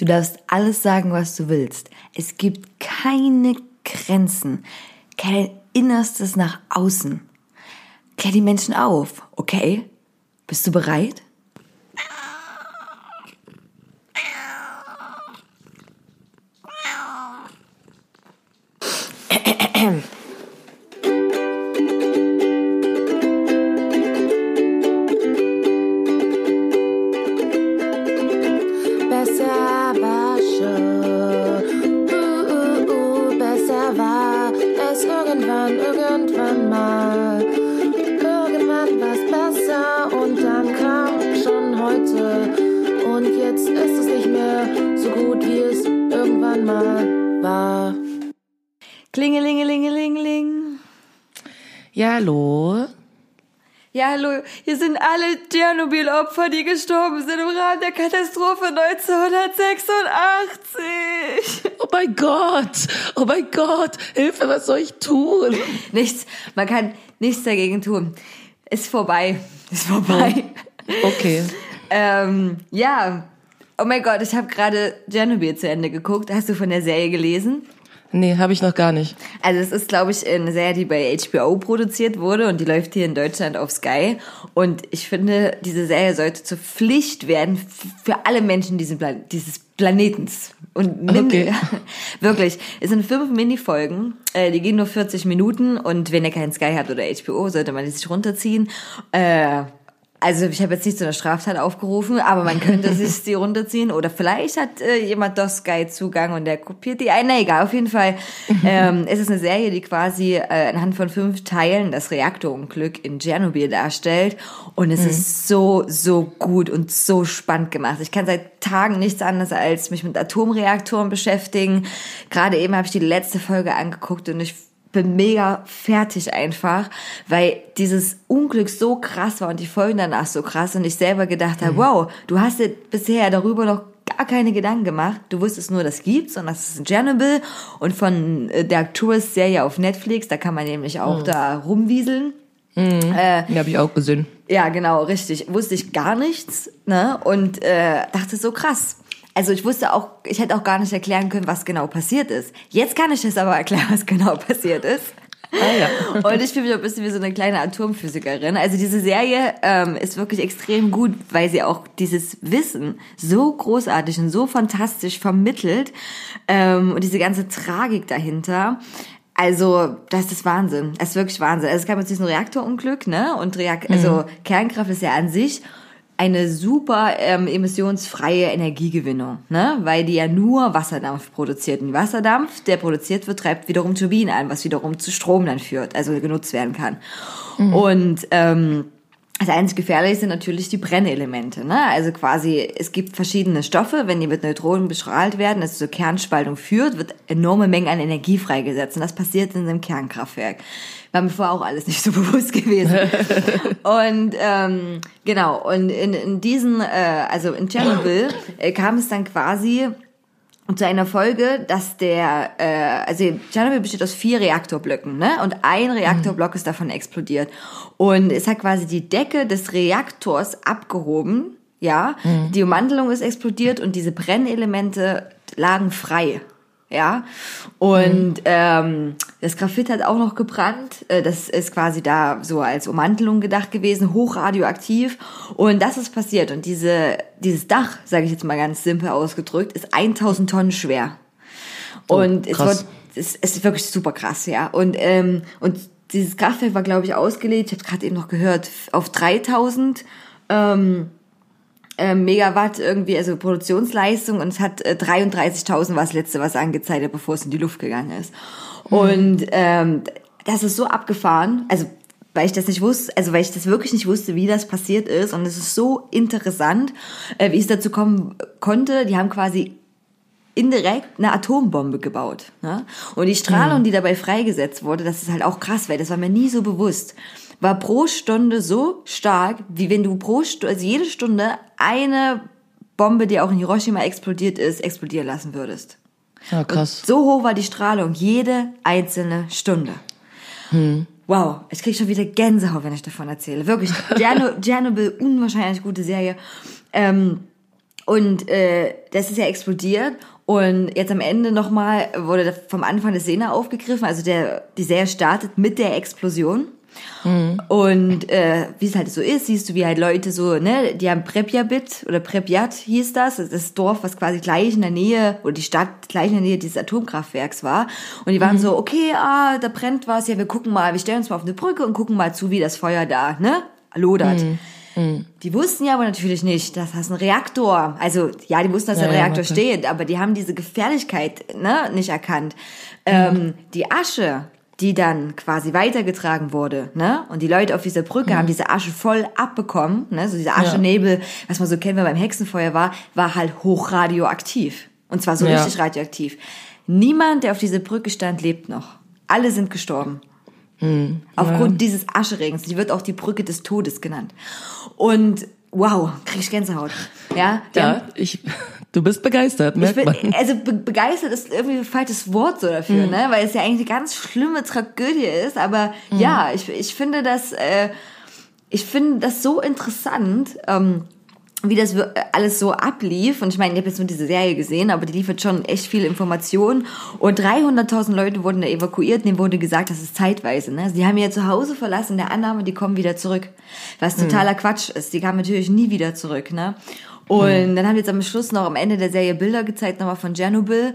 Du darfst alles sagen, was du willst. Es gibt keine Grenzen, kein Innerstes nach außen. Klär die Menschen auf, okay? Bist du bereit? Alle Tschernobyl-Opfer, die gestorben sind im Rahmen der Katastrophe 1986. Oh mein Gott, oh mein Gott, Hilfe, was soll ich tun? Nichts, man kann nichts dagegen tun. Ist vorbei, ist vorbei. Okay. Ähm, ja, oh mein Gott, ich habe gerade Tschernobyl zu Ende geguckt. Hast du von der Serie gelesen? Nee, habe ich noch gar nicht. Also es ist, glaube ich, eine Serie, die bei HBO produziert wurde und die läuft hier in Deutschland auf Sky. Und ich finde, diese Serie sollte zur Pflicht werden für alle Menschen diesen Plan dieses Planetens. Und min- Okay. wirklich, es sind fünf Minifolgen, äh, die gehen nur 40 Minuten und wenn ihr keinen Sky habt oder HBO, sollte man die sich runterziehen. Äh, also ich habe jetzt nicht zu einer Straftat aufgerufen, aber man könnte sich die runterziehen oder vielleicht hat äh, jemand doch Sky Zugang und der kopiert die ein. Na egal, auf jeden Fall. Ähm, es ist eine Serie, die quasi äh, anhand von fünf Teilen das Reaktorunglück in Tschernobyl darstellt und es ist so, so gut und so spannend gemacht. Ich kann seit Tagen nichts anderes als mich mit Atomreaktoren beschäftigen. Gerade eben habe ich die letzte Folge angeguckt und ich bin mega fertig einfach, weil dieses Unglück so krass war und die Folgen danach so krass und ich selber gedacht habe, wow, du hast dir bisher darüber noch gar keine Gedanken gemacht. Du wusstest nur, das gibt's und das ist in Chernobyl und von äh, der Tourist-Serie auf Netflix, da kann man nämlich auch da rumwieseln. Ja, habe ich auch gesehen. Ja, genau, richtig. Wusste ich gar nichts, ne? Und äh, dachte so krass. Also ich wusste auch, ich hätte auch gar nicht erklären können, was genau passiert ist. Jetzt kann ich es aber erklären, was genau passiert ist. Ah ja. Und ich fühle mich ein bisschen wie so eine kleine Atomphysikerin. Also diese Serie ähm, ist wirklich extrem gut, weil sie auch dieses Wissen so großartig und so fantastisch vermittelt ähm, und diese ganze Tragik dahinter. Also, das ist Wahnsinn. Das ist wirklich Wahnsinn. Also, es gab jetzt diesen Reaktorunglück, ne? Und Reak also Kernkraft ist ja an sich eine super ähm, emissionsfreie Energiegewinnung, ne? Weil die ja nur Wasserdampf produziert. Und Wasserdampf, der produziert wird, treibt wiederum Turbinen an, was wiederum zu Strom dann führt, also genutzt werden kann. Und ähm, das einzig Gefährliche sind natürlich die Brennelemente. Ne? Also quasi, es gibt verschiedene Stoffe, wenn die mit Neutronen bestrahlt werden, das zur Kernspaltung führt, wird enorme Mengen an Energie freigesetzt. Und das passiert in einem Kernkraftwerk. War mir vorher auch alles nicht so bewusst gewesen. und ähm, genau, und in, in diesen, äh, also in Tschernobyl äh, kam es dann quasi zu einer Folge, dass der, äh, also Tschernobyl besteht aus vier Reaktorblöcken, ne? Und ein Reaktorblock ist davon explodiert. Und es hat quasi die Decke des Reaktors abgehoben, ja. Die Ummantelung ist explodiert und diese Brennelemente lagen frei. Ja, und ähm, das Graphit hat auch noch gebrannt. Äh, Das ist quasi da so als Ummantelung gedacht gewesen, hochradioaktiv. Und das ist passiert. Und diese, dieses Dach, sage ich jetzt mal ganz simpel ausgedrückt, ist 1000 Tonnen schwer. Und es, krass. wird, es, es ist wirklich super krass, ja. Und, ähm, und dieses Kraftwerk war, glaube ich, ausgelegt, ich habe gerade eben noch gehört, auf 3000 ähm, äh, Megawatt irgendwie, also Produktionsleistung und es hat äh, 33.000 war das letzte, was angezeigt hat, bevor es in die Luft gegangen ist. Und ähm, das ist so abgefahren, also weil ich das nicht wusste, also weil ich das wirklich nicht wusste, wie das passiert ist und es ist so interessant, äh, wie es dazu kommen konnte. Die haben quasi indirekt eine Atombombe gebaut. Ne? Und die Strahlung, die dabei freigesetzt wurde, das ist halt auch krass, weil das war mir nie so bewusst, war pro Stunde so stark, wie wenn du pro Stunde, also jede Stunde eine Bombe, die auch in Hiroshima explodiert ist, explodieren lassen würdest. Ja, krass. So hoch war die Strahlung, jede einzelne Stunde. Wow, ich krieg schon wieder Gänsehaut, wenn ich davon erzähle. Wirklich, Tscherno- Tschernobyl, unwahrscheinlich gute Serie. Ähm, Und äh, das ist ja explodiert. Und jetzt am Ende nochmal wurde vom Anfang der Szene aufgegriffen. Also der, die Serie startet mit der Explosion. Mhm. Und äh, wie es halt so ist, siehst du, wie halt Leute so, ne, die haben Prepjabit oder Prepjat hieß das, das Dorf, was quasi gleich in der Nähe, oder die Stadt gleich in der Nähe dieses Atomkraftwerks war. Und die waren mhm. so, okay, ah, da brennt was, ja, wir gucken mal, wir stellen uns mal auf eine Brücke und gucken mal zu, wie das Feuer da, ne, lodert. Mhm. Mhm. Die wussten ja aber natürlich nicht, dass das ein Reaktor, also ja, die wussten, dass ja, ein Reaktor ja, steht, aber die haben diese Gefährlichkeit ne, nicht erkannt. Ähm, die Asche, die dann quasi weitergetragen wurde, ne? Und die Leute auf dieser Brücke mhm. haben diese Asche voll abbekommen, ne? So dieser Aschenebel, ja. was man so kennt, wenn beim Hexenfeuer war, war halt hochradioaktiv. Und zwar so ja. richtig radioaktiv. Niemand, der auf dieser Brücke stand, lebt noch. Alle sind gestorben. Mhm. Aufgrund ja. dieses Ascheregens. Die wird auch die Brücke des Todes genannt. Und wow, krieg ich Gänsehaut. Ja, ja haben, ich, du bist begeistert, merkt bin, man. Also be begeistert ist irgendwie ein falsches Wort so dafür, mhm. ne? Weil es ja eigentlich eine ganz schlimme Tragödie ist. Aber mhm. ja, ich, ich finde das, äh, ich finde das so interessant. Ähm, wie das alles so ablief. Und ich meine, ich habe jetzt nur diese Serie gesehen, aber die liefert schon echt viel Information. Und 300.000 Leute wurden da evakuiert. Denen wurde gesagt, das ist zeitweise. Ne? Sie haben ihr Zuhause verlassen der Annahme, die kommen wieder zurück. Was hm. totaler hm. Quatsch ist. Die kamen natürlich nie wieder zurück. Ne? Und hm. dann haben wir jetzt am Schluss noch am Ende der Serie Bilder gezeigt, nochmal von Tschernobyl.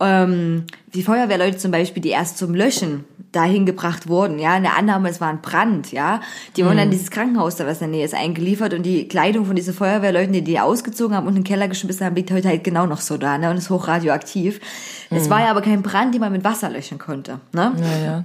Ähm, die Feuerwehrleute zum Beispiel, die erst zum Löschen dahin gebracht wurden, ja, in der Annahme, es war ein Brand, ja, die wurden mhm. dann dieses Krankenhaus, da was in der Nähe ist, eingeliefert und die Kleidung von diesen Feuerwehrleuten, die die ausgezogen haben und in den Keller geschmissen haben, liegt heute halt genau noch so da, ne, und ist hochradioaktiv. Mhm. Es war ja aber kein Brand, den man mit Wasser löschen konnte, ne. Ja, ja.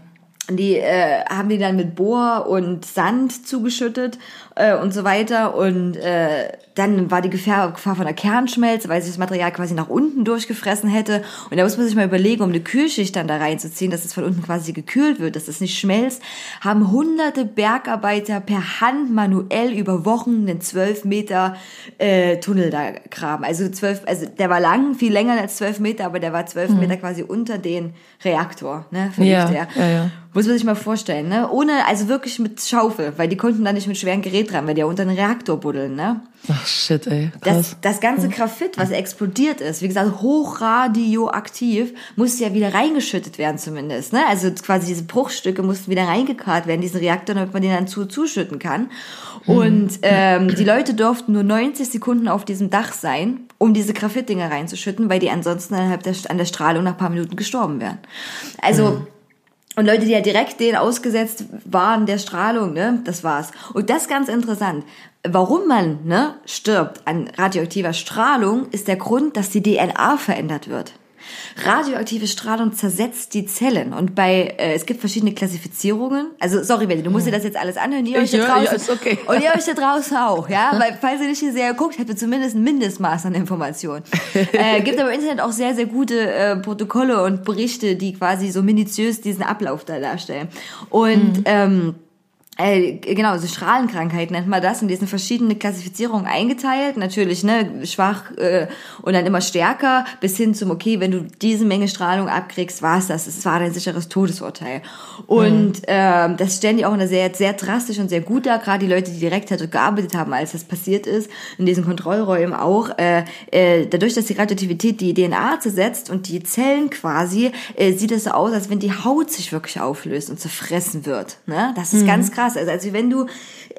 Die äh, haben die dann mit Bohr und Sand zugeschüttet äh, und so weiter. Und äh, dann war die Gefahr, Gefahr von der Kernschmelze, weil sich das Material quasi nach unten durchgefressen hätte. Und da muss man sich mal überlegen, um eine Kühlschicht dann da reinzuziehen, dass es von unten quasi gekühlt wird, dass es nicht schmelzt, haben hunderte Bergarbeiter per Hand manuell über Wochen einen zwölf Meter äh, Tunnel da graben. Also zwölf, also der war lang, viel länger als zwölf Meter, aber der war zwölf mhm. Meter quasi unter den Reaktor, ne? Ja, ja, ja. Muss man sich mal vorstellen, ne? Ohne, also wirklich mit Schaufel, weil die konnten da nicht mit schweren Gerät ran, weil die ja unter den Reaktor buddeln, ne? Ach shit, ey. Krass. Das, das ganze Graphit, was explodiert ist, wie gesagt, hochradioaktiv, musste ja wieder reingeschüttet werden zumindest, ne? Also quasi diese Bruchstücke mussten wieder reingekarrt werden, diesen Reaktor, damit man den dann zu, zuschütten kann. Und ähm, die Leute durften nur 90 Sekunden auf diesem Dach sein, um diese Graphitdinger reinzuschütten, weil die ansonsten innerhalb der, an der Strahlung nach paar Minuten gestorben wären. Also mhm und Leute, die ja direkt denen ausgesetzt waren der Strahlung, ne, das war's. Und das ganz interessant. Warum man ne, stirbt an radioaktiver Strahlung, ist der Grund, dass die DNA verändert wird. Radioaktive Strahlung zersetzt die Zellen und bei äh, es gibt verschiedene Klassifizierungen. Also sorry, Betty, du musst dir das jetzt alles anhören. Ihr euch da draußen ja, okay. und ihr euch da draußen auch, ja, weil falls ihr nicht hier sehr guckt, habt ihr zumindest ein Mindestmaß an Informationen. äh, gibt aber im Internet auch sehr sehr gute äh, Protokolle und Berichte, die quasi so minutiös diesen Ablauf da darstellen. Und mhm. ähm, äh, genau, so Strahlenkrankheit nennt man das und die sind verschiedene Klassifizierungen eingeteilt, natürlich, ne, schwach äh, und dann immer stärker, bis hin zum, okay, wenn du diese Menge Strahlung abkriegst, war es das, es war dein sicheres Todesurteil. Und mhm. äh, das stellen die auch in der sehr, sehr drastisch und sehr gut da, gerade die Leute, die direkt halt gearbeitet haben, als das passiert ist, in diesen Kontrollräumen auch, äh, äh, dadurch, dass die Radioaktivität die DNA zersetzt und die Zellen quasi, äh, sieht es so aus, als wenn die Haut sich wirklich auflöst und zerfressen wird. Ne? Das ist mhm. ganz krass krass. Also, also wenn du,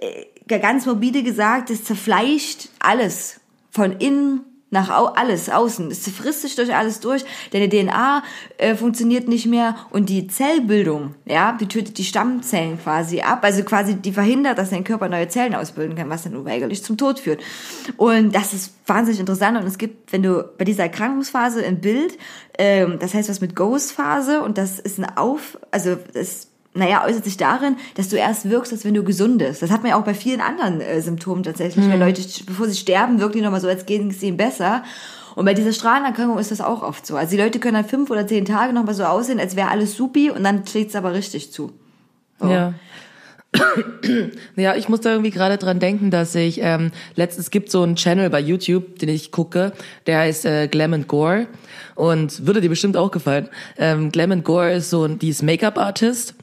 äh, ganz morbide gesagt, es zerfleischt alles von innen nach au alles außen. Es frisst sich durch alles durch. Deine DNA äh, funktioniert nicht mehr und die Zellbildung, ja, die tötet die Stammzellen quasi ab. Also quasi die verhindert, dass dein Körper neue Zellen ausbilden kann, was dann unweigerlich zum Tod führt. Und das ist wahnsinnig interessant. Und es gibt, wenn du bei dieser Erkrankungsphase ein Bild, ähm, das heißt was mit Ghost-Phase und das ist ein Auf, also das naja, äußert sich darin, dass du erst wirkst, als wenn du gesund bist. Das hat man ja auch bei vielen anderen äh, Symptomen tatsächlich. Mhm. Weil Leute, bevor sie sterben, wirken die nochmal so, als geht es ihnen besser. Und bei dieser Strahlenerkrankung ist das auch oft so. Also die Leute können dann fünf oder zehn Tage nochmal so aussehen, als wäre alles supi und dann schlägt es aber richtig zu. So. Ja. Ja, ich muss da irgendwie gerade dran denken, dass ich ähm, letztens gibt so einen Channel bei YouTube, den ich gucke, der heißt äh, Glam and Gore und würde dir bestimmt auch gefallen. Ähm, Glam and Gore ist so ein, die ist Make-up Artist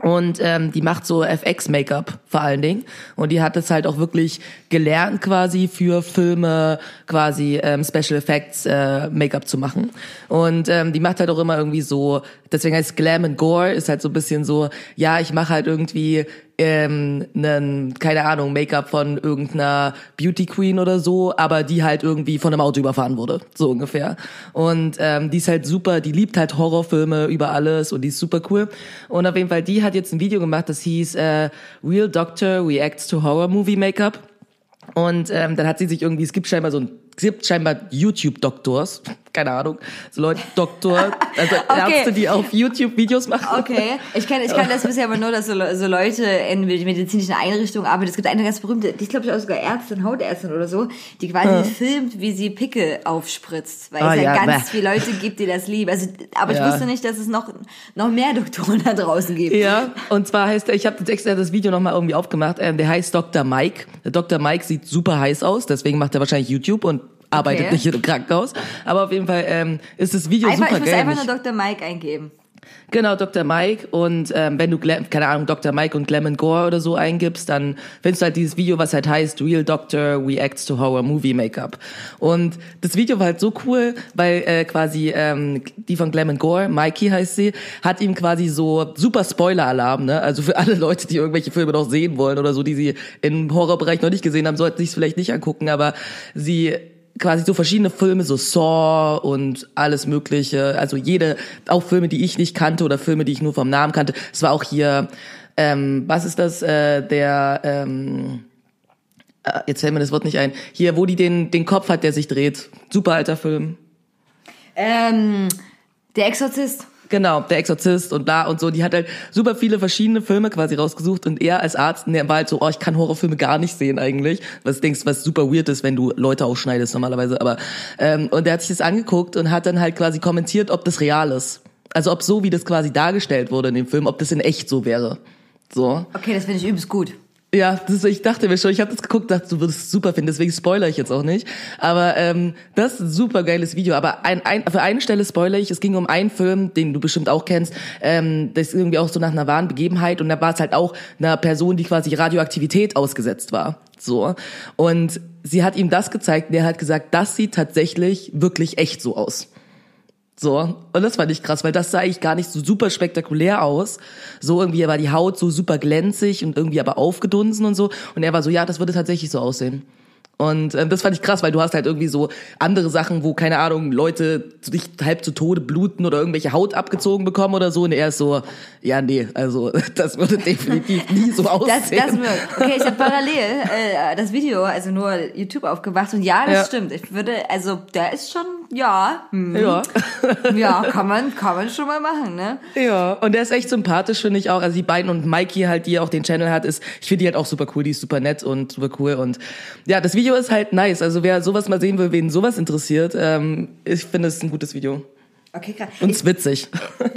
Und ähm, die macht so FX-Make-up vor allen Dingen. Und die hat es halt auch wirklich gelernt, quasi für Filme, quasi ähm, Special Effects äh, Make-up zu machen. Und ähm, die macht halt auch immer irgendwie so, deswegen heißt Glam and Gore, ist halt so ein bisschen so, ja, ich mache halt irgendwie ähm, einen, keine Ahnung, Make-up von irgendeiner Beauty Queen oder so, aber die halt irgendwie von einem Auto überfahren wurde, so ungefähr. Und ähm, die ist halt super, die liebt halt Horrorfilme über alles und die ist super cool. Und auf jeden Fall, die hat jetzt ein Video gemacht, das hieß äh, Real Doctor Reacts to Horror Movie Make-up. Und ähm, dann hat sie sich irgendwie, es gibt scheinbar so ein, es gibt scheinbar YouTube-Doktors, keine Ahnung, so Leute, Doktor, also Okay. Ärzte, die auf YouTube Videos machen. Okay, ich kann, ich kann das bisher aber nur, dass so, so Leute in medizinischen Einrichtungen arbeiten. Es gibt eine ganz berühmte, die ist glaube ich auch sogar Ärztin, Hautärztin oder so, die quasi filmt, wie sie Pickel aufspritzt, weil Ah, es ja, ja, ganz viele Leute gibt, die das lieben. Also, aber ich Ja. wusste nicht, dass es noch noch mehr Doktoren da draußen gibt. Ja, und zwar heißt er, ich habe jetzt extra das Video nochmal irgendwie aufgemacht, ähm, der heißt Dr. Mike. Der Dr. Mike sieht super heiß aus, deswegen macht er wahrscheinlich YouTube und arbeitet Okay. nicht im Krankenhaus. Aber auf jeden Fall ähm, ist das Video Einfach, ich super muss geil. einfach Mich- nur Dr. Mike eingeben. Genau, Dr. Mike. Und ähm, wenn du, keine Ahnung, Dr. Mike und Glam and Gore oder so eingibst, dann findest du halt dieses Video, was halt heißt Real Doctor Reacts to Horror Movie Makeup. Und das Video war halt so cool, weil äh, quasi ähm, die von Glam and Gore, Mikey heißt sie, hat ihm quasi so super Spoiler-Alarm, ne? Also für alle Leute, die irgendwelche Filme noch sehen wollen oder so, die sie im Horrorbereich noch nicht gesehen haben, sollten sich vielleicht nicht angucken, aber sie quasi so verschiedene Filme, so Saw und alles mögliche, also jede, auch Filme, die ich nicht kannte oder Filme, die ich nur vom Namen kannte. Es war auch hier, ähm, was ist das, äh, der, ähm, äh, jetzt fällt mir das Wort nicht ein, hier, wo die den, den Kopf hat, der sich dreht. Super alter Film. Ähm, der Exorzist. Genau, der Exorzist und bla und so. Die hat halt super viele verschiedene Filme quasi rausgesucht und er als Arzt, der war halt so, oh, ich kann Horrorfilme gar nicht sehen eigentlich. Was denkst, was super weird ist, wenn du Leute ausschneidest normalerweise. Aber ähm, und der hat sich das angeguckt und hat dann halt quasi kommentiert, ob das real ist. Also ob so wie das quasi dargestellt wurde in dem Film, ob das in echt so wäre. So. Okay, das finde ich übelst gut. Ja, das, ich dachte mir schon, ich habe das geguckt, dachte, du würdest es super finden, deswegen spoiler ich jetzt auch nicht. Aber ähm, das ist ein super geiles Video. Aber ein, ein, für eine Stelle spoiler ich, es ging um einen Film, den du bestimmt auch kennst, ähm, das ist irgendwie auch so nach einer wahren Begebenheit und da war es halt auch einer Person, die quasi Radioaktivität ausgesetzt war. So. Und sie hat ihm das gezeigt und er hat gesagt, das sieht tatsächlich wirklich echt so aus. So, und das fand ich krass, weil das sah eigentlich gar nicht so super spektakulär aus. So irgendwie war die Haut so super glänzig und irgendwie aber aufgedunsen und so. Und er war so, ja, das würde tatsächlich so aussehen. Und ähm, das fand ich krass, weil du hast halt irgendwie so andere Sachen, wo, keine Ahnung, Leute sich halb zu Tode bluten oder irgendwelche Haut abgezogen bekommen oder so. Und er ist so, ja, nee, also das würde definitiv nie so aussehen. Das, das wirkt. Okay, ich habe parallel äh, das Video, also nur YouTube aufgemacht und ja, das Ja. stimmt. Ich würde, also der ist schon, ja, hm, ja. ja, kann man, kann man schon mal machen, ne? Ja, und der ist echt sympathisch, finde ich auch. Also die beiden und Mikey halt, die auch den Channel hat, ist, ich finde die halt auch super cool, die ist super nett und super cool. Und ja, das Video ist halt nice. Also wer sowas mal sehen will, wen sowas interessiert, ähm, ich finde es ein gutes Video. Okay, krass. Und Ich, es ist witzig.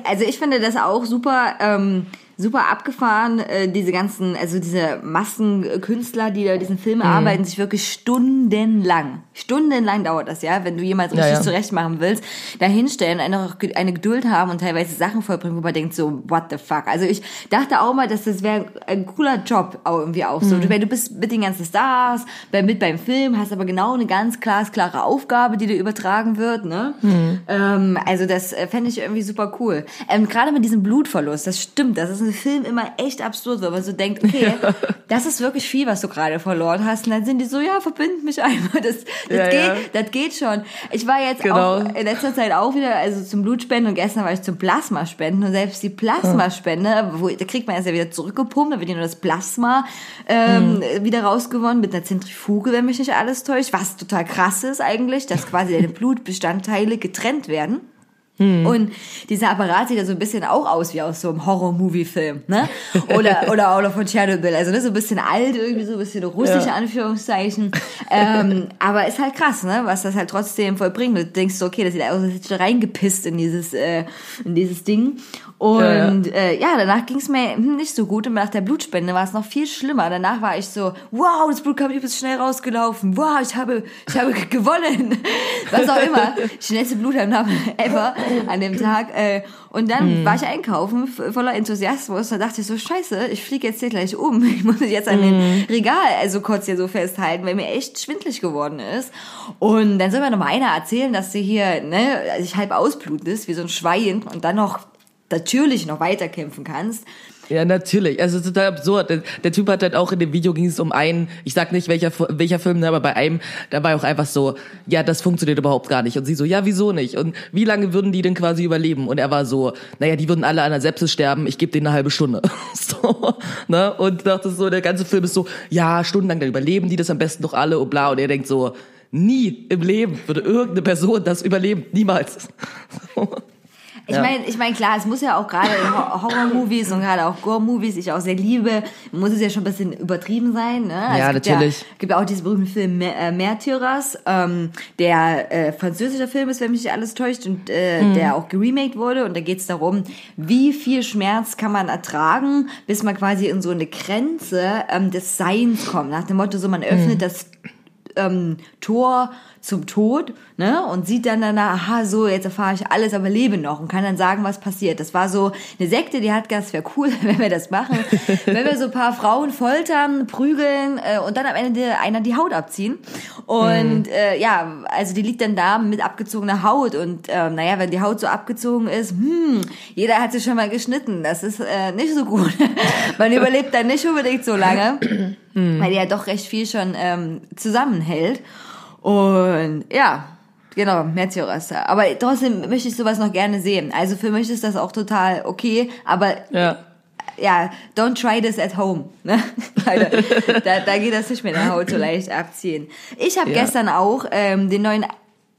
also ich finde das auch super, ähm, super abgefahren, äh, diese ganzen, also diese Massenkünstler, die da diesen Mhm. Film arbeiten, sich wirklich stundenlang, stundenlang dauert das, ja, wenn du jemals Ja, richtig ja. zurecht machen willst, da hinstellen, eine, eine Geduld haben und teilweise Sachen vollbringen, wo man denkt so, what the fuck. Also ich dachte auch mal, dass das wäre ein cooler Job auch irgendwie auch Mhm. so. Du, weil du bist mit den ganzen Stars, bei, mit beim Film, hast aber genau eine ganz glasklare Aufgabe, die dir übertragen wird, ne? Mhm. Ähm, also das äh, fände ich irgendwie super cool. Ähm, Gerade mit diesem Blutverlust, das stimmt, das ist im Film immer echt absurd, weil man so denkt, okay, das ist wirklich viel, was du gerade verloren hast. Und dann sind die so, ja, verbind mich einfach. Das, das, Ja, geht, ja. das geht schon. Ich war jetzt Genau. auch in letzter Zeit auch wieder also zum Blutspenden und gestern war ich zum Plasmaspenden und selbst die Plasmaspende, wo, da kriegt man es ja wieder zurückgepumpt, da wird ja nur das Plasma ähm, wieder rausgewonnen mit einer Zentrifuge, wenn mich nicht alles täuscht, was total krass ist eigentlich, dass quasi deine Blutbestandteile getrennt werden. Und dieser Apparat sieht ja so ein bisschen auch aus wie aus so einem Horror-Movie-Film, ne? Oder, oder auch noch von Tschernobyl. Also ne, so ein bisschen alt, irgendwie so ein bisschen russische Ja. Anführungszeichen. ähm, aber ist halt krass, ne? Was das halt trotzdem vollbringt. Du denkst so, okay, das sieht aus, als hätte ich da reingepisst in dieses, äh, in dieses Ding. Und äh, ja, danach ging es mir hm, nicht so gut und nach der Blutspende war es noch viel schlimmer. Danach war ich so, wow, das Blut kam übelst schnell rausgelaufen. Wow, ich habe, ich habe gewonnen. Was auch immer. Schnellste Blutentnahme ever an dem Tag. Äh, und dann war ich einkaufen, voller Enthusiasmus. Da dachte ich so, scheiße, ich fliege jetzt hier gleich um. Ich muss jetzt an den Regal also kurz hier so festhalten, weil mir echt schwindlig geworden ist. Und dann soll mir noch mal einer erzählen, dass sie hier, ne, sich halb ausbluten ist, wie so ein Schwein und dann noch natürlich noch weiterkämpfen kannst. Ja, natürlich. Also es ist total absurd. Der, der Typ hat halt auch in dem Video ging es um einen, ich sag nicht welcher welcher Film, ne, aber bei einem, da war auch einfach so, ja, das funktioniert überhaupt gar nicht. Und sie so, ja, wieso nicht? Und wie lange würden die denn quasi überleben? Und er war so, naja, die würden alle an der Sepsis sterben, ich gebe denen eine halbe Stunde. so, ne? Und dachte so, der ganze Film ist so, ja, stundenlang, dann überleben die das am besten doch alle und bla. Und er denkt so, nie im Leben würde irgendeine Person das überleben. Niemals. Ich Ja. meine, ich meine, klar, es muss ja auch gerade in Ho- Horror-Movies und gerade auch Gore-Movies, ich auch sehr liebe, muss es ja schon ein bisschen übertrieben sein. Ne? Ja, es gibt natürlich. Ja, gibt ja auch diesen berühmten Film Mä- äh, Märtyrers, ähm, der äh, französischer Film ist, wenn mich nicht alles täuscht, und äh, Mhm. der auch geremaked wurde. Und da geht es darum, wie viel Schmerz kann man ertragen, bis man quasi in so eine Grenze ähm, des Seins kommt. Nach dem Motto, so man öffnet Mhm. das ähm, Tor zum Tod, ne? Und sieht dann danach, aha, so, jetzt erfahre ich alles, aber lebe noch und kann dann sagen, was passiert. Das war so eine Sekte, die hat gesagt, es wäre cool, wenn wir das machen. wenn wir so ein paar Frauen foltern, prügeln äh, und dann am Ende einer die Haut abziehen. Und äh, ja, also die liegt dann da mit abgezogener Haut und ähm, naja, wenn die Haut so abgezogen ist, hm, jeder hat sich schon mal geschnitten. Das ist äh, nicht so gut. Man überlebt dann nicht unbedingt so lange, weil die ja doch recht viel schon ähm, zusammenhält. Und ja, genau, Märtyrers. Aber trotzdem möchte ich sowas noch gerne sehen. Also für mich ist das auch total okay, aber Ja. ja, don't try this at home. Ne? Leute, da, da geht das nicht mit der Haut so leicht abziehen. Ich habe Ja. gestern auch ähm, den neuen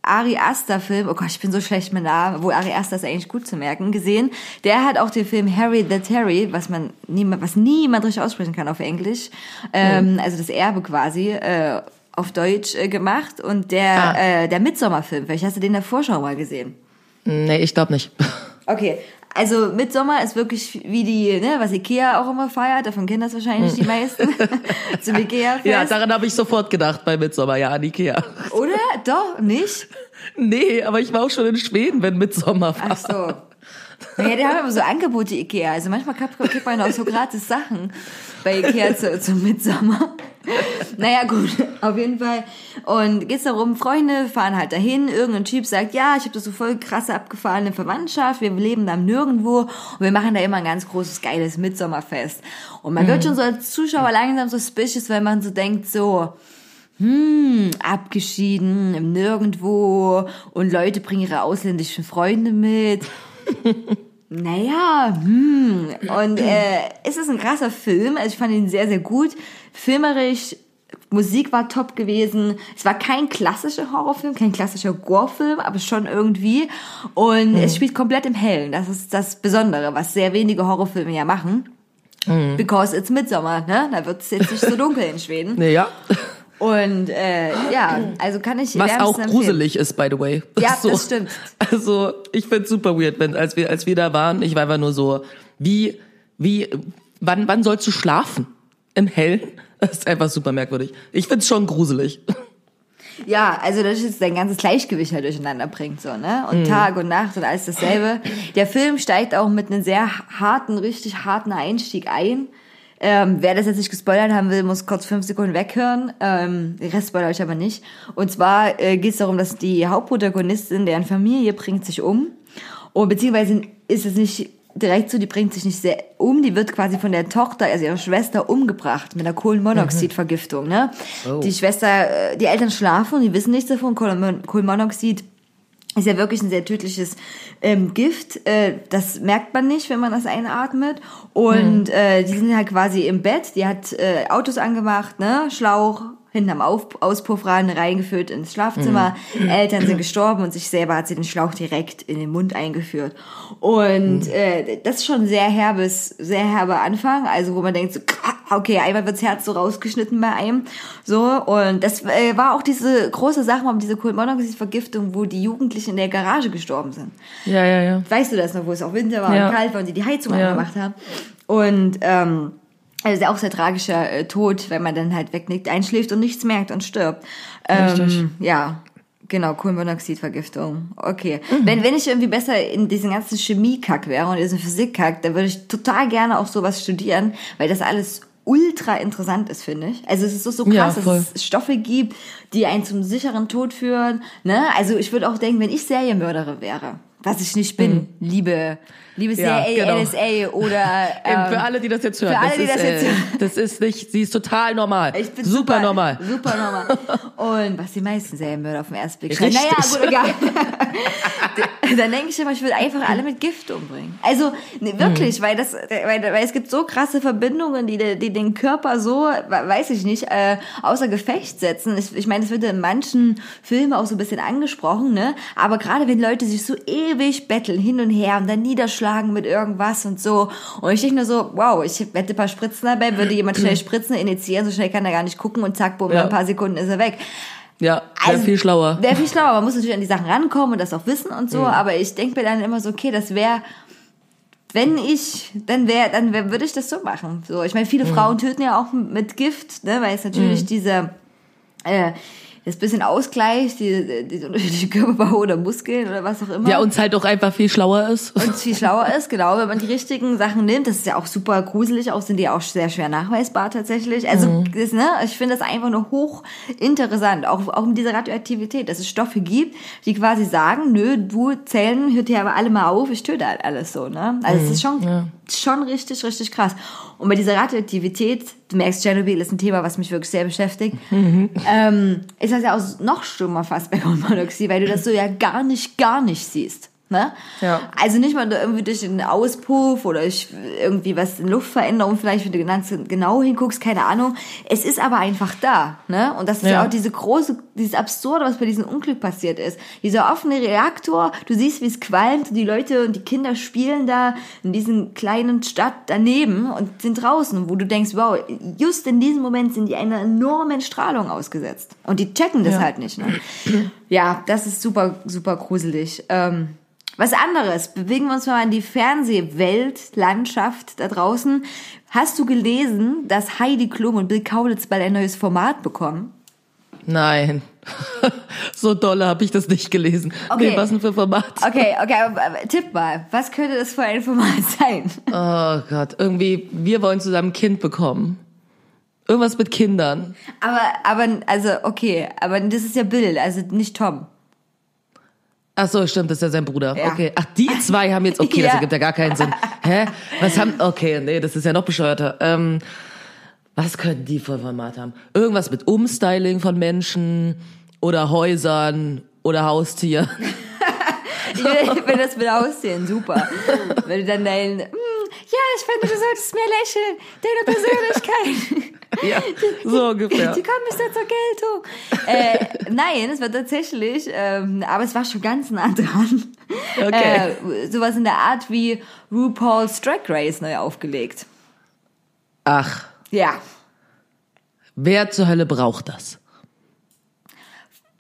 Ari Aster Film, oh Gott, ich bin so schlecht mit Namen, wo Ari Aster ist eigentlich gut zu merken, gesehen. Der hat auch den Film Harry the Terry, was man niemand, was niemand richtig aussprechen kann auf Englisch, ähm, also das Erbe quasi, äh, auf Deutsch äh, gemacht und der, Ah. äh, der Midsommerfilm, vielleicht hast du den in der Vorschau mal gesehen. Nee, ich glaube nicht. Okay, also Midsommer ist wirklich wie die, ne, was Ikea auch immer feiert, davon kennen das wahrscheinlich die meisten, zum Ikea-Fest. Ja, daran habe ich sofort gedacht bei Midsommar, ja, an Ikea. Oder? Doch, nicht? Nee, aber ich war auch schon in Schweden, wenn Midsommar war. Ach so. Naja, die haben aber so Angebote Ikea. Also manchmal kriegt man auch so gratis Sachen bei Ikea zu, zum Mitsommer. Naja, gut, auf jeden Fall. Und geht's darum, Freunde fahren halt dahin, irgendein Typ sagt, ja, ich habe das so voll krasse abgefahrene Verwandtschaft, wir leben da nirgendwo und wir machen da immer ein ganz großes, geiles Mitsommerfest. Und man wird schon so als Zuschauer langsam suspicious, wenn man so denkt, so, hm, abgeschieden, im Nirgendwo und Leute bringen ihre ausländischen Freunde mit. Naja, hm. Und äh, es ist ein krasser Film. Also ich fand ihn sehr, sehr gut. Filmerisch, Musik war top gewesen. Es war kein klassischer Horrorfilm, kein klassischer Gore-Film, aber schon irgendwie. Und es spielt komplett im Hellen. Das ist das Besondere, was sehr wenige Horrorfilme ja machen. Because it's Midsommer, ne? Da wird es jetzt nicht so dunkel in Schweden. Ja. Und äh, ja, also kann ich Was auch gruselig ist, by the way. Ja, das stimmt. Also, ich find's super weird, wenn, als wir, als wir da waren, ich war einfach nur so, wie, wie, wann, wann sollst du schlafen? Im Hellen? Das ist einfach super merkwürdig. Ich find's schon gruselig. Ja, also das ist dein ganzes Gleichgewicht halt durcheinander bringt, so, ne? Mhm. Und Tag und Nacht und alles dasselbe. Der Film steigt auch mit einem sehr harten, richtig harten Einstieg ein. Ähm, wer das jetzt nicht gespoilert haben will, muss kurz fünf Sekunden weghören. Ähm, den Rest spoilere ich aber nicht. Und zwar äh, geht es darum, dass die Hauptprotagonistin, deren Familie bringt sich um. Und beziehungsweise ist es nicht direkt so, die bringt sich nicht sehr um, die wird quasi von der Tochter, also ihrer Schwester, umgebracht mit einer Kohlenmonoxidvergiftung. Ne? Oh. Die Schwester, äh, die Eltern schlafen und die wissen nichts davon. Kohlenmon- Kohlenmonoxid ist ja wirklich ein sehr tödliches ähm, Gift. Äh, das merkt man nicht, wenn man das einatmet. Und äh, die sind halt quasi im Bett. Die hat äh, Autos angemacht, ne, Schlauch hinten am Auf Auspuffrahmen reingeführt ins Schlafzimmer. Eltern sind gestorben und sich selber hat sie den Schlauch direkt in den Mund eingeführt. Und äh, das ist schon ein sehr herbes, sehr herber Anfang. Also wo man denkt so, okay, einmal wirds Herz so rausgeschnitten bei einem. So, und das äh, war auch diese große Sache um diese Kohlenmonoxid-Vergiftung, wo die Jugendlichen in der Garage gestorben sind. Ja, ja, ja. Weißt du das noch, wo es auch Winter war Ja. und kalt war und die die Heizung Ja. angemacht haben? Und ähm, also ist ja auch sehr tragischer äh, Tod, wenn man dann halt wegnickt, einschläft und nichts merkt und stirbt. Richtig. Ähm, ja, genau, Kohlenmonoxidvergiftung. Okay. Mhm. Wenn, wenn ich irgendwie besser in diesen ganzen Chemiekack wäre und diesen Physikkack, dann würde ich total gerne auch sowas studieren, weil das alles ultra interessant ist, finde ich. Also es ist so, so Ja, krass, voll. dass es Stoffe gibt, die einen zum sicheren Tod führen. Ne? Also ich würde auch denken, wenn ich Serienmörderin wäre, was ich nicht bin, liebe, liebe Mhm. Ja, CIA, genau. NSA oder ähm, für alle, die das jetzt hören. für alle, das die ist, das jetzt äh, hören. Das ist nicht, sie ist total normal. Ich bin super, super, normal. Super normal. Und was die meisten Serienmörder auf den ersten Blick schreiben. Naja, gut, egal. Dann denke ich immer, ich würde einfach alle mit Gift umbringen. Also ne, wirklich, weil das, weil, weil es gibt so krasse Verbindungen, die, die den Körper so, weiß ich nicht, äh, außer Gefecht setzen. Ich, ich meine, das wird in manchen Filmen auch so ein bisschen angesprochen, ne? Aber gerade wenn Leute sich so ewig betteln hin und her und dann niederschlagen mit irgendwas und so. Und ich denke nur so, wow, ich hätte ein paar Spritzen dabei, würde jemand schnell Spritzen initiieren, so schnell kann er gar nicht gucken und zack, bumm, Ja. in ein paar Sekunden ist er weg. Ja, wäre viel schlauer. Wäre viel schlauer. Man muss natürlich an die Sachen rankommen und das auch wissen und Mhm. so, aber ich denke mir dann immer so, okay, das wäre, wenn ich, dann wäre, dann wär, würde ich das so machen. So, ich meine, Mhm. viele Frauen töten ja auch mit Gift, ne, weil es natürlich diese, äh, das bisschen ausgleicht, die, die unterschiedliche Körperbau oder Muskeln oder was auch immer. Ja, und halt auch einfach viel schlauer ist. und viel schlauer ist, genau, wenn man die richtigen Sachen nimmt. Das ist ja auch super gruselig, auch sind die auch sehr schwer nachweisbar tatsächlich. Also, Mhm. das, ne, ich finde das einfach nur hochinteressant, auch, auch mit dieser Radioaktivität, dass es Stoffe gibt, die quasi sagen, nö, du Zellen, hört hier aber alle mal auf, ich töte halt alles so, ne? Also, es ist schon, Mhm. ja. schon richtig, richtig krass. Und bei dieser Radioaktivität, du merkst, Tschernobyl ist ein Thema, was mich wirklich sehr beschäftigt, Mhm. ähm, ist das ja auch noch schlimmer fast bei Kohlenmonoxid, weil du das so ja gar nicht, gar nicht siehst. Ne? Ja. Also nicht mal irgendwie durch den Auspuff oder durch irgendwie was in Luftveränderung vielleicht, wenn du ganz genau hinguckst, keine Ahnung. Es ist aber einfach da, ne? Und das ist ja, Ja. auch diese große, dieses Absurde, was bei diesem Unglück passiert ist. Dieser offene Reaktor, du siehst, wie es qualmt, die Leute und die Kinder spielen da in diesen kleinen Stadt daneben und sind draußen, wo du denkst, wow, just in diesem Moment sind die einer enormen Strahlung ausgesetzt. Und die checken das Ja. halt nicht, ne? Ja, das ist super, super gruselig. Ähm, was anderes, bewegen wir uns mal in die Fernsehwelt, Landschaft da draußen. Hast du gelesen, dass Heidi Klum und Bill Kaulitz bald ein neues Format bekommen? Nein. so dolle habe ich das nicht gelesen. Okay. Nee, was denn für Format? Okay, okay, aber, aber, tipp mal, was könnte das für ein Format sein? Oh Gott, irgendwie, wir wollen zusammen ein Kind bekommen. Irgendwas mit Kindern. Aber, aber, also, okay, aber das ist ja Bill, also nicht Tom. Ach so, stimmt, das ist ja sein Bruder. Ja. Okay. Ach, die zwei haben jetzt, okay, das Ja. ergibt ja gar keinen Sinn. Hä? Was haben, okay, nee, das ist ja noch bescheuerter. Ähm, was könnten die für Format haben? Irgendwas mit Umstyling von Menschen oder Häusern oder Haustieren. Ich will, das mit aussehen, super. Wenn du dann dein, "Hm, ja, ich finde, du solltest mehr lächeln, deine Persönlichkeit. ja, so ungefähr. Die kommen nicht zur Geltung. Äh, nein, es war tatsächlich, ähm, aber es war schon ganz nah dran. Okay. Äh, sowas in der Art wie RuPaul's Drag Race neu aufgelegt. Ach, Ja. wer zur Hölle braucht das?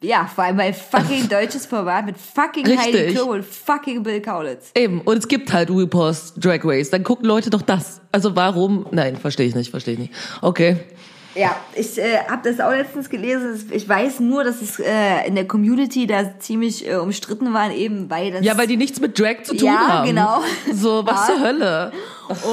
Ja, vor allem ein fucking deutsches Format mit fucking Heidi Richtig. Klum und fucking Bill Kaulitz. Eben, und es gibt halt RuPaul's Drag Race. Dann gucken Leute doch das. Also warum? Nein, verstehe ich nicht, verstehe ich nicht. Okay. Ja, ich äh, habe das auch letztens gelesen. Ich weiß nur, dass es äh, in der Community da ziemlich äh, umstritten war, eben weil das... Ja, weil die nichts mit Drag zu tun Ja, haben. genau. So, was Ja. zur Hölle?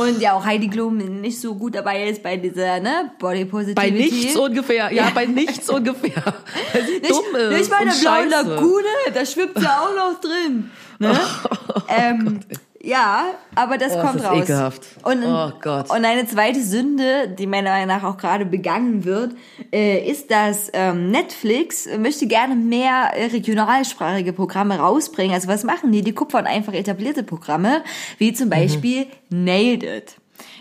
Und ja, auch Heidi Klum nicht so gut dabei ist bei dieser, ne, Body Positivity. Bei nichts ungefähr. Ja, bei nichts ungefähr. Weil sie nicht, dumm ist. nicht bei der blauen. Lagune, da schwimmt sie auch noch drin. Ne? ähm, ja, aber das Oh, kommt das ist raus. ekelhaft. Und, Oh Gott. und eine zweite Sünde, die meiner Meinung nach auch gerade begangen wird, äh, ist, dass ähm, Netflix möchte gerne mehr äh, regionalsprachige Programme rausbringen. Also was machen die? Die kupfern einfach etablierte Programme, wie Mhm. zum Beispiel Nailed It.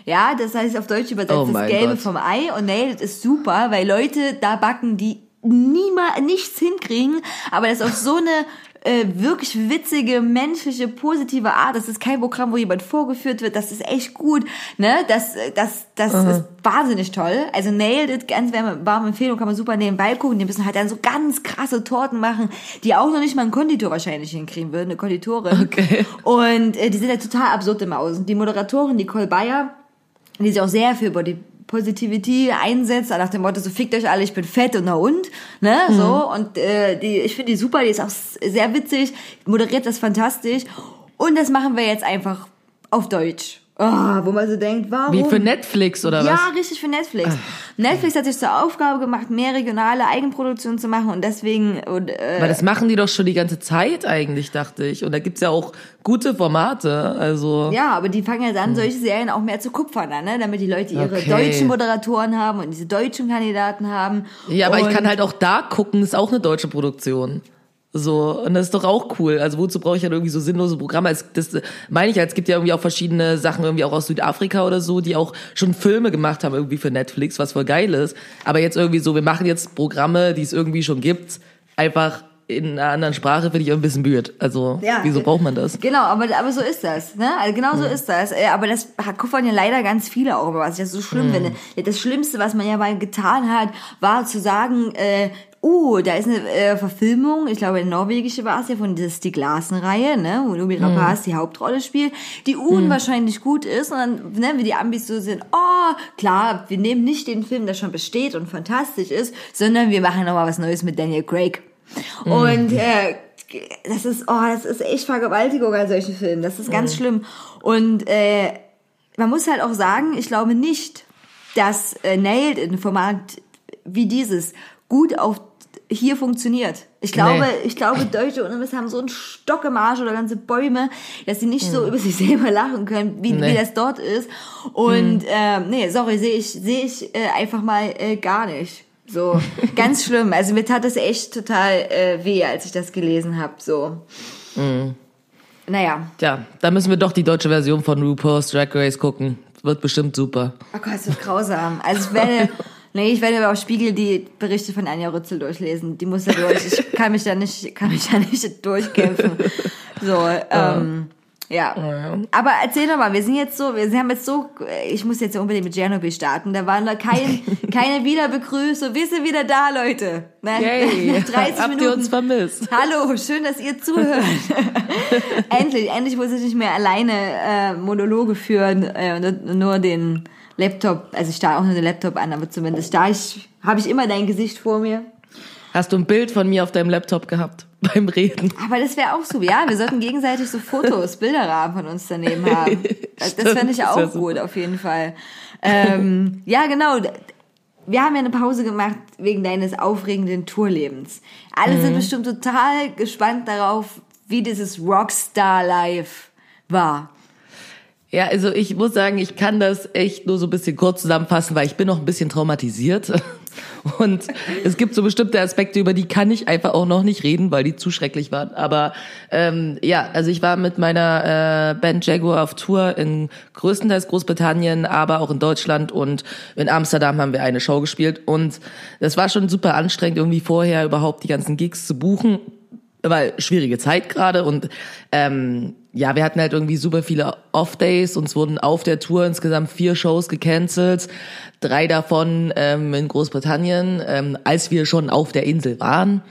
Ja, das heißt auf Deutsch übersetzt Oh das Gelbe Gott. vom Ei und Nailed It ist super, weil Leute da backen, die niemals nichts hinkriegen, aber das auf so eine äh, wirklich witzige, menschliche, positive Art. Das ist kein Programm, wo jemand vorgeführt wird. Das ist echt gut. Ne? Das, das, das ist wahnsinnig toll. Also Nailed It, ganz warme, warme Empfehlung, kann man super nebenbei gucken. Die müssen halt dann so ganz krasse Torten machen, die auch noch nicht mal ein Konditor wahrscheinlich hinkriegen würde, eine Konditorin. Okay. Und äh, die sind ja total absurd im Außen. Die Moderatorin Nicole Bayer, die sich auch sehr für Body Positivity einsetzt, nach dem Motto, so fickt euch alle, ich bin fett und na und, ne, so, und äh, die, ich finde die super, die ist auch sehr witzig, moderiert das fantastisch. Und das machen wir jetzt einfach auf Deutsch. Oh, wo man so denkt, warum? Wie für Netflix oder ja, was? richtig für Netflix. Netflix hat sich zur Aufgabe gemacht, mehr regionale Eigenproduktionen zu machen und deswegen und, äh, Weil das machen die doch schon die ganze Zeit eigentlich, dachte ich. Und da gibt's ja auch gute Formate. Also Ja, aber die fangen jetzt an, solche Serien auch mehr zu kupfern an, ne? damit die Leute ihre Okay. deutschen Moderatoren haben und diese deutschen Kandidaten haben. Ja, aber ich kann halt auch da gucken, ist auch eine deutsche Produktion. So, und das ist doch auch cool. Also wozu brauche ich dann irgendwie so sinnlose Programme? Es, das meine ich ja, es gibt ja irgendwie auch verschiedene Sachen irgendwie auch aus Südafrika oder so, die auch schon Filme gemacht haben irgendwie für Netflix, was voll geil ist. Aber jetzt irgendwie so, wir machen jetzt Programme, die es irgendwie schon gibt, einfach in einer anderen Sprache, finde ich auch ein bisschen blöd. Also, Ja, wieso braucht man das? Genau, aber, aber so ist das. Ne? Also genau so ist das. Äh, Aber das kuffern ja leider ganz viele auch, was ich das so schlimm finde. Das Schlimmste, was man ja mal getan hat, war zu sagen, äh, uh, da ist eine äh, Verfilmung, ich glaube, eine norwegische war es ja, von dieser Stieg Larsen-Reihe, ne, wo Numi Rapaz die Hauptrolle spielt, die unwahrscheinlich gut ist und dann, ne, wie die Ambis so sind, oh, klar, wir nehmen nicht den Film, der schon besteht und fantastisch ist, sondern wir machen nochmal was Neues mit Daniel Craig. Und äh, das ist, oh, das ist echt Vergewaltigung an solchen Filmen. Das ist ganz schlimm. Und äh, man muss halt auch sagen, ich glaube nicht, dass äh, Nailed in Format wie dieses gut auf hier funktioniert. Ich glaube, Nee. ich glaube, Deutsche Untermiss haben so einen Stock im Arsch oder ganze Bäume, dass sie nicht so über sich selber lachen können, wie, Nee. wie das dort ist. Und ähm, nee, sorry, sehe ich, sehe ich äh, einfach mal äh, gar nicht. So, ganz schlimm. Also mir tat es echt total äh, weh, als ich das gelesen habe. So. Naja. Tja, da müssen wir doch die deutsche Version von RuPaul's Drag Race gucken. Wird bestimmt super. Oh Gott, ist das grausam. Also ich werde, nee, ich werde aber auf Spiegel die Berichte von Anja Rützel durchlesen. Die muss da durch. Ich kann mich da nicht, kann mich da nicht durchkämpfen. So, ähm, ja. Aber erzähl doch mal, wir sind jetzt so, wir haben jetzt so, ich muss jetzt ja unbedingt mit Tschernobyl starten. Da waren da kein, keine Wiederbegrüßung. Wir sind wieder da, Leute. Nach, Yay. nach 30 Habt Minuten. ihr uns vermisst? Hallo, schön, dass ihr zuhört. endlich, endlich muss ich nicht mehr alleine äh, Monologe führen äh, und nur den Laptop, also ich starre auch nur den Laptop an, aber zumindest da ich, habe ich immer dein Gesicht vor mir. Hast du ein Bild von mir auf deinem Laptop gehabt beim Reden? Aber das wäre auch so, ja, wir sollten gegenseitig so Fotos, Bilderrahmen von uns daneben haben. Das, fände ich auch gut, auf jeden Fall. Ähm, ja, genau. Wir haben ja eine Pause gemacht wegen deines aufregenden Tourlebens. Alle Mhm. sind bestimmt total gespannt darauf, wie dieses Rockstar-Life war. Ja, also ich muss sagen, ich kann das echt nur so ein bisschen kurz zusammenfassen, weil ich bin noch ein bisschen traumatisiert. Und es gibt so bestimmte Aspekte, über die kann ich einfach auch noch nicht reden, weil die zu schrecklich waren. Aber ähm, ja, also ich war mit meiner äh, Band Jaguar auf Tour in größtenteils Großbritannien, aber auch in Deutschland und in Amsterdam haben wir eine Show gespielt. Und das war schon super anstrengend, irgendwie vorher überhaupt die ganzen Gigs zu buchen weil schwierige Zeit gerade und ähm, ja, wir hatten halt irgendwie super viele Off-Days. Uns wurden auf der Tour insgesamt vier Shows gecancelt, drei davon ähm, in Großbritannien, ähm, als wir schon auf der Insel waren.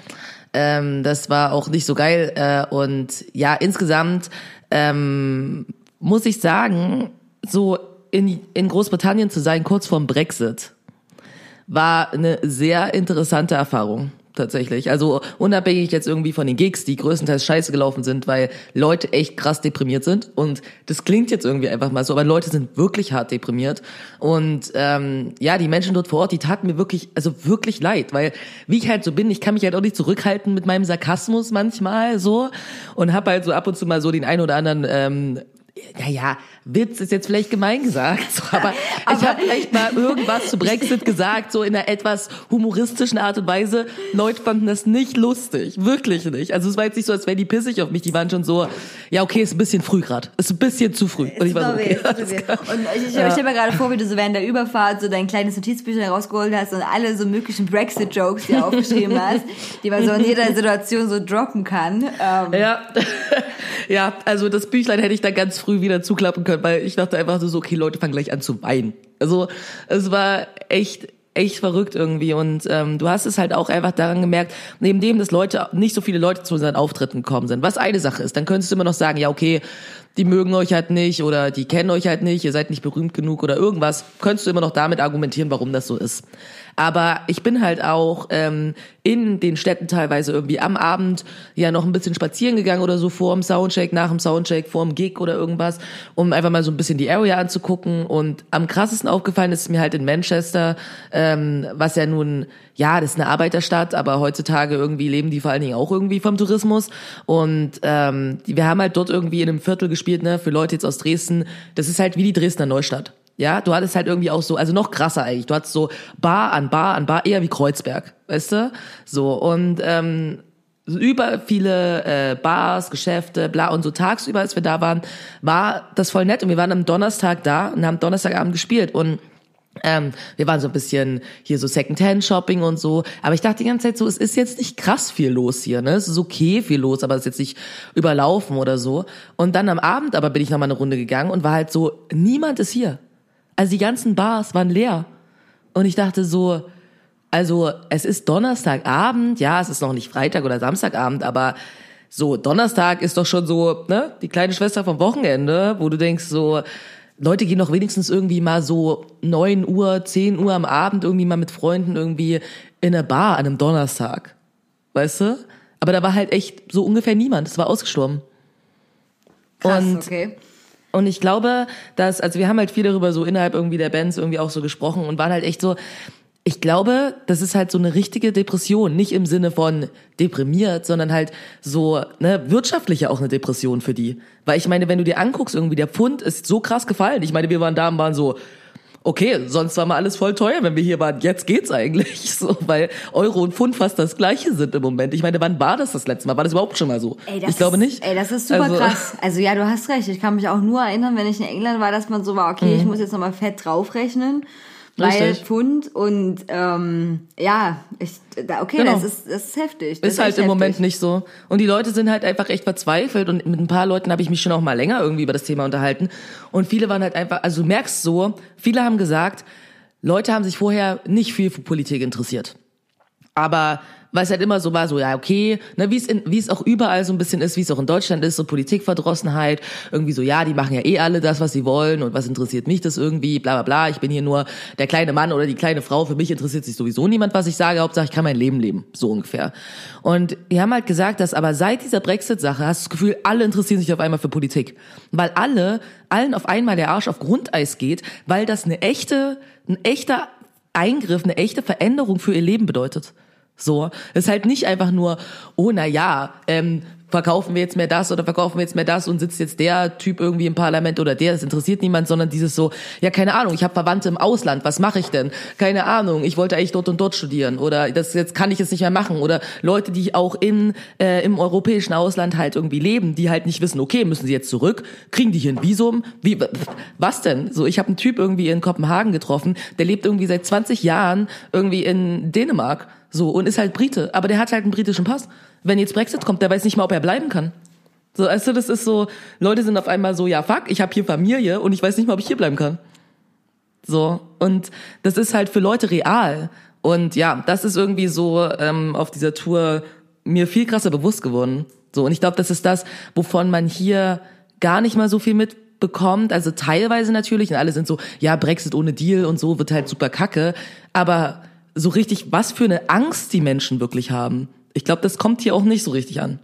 Ähm, das war auch nicht so geil äh, und ja, insgesamt ähm, muss ich sagen, so in, in Großbritannien zu sein, kurz vorm Brexit, war eine sehr interessante Erfahrung tatsächlich. Also unabhängig jetzt irgendwie von den Gigs, die größtenteils scheiße gelaufen sind, weil Leute echt krass deprimiert sind. Und das klingt jetzt irgendwie einfach mal so, aber Leute sind wirklich hart deprimiert. Und ähm, ja, die Menschen dort vor Ort, die taten mir wirklich, also wirklich leid, weil wie ich halt so bin, ich kann mich halt auch nicht zurückhalten mit meinem Sarkasmus manchmal so und hab halt so ab und zu mal so den einen oder anderen ähm, naja, Witz ist jetzt vielleicht gemein gesagt, so, aber, ich habe vielleicht mal irgendwas zu Brexit gesagt, so in einer etwas humoristischen Art und Weise. Leute fanden das nicht lustig, wirklich nicht. Also es war jetzt nicht so, als wären die pissig auf mich, die waren schon so, ja okay, ist ein bisschen früh gerade, ist ein bisschen zu früh. Und ich war so, okay. Und ich, ich, ich stelle mir gerade vor, wie du so während der Überfahrt so dein kleines Notizbüchlein rausgeholt hast und alle so möglichen Brexit-Jokes dir aufgeschrieben hast, die man so in jeder Situation so droppen kann. Ähm, Ja, ja, also das Büchlein hätte ich dann ganz früh wieder zuklappen können, weil ich dachte einfach so, okay, Leute fangen gleich an zu weinen. Also es war echt echt verrückt irgendwie und ähm, du hast es halt auch einfach daran gemerkt, neben dem, dass Leute nicht so viele Leute zu unseren Auftritten gekommen sind, was eine Sache ist, dann könntest du immer noch sagen, ja okay, die mögen euch halt nicht oder die kennen euch halt nicht, ihr seid nicht berühmt genug oder irgendwas, könntest du immer noch damit argumentieren, warum das so ist. Aber ich bin halt auch ähm, in den Städten teilweise irgendwie am Abend ja noch ein bisschen spazieren gegangen oder so vor dem Soundcheck, nach dem Soundcheck, vor dem Gig oder irgendwas, um einfach mal so ein bisschen die Area anzugucken. Und am krassesten aufgefallen ist mir halt in Manchester, ähm, was ja nun, ja, das ist eine Arbeiterstadt, aber heutzutage irgendwie leben die vor allen Dingen auch irgendwie vom Tourismus. Und ähm, wir haben halt dort irgendwie in einem Viertel gespielt, ne, für Leute jetzt aus Dresden. Das ist halt wie die Dresdner Neustadt. Ja, du hattest halt irgendwie auch so, also noch krasser eigentlich. Du hattest so Bar an Bar an Bar, eher wie Kreuzberg, weißt du? So, und ähm, über viele äh, Bars, Geschäfte, bla und so tagsüber, als wir da waren, war das voll nett und wir waren am Donnerstag da und haben Donnerstagabend gespielt und ähm, wir waren so ein bisschen hier so Second-Hand-Shopping und so. Aber ich dachte die ganze Zeit so, es ist jetzt nicht krass viel los hier, ne? Es ist okay viel los, aber es ist jetzt nicht überlaufen oder so. Und dann am Abend aber bin ich noch mal eine Runde gegangen und war halt so, niemand ist hier. Also die ganzen Bars waren leer. Und ich dachte so, also es ist Donnerstagabend, ja, es ist noch nicht Freitag oder Samstagabend, aber so Donnerstag ist doch schon so, ne, die kleine Schwester vom Wochenende, wo du denkst so, Leute gehen doch wenigstens irgendwie mal so 9 Uhr, 10 Uhr am Abend irgendwie mal mit Freunden irgendwie in einer Bar an einem Donnerstag. Weißt du? Aber da war halt echt so ungefähr niemand. Es war ausgestorben. krass, und- okay. Und ich glaube, dass, also wir haben halt viel darüber so innerhalb irgendwie der Bands irgendwie auch so gesprochen und waren halt echt so, ich glaube, das ist halt so eine richtige Depression, nicht im Sinne von deprimiert, sondern halt so, ne, wirtschaftlich ja auch eine Depression für die. Weil ich meine, wenn du dir anguckst, irgendwie der Pfund ist so krass gefallen. Ich meine, wir waren da und waren so, okay, sonst war mal alles voll teuer, wenn wir hier waren. Jetzt geht's eigentlich so, weil Euro und Pfund fast das gleiche sind im Moment. Ich meine, wann war das das letzte Mal? War das überhaupt schon mal so? Ey, das ich glaube nicht. Ey, das ist super Also- krass. Also ja, du hast recht. Ich kann mich auch nur erinnern, wenn ich in England war, dass man so war, okay, Mhm. ich muss jetzt nochmal fett draufrechnen. Weil Richtig. Pfund und ähm, ja, ich, okay, Genau. das ist das ist heftig. Das Ist halt echt im Moment heftig. nicht so. Und die Leute sind halt einfach echt verzweifelt und mit ein paar Leuten habe ich mich schon auch mal länger irgendwie über das Thema unterhalten. Und viele waren halt einfach, also du merkst so, viele haben gesagt, Leute haben sich vorher nicht viel für Politik interessiert. Aber weil es halt immer so war, so ja okay, ne, wie es in, wie es auch überall so ein bisschen ist, wie es auch in Deutschland ist, so Politikverdrossenheit, irgendwie so ja, die machen ja eh alle das, was sie wollen und was interessiert mich das irgendwie, bla bla bla. Ich bin hier nur der kleine Mann oder die kleine Frau. Für mich interessiert sich sowieso niemand, was ich sage. Hauptsache ich kann mein Leben leben, so ungefähr. Und die haben halt gesagt, dass aber seit dieser Brexit-Sache hast du das Gefühl, alle interessieren sich auf einmal für Politik, weil alle allen auf einmal der Arsch auf Grundeis geht, weil das eine echte, ein echter Eingriff, eine echte Veränderung für ihr Leben bedeutet. So, es ist halt nicht einfach nur, oh na ja, ähm, verkaufen wir jetzt mehr das oder verkaufen wir jetzt mehr das und sitzt jetzt der Typ irgendwie im Parlament oder der, das interessiert niemand, sondern dieses so, ja keine Ahnung, ich habe Verwandte im Ausland, was mache ich denn? Keine Ahnung, ich wollte eigentlich dort und dort studieren oder das jetzt kann ich es nicht mehr machen oder Leute, die auch in äh, im europäischen Ausland halt irgendwie leben, die halt nicht wissen, okay, müssen sie jetzt zurück, kriegen die hier ein Visum? Wie was denn? So, ich habe einen Typ irgendwie in Kopenhagen getroffen, der lebt irgendwie seit 20 Jahren irgendwie in Dänemark. So, und ist halt Brite, aber der hat halt einen britischen Pass. Wenn jetzt Brexit kommt, der weiß nicht mal, ob er bleiben kann. So, weißt du, das ist so, Leute sind auf einmal so, ja fuck, ich habe hier Familie und ich weiß nicht mal, ob ich hier bleiben kann. So, und das ist halt für Leute real. Und ja, das ist irgendwie so ähm, auf dieser Tour mir viel krasser bewusst geworden. So, und ich glaube, das ist das, wovon man hier gar nicht mal so viel mitbekommt. Also teilweise natürlich, und alle sind so, ja, Brexit ohne Deal und so wird halt super kacke. Aber so richtig, was für eine Angst die Menschen wirklich haben. Ich glaube, das kommt hier auch nicht so richtig an.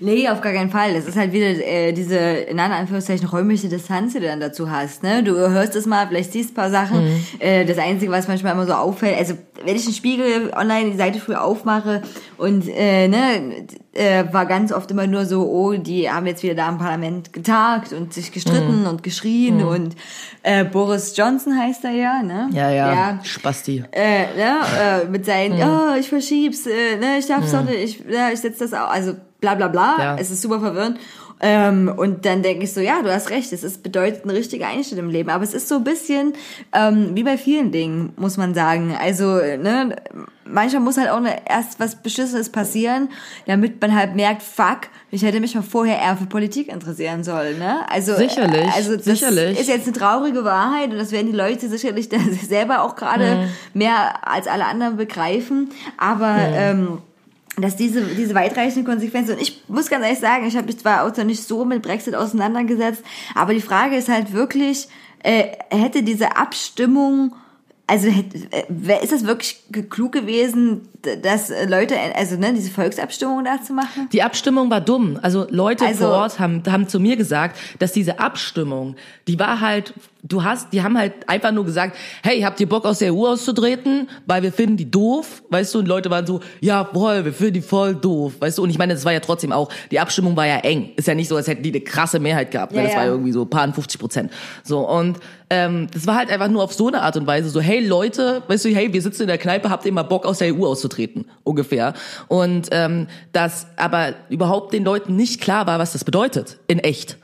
Nee, auf gar keinen Fall. Das ist halt wieder äh, diese, in Anführungszeichen, räumliche Distanz, die du dann dazu hast. Ne? Du hörst es mal, vielleicht siehst ein paar Sachen. Mhm. Äh, das Einzige, was manchmal immer so auffällt, also wenn ich einen Spiegel online die Seite früh aufmache und äh, ne, äh, war ganz oft immer nur so, oh, die haben jetzt wieder da im Parlament getagt und sich gestritten Mhm. und geschrien und äh, Boris Johnson heißt er ja, ne? Ja, ja, ja Spasti. äh, ne, äh, mit seinen, Mhm. ja, ich verschieb's, äh, ne, ich darf's doch nicht, ich, ja, ich setz das auch, also bla bla bla, Ja. es ist super verwirrend. Ähm, und dann denke ich so, ja, du hast recht, es ist, bedeutet eine richtige Einstellung im Leben. Aber es ist so ein bisschen ähm, wie bei vielen Dingen, muss man sagen. Also, ne, manchmal muss halt auch ne, erst was Beschissenes passieren, damit man halt merkt, fuck, ich hätte mich mal vorher eher für Politik interessieren sollen. Ne? Also, Sicherlich, also das sicherlich. ist jetzt eine traurige Wahrheit und das werden die Leute sicherlich selber auch gerade Mhm. mehr als alle anderen begreifen. Aber ähm, dass diese, diese weitreichenden Konsequenzen, und ich muss ganz ehrlich sagen, ich habe mich zwar auch noch nicht so mit Brexit auseinandergesetzt, aber die Frage ist halt wirklich, äh, hätte diese Abstimmung, also äh, ist das wirklich klug gewesen, dass Leute, also ne, diese Volksabstimmung da zu machen? Die Abstimmung war dumm. Also Leute Also- vor Ort haben, haben zu mir gesagt, dass diese Abstimmung, die war halt, du hast, die haben halt einfach nur gesagt, hey, habt ihr Bock aus der EU auszutreten? Weil wir finden die doof, weißt du? Und Leute waren so, ja, voll, wir finden die voll doof, weißt du? Und ich meine, das war ja trotzdem auch, die Abstimmung war ja eng. Ist ja nicht so, als hätten die eine krasse Mehrheit gehabt, weil Ja, das war ja. irgendwie so paar 50 Prozent. So, und ähm, das war halt einfach nur auf so eine Art und Weise so, hey Leute, weißt du, hey, wir sitzen in der Kneipe, habt ihr mal Bock aus der EU auszutreten? Ungefähr. Und ähm, dass aber überhaupt den Leuten nicht klar war, was das bedeutet, in echt.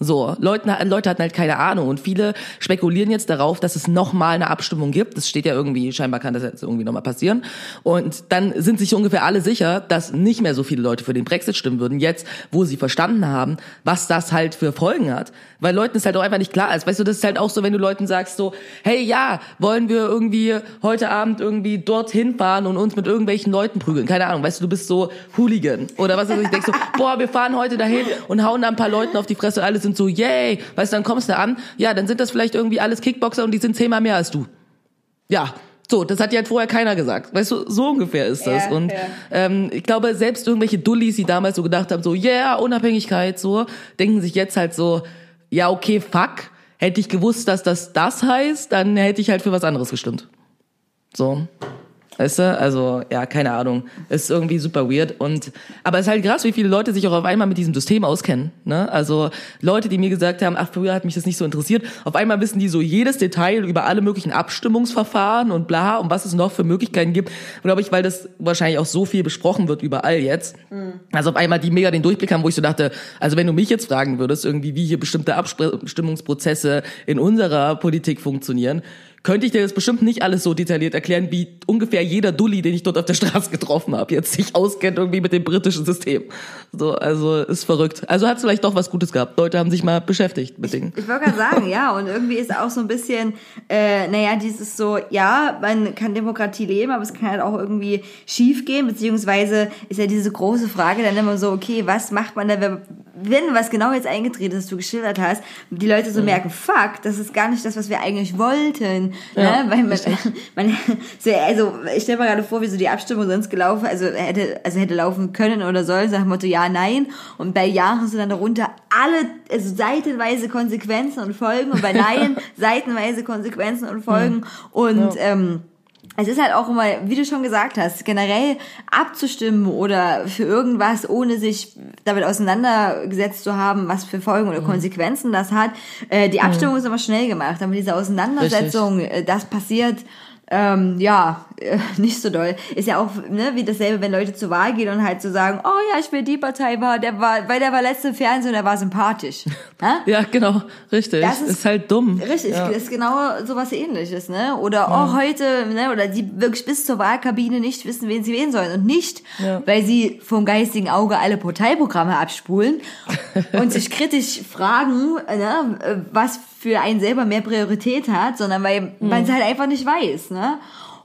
So, Leute, Leute hatten halt keine Ahnung und viele spekulieren jetzt darauf, dass es nochmal eine Abstimmung gibt. Das steht ja irgendwie, scheinbar kann das jetzt irgendwie nochmal passieren. Und dann sind sich ungefähr alle sicher, dass nicht mehr so viele Leute für den Brexit stimmen würden, jetzt, wo sie verstanden haben, was das halt für Folgen hat. Weil Leuten ist halt auch einfach nicht klar ist. Weißt du, das ist halt auch so, wenn du Leuten sagst so, hey ja, wollen wir irgendwie heute Abend irgendwie dorthin fahren und uns mit irgendwelchen Leuten prügeln. Keine Ahnung, weißt du, du bist so Hooligan. Oder was weiß ich, ich denk so, boah, wir fahren heute dahin und hauen da ein paar Leuten auf die Fresse, alle sind so, yay. Weißt du, dann kommst du an, ja, dann sind das vielleicht irgendwie alles Kickboxer und die sind zehnmal mehr als du. Ja, so, das hat ja halt vorher keiner gesagt. Weißt du, so ungefähr ist das. Ja, und ja. ähm, ich glaube, selbst irgendwelche Dullis, die damals so gedacht haben, so, yeah, Unabhängigkeit, so, denken sich jetzt halt so, ja, okay, fuck. Hätte ich gewusst, dass das das heißt, dann hätte ich halt für was anderes gestimmt. So. Weißt du? Also, ja, keine Ahnung. Ist irgendwie super weird. Und, aber es ist halt krass, wie viele Leute sich auch auf einmal mit diesem System auskennen. Ne? Also, Leute, die mir gesagt haben, ach, früher hat mich das nicht so interessiert. Auf einmal wissen die so jedes Detail über alle möglichen Abstimmungsverfahren und bla und was es noch für Möglichkeiten gibt. Glaube ich, weil das wahrscheinlich auch so viel besprochen wird überall jetzt. Also auf einmal die mega den Durchblick haben, wo ich so dachte, also wenn du mich jetzt fragen würdest, irgendwie, wie hier bestimmte Abstimmungsprozesse in unserer Politik funktionieren, könnte ich dir das bestimmt nicht alles so detailliert erklären, wie ungefähr jeder Dulli, den ich dort auf der Straße getroffen habe, jetzt sich auskennt irgendwie mit dem britischen System. So, also ist verrückt. Also hat es vielleicht doch was Gutes gehabt. Leute haben sich mal beschäftigt mit Dingen. Ich wollte gerade sagen, ja, und irgendwie ist auch so ein bisschen, äh, naja, dieses so, ja, man kann Demokratie leben, aber es kann halt auch irgendwie schief gehen, beziehungsweise ist ja diese große Frage dann immer so, okay, was macht man da, wenn, wenn was genau jetzt eingetreten ist, du geschildert hast, die Leute Mhm. so merken, fuck, das ist gar nicht das, was wir eigentlich wollten, Ja, ne? weil man, man so, also ich stelle mir gerade vor, wie so die Abstimmung sonst gelaufen, also hätte, also hätte laufen können oder sollen, dem Motto ja, nein, und bei Ja hast du dann darunter alle, also seitenweise Konsequenzen und Folgen und bei Nein seitenweise Konsequenzen und Folgen. Und ähm, es ist halt auch immer, wie du schon gesagt hast, generell abzustimmen oder für irgendwas, ohne sich damit auseinandergesetzt zu haben, was für Folgen oder Konsequenzen das hat. Äh, die Abstimmung ist immer schnell gemacht, aber diese Auseinandersetzung, äh, das passiert ähm, ja, äh, nicht so doll. Ist ja auch ne, wie dasselbe, wenn Leute zur Wahl gehen und halt so sagen, oh ja, ich will die Partei war, der war, weil der war letzte im Fernsehen und der war sympathisch. Ha? Ja, genau, richtig. Das ist, ist- halt dumm. Richtig, Ja. ist genau sowas ähnliches, ne? Oder oh, heute, ne, oder die wirklich bis zur Wahlkabine nicht wissen, wen sie wählen sollen. Und nicht, Ja. weil sie vom geistigen Auge alle Parteiprogramme abspulen und sich kritisch fragen, ne, was für einen selber mehr Priorität hat, sondern weil man es halt einfach nicht weiß, ne?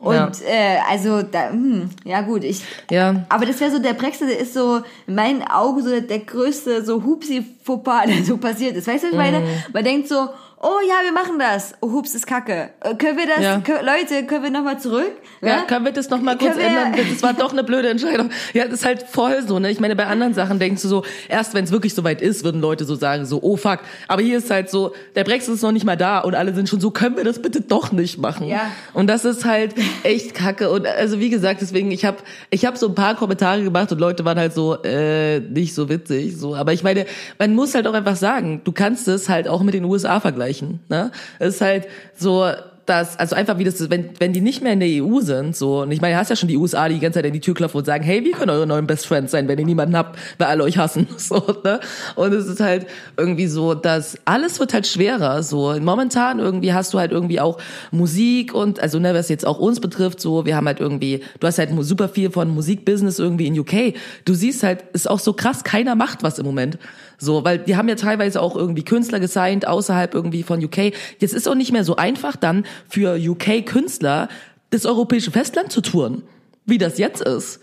Und Ja. äh, also da, hm, ja gut, ich Ja. aber das wäre so, der Brexit ist so in meinen Augen so der größte so hupsi fauxpas, der so passiert ist. Weißt du, was ich meine? Man denkt so, oh ja, wir machen das. Oh, hups, ist kacke. Äh, können wir das, Ja. kö- Leute, können wir nochmal zurück? Ja, Ne? können wir das noch mal kurz Können wir- ändern? Das war doch eine blöde Entscheidung. Ja, das ist halt voll so, ne? Ich meine, bei anderen Sachen denkst du so, erst wenn es wirklich soweit ist, würden Leute so sagen, so, oh fuck. Aber hier ist halt so, der Brexit ist noch nicht mal da und alle sind schon so, können wir das bitte doch nicht machen? Ja. Und das ist halt echt kacke. Und also wie gesagt, deswegen, ich habe ich hab so ein paar Kommentare gemacht und Leute waren halt so, äh, nicht so witzig. so. Aber ich meine, man muss halt auch einfach sagen, du kannst es halt auch mit den USA vergleichen. Ne? Es ist halt so, dass, also einfach wie das, wenn, wenn die nicht mehr in der EU sind, so, und ich meine, du hast ja schon die USA, die die ganze Zeit in die Tür klopfen und sagen, hey, wir können eure neuen Best Friends sein, wenn ihr niemanden habt, weil alle euch hassen, so, ne? Und es ist halt irgendwie so, dass alles wird halt schwerer, so. Momentan irgendwie hast du halt irgendwie auch Musik und, also, ne, was jetzt auch uns betrifft, so, wir haben halt irgendwie, du hast halt super viel von Musikbusiness irgendwie in UK. Du siehst halt, ist auch so krass, keiner macht was im Moment. So, weil die haben ja teilweise auch irgendwie Künstler gesigned außerhalb irgendwie von UK. Jetzt ist auch nicht mehr so einfach dann für UK-Künstler das europäische Festland zu touren, wie das jetzt ist.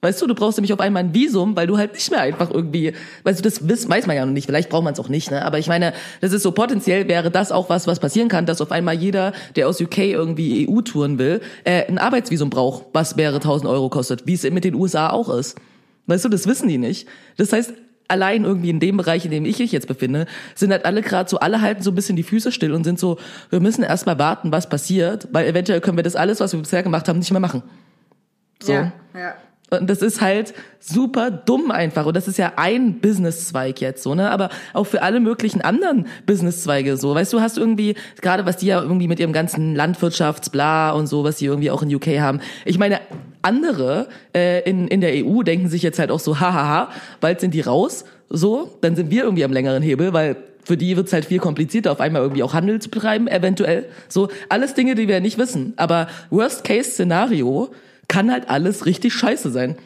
Weißt du, du brauchst nämlich auf einmal ein Visum, weil du halt nicht mehr einfach irgendwie, weißt du, das weiß man ja noch nicht, vielleicht braucht man es auch nicht, ne? Aber ich meine, das ist so potenziell wäre das auch was, was passieren kann, dass auf einmal jeder, der aus UK irgendwie EU touren will, äh, ein Arbeitsvisum braucht, was mehrere tausend Euro kostet, wie es mit den USA auch ist. Weißt du, das wissen die nicht. Das heißt, allein irgendwie in dem Bereich, in dem ich mich jetzt befinde, sind halt alle gerade so, alle halten so ein bisschen die Füße still und sind so, wir müssen erst mal warten, was passiert, weil eventuell können wir das alles, was wir bisher gemacht haben, nicht mehr machen. So. Ja, ja. Und das ist halt super dumm einfach. Und das ist ja ein Businesszweig jetzt so, ne? Aber auch für alle möglichen anderen Businesszweige so. Weißt du, hast irgendwie, gerade was die ja irgendwie mit ihrem ganzen Landwirtschaftsbla und so, was die irgendwie auch in UK haben. Ich meine, andere äh, in, in der EU denken sich jetzt halt auch so, hahaha, bald sind die raus. So, dann sind wir irgendwie am längeren Hebel, weil für die wird's halt viel komplizierter, auf einmal irgendwie auch Handel zu betreiben, eventuell. So, alles Dinge, die wir nicht wissen. Aber Worst-Case-Szenario kann halt alles richtig scheiße sein.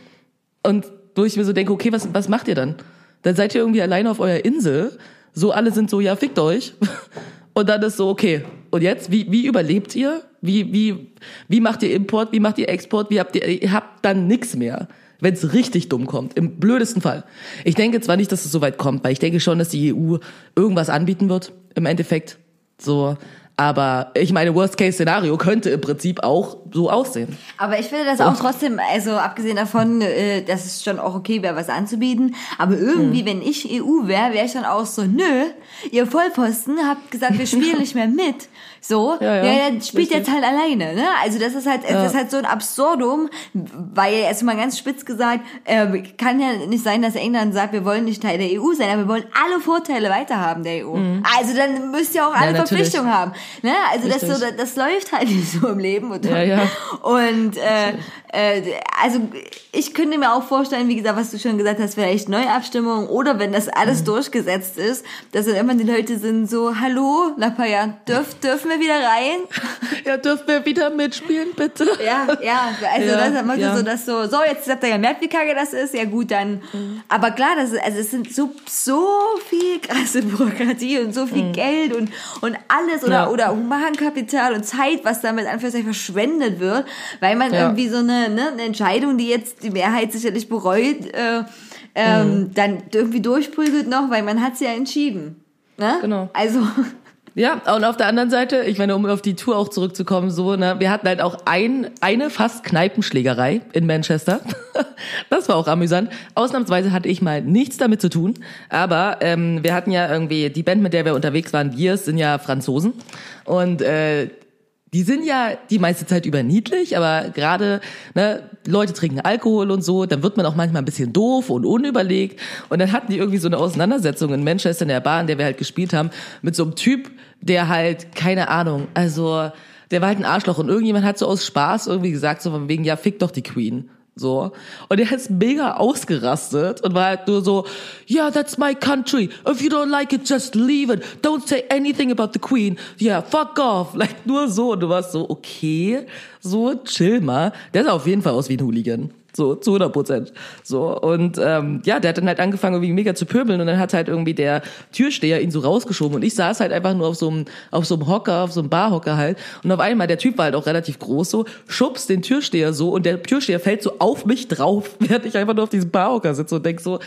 Und wo ich mir so denke, okay, was, was macht ihr dann? Dann seid ihr irgendwie alleine auf eurer Insel. So, alle sind so, ja, fickt euch. Und dann ist so, okay. Und jetzt, wie, wie überlebt ihr? Wie, wie, wie macht ihr Import? Wie macht ihr Export? Wie habt ihr, ihr habt dann nix mehr. Wenn es richtig dumm kommt, im blödesten Fall. Ich denke zwar nicht, dass es so weit kommt, weil ich denke schon, dass die EU irgendwas anbieten wird, im Endeffekt. So, aber ich meine, Worst-Case-Szenario könnte im Prinzip auch so aussehen. Aber ich finde das auch trotzdem, also abgesehen davon, äh, dass es schon auch okay wäre, was anzubieten. Aber irgendwie, wenn ich EU wäre, wäre ich dann auch so, nö, ihr Vollpfosten habt gesagt, wir spielen nicht mehr mit. So, Ja, ja, ja, dann spielt richtig. jetzt halt alleine, ne? Also das ist halt, das ist halt so ein Absurdum, weil jetzt mal ganz spitz gesagt, äh, kann ja nicht sein, dass England sagt, wir wollen nicht Teil der EU sein, aber wir wollen alle Vorteile weiterhaben der EU. Also dann müsst ihr auch alle Mhm. natürlich. Verpflichtungen haben, ne? Also das, so, Richtig. das läuft halt nicht so im Leben und Ja, ja. und äh, äh, also ich könnte mir auch vorstellen, wie gesagt, was du schon gesagt hast, vielleicht Neuabstimmung oder wenn das alles Mhm. durchgesetzt ist, dass dann immer die Leute sind so, hallo, nach paar Jahren, dürf, dürfen wir wieder rein? Ja, dürfen wir wieder mitspielen, bitte? Ja, ja, also Ja, das ist ja. so, dass so, so, jetzt habt ihr ja gemerkt, wie kacke das ist, ja gut, dann, Mhm. aber klar, das ist, also es sind so, so viel krasse Bürokratie und so viel Geld und, und alles oder, Mhm. Ja. oder Humankapital und Zeit, was damit Anführungszeichen verschwendet wird, weil man irgendwie so eine, ne, eine Entscheidung, die jetzt die Mehrheit sicherlich bereut, äh, ähm, Mhm. dann irgendwie durchprügelt noch, weil man hat's ja entschieden. Ne? Genau. Also, Ja, und auf der anderen Seite, ich meine, um auf die Tour auch zurückzukommen, so, ne, wir hatten halt auch ein, eine fast Kneipenschlägerei in Manchester. Das war auch amüsant. Ausnahmsweise hatte ich mal nichts damit zu tun, aber ähm, wir hatten ja irgendwie, die Band, mit der wir unterwegs waren, Years, sind ja Franzosen und äh, die sind ja die meiste Zeit über niedlich, aber gerade ne, Leute trinken Alkohol und so, dann wird man auch manchmal ein bisschen doof und unüberlegt. Und dann hatten die irgendwie so eine Auseinandersetzung in Manchester in der Bar, in der wir halt gespielt haben, mit so einem Typ, der halt, keine Ahnung, also der war halt ein Arschloch und irgendjemand hat so aus Spaß irgendwie gesagt, so von wegen, ja, fick doch die Queen. So. Und er ist mega ausgerastet und war halt nur so, yeah, that's my country. If you don't like it, just leave it. Don't say anything about the Queen. Yeah, fuck off. Like nur so. Und du warst so, okay, so chill mal. Der sah auf jeden Fall aus wie ein Hooligan. So, zu 100 Prozent. So, und ähm, ja, der hat dann halt angefangen, irgendwie mega zu pöbeln und dann hat halt irgendwie der Türsteher ihn so rausgeschoben und ich saß halt einfach nur auf so einem, auf so einem Hocker, auf so einem Barhocker halt und auf einmal, der Typ war halt auch relativ groß so, schubst den Türsteher so und der Türsteher fällt so auf mich drauf, während ich einfach nur auf diesem Barhocker sitze und denk so,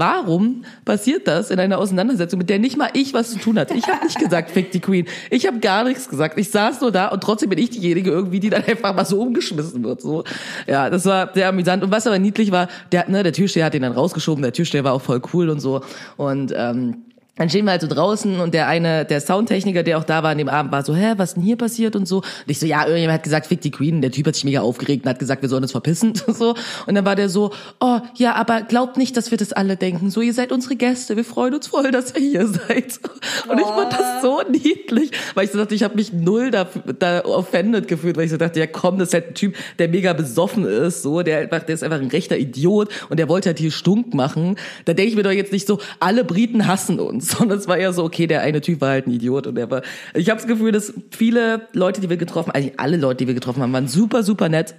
Warum passiert das in einer Auseinandersetzung, mit der nicht mal ich was zu tun hatte? Ich habe nicht gesagt, fick die Queen. Ich habe gar nichts gesagt. Ich saß nur da und trotzdem bin ich diejenige irgendwie, die dann einfach mal so umgeschmissen wird. So, ja, das war sehr amüsant. Und was aber niedlich war, der, ne, der Türsteher hat ihn dann rausgeschoben. Der Türsteher war auch voll cool und so. Und ähm, dann stehen wir halt so draußen und der eine, der Soundtechniker, der auch da war an dem Abend, war so, hä, was denn hier passiert und so. Und ich so, ja, irgendjemand hat gesagt, fick die Queen. Der Typ hat sich mega aufgeregt und hat gesagt, wir sollen uns verpissen. so. Und dann war der so, oh, ja, aber glaubt nicht, dass wir das alle denken. So, ihr seid unsere Gäste. Wir freuen uns voll, dass ihr hier seid. Und ich fand das so niedlich, weil ich so dachte, ich habe mich null da, da offended gefühlt, weil ich so dachte, ja komm, das ist halt ein Typ, der mega besoffen ist, so, der einfach, der ist einfach ein rechter Idiot und der wollte halt hier stunk machen. Da denke ich mir doch jetzt nicht so, alle Briten hassen uns sondern es war eher so, okay, der eine Typ war halt ein Idiot und der war. Ich habe das Gefühl, dass viele Leute, die wir getroffen, eigentlich alle Leute, die wir getroffen haben, waren super, super nett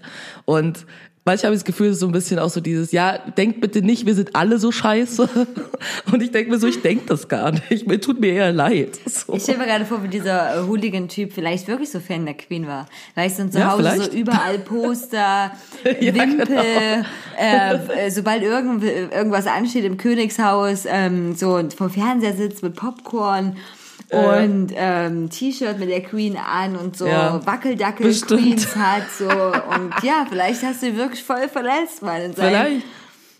und Manchmal habe ich das Gefühl, es ist so ein bisschen auch so dieses, ja, denkt bitte nicht, wir sind alle so scheiße. Und ich denke mir so, ich denke das gar nicht. Mir tut mir eher leid. So. Ich stelle mir gerade vor, wie dieser äh, Hooligan-Typ vielleicht wirklich so Fan der Queen war. Weißt du, und zu Ja, Hause vielleicht. so überall Poster, Ja, Wimpel, genau. äh, sobald irgend, irgendwas ansteht im Königshaus, ähm, so vor Fernseher sitzt mit Popcorn. Und ähm, T-Shirt mit der Queen an und so Ja, Wackeldackel bestimmt. Queens hat so und ja, vielleicht hast du ihn wirklich voll verletzt, mal in Vielleicht.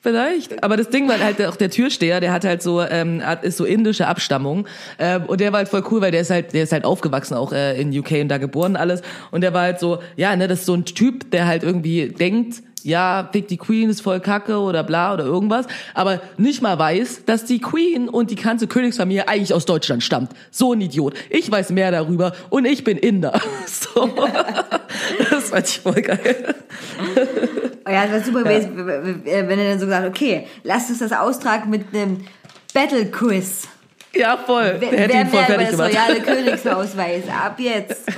Vielleicht. Aber das Ding war halt auch der Türsteher, der hat halt so, ähm, ist so indische Abstammung. Ähm, und der war halt voll cool, weil der ist halt, der ist halt aufgewachsen auch äh, in UK und da geboren alles. Und der war halt so, ja, ne, das ist so ein Typ, der halt irgendwie denkt, ja, Fick die Queen ist voll kacke oder bla oder irgendwas, aber nicht mal weiß, dass die Queen und die ganze Königsfamilie eigentlich aus Deutschland stammt. So ein Idiot. Ich weiß mehr darüber und ich bin Inder. So. Das fand ich voll geil. Oh ja, das war super gewesen, wenn er dann so gesagt okay, lasst uns das austragen mit einem Battle Quiz. Ja, voll. Wer, Der hätte wer ihn voll fertig das gemacht. royale Königshaus weiß, ab jetzt.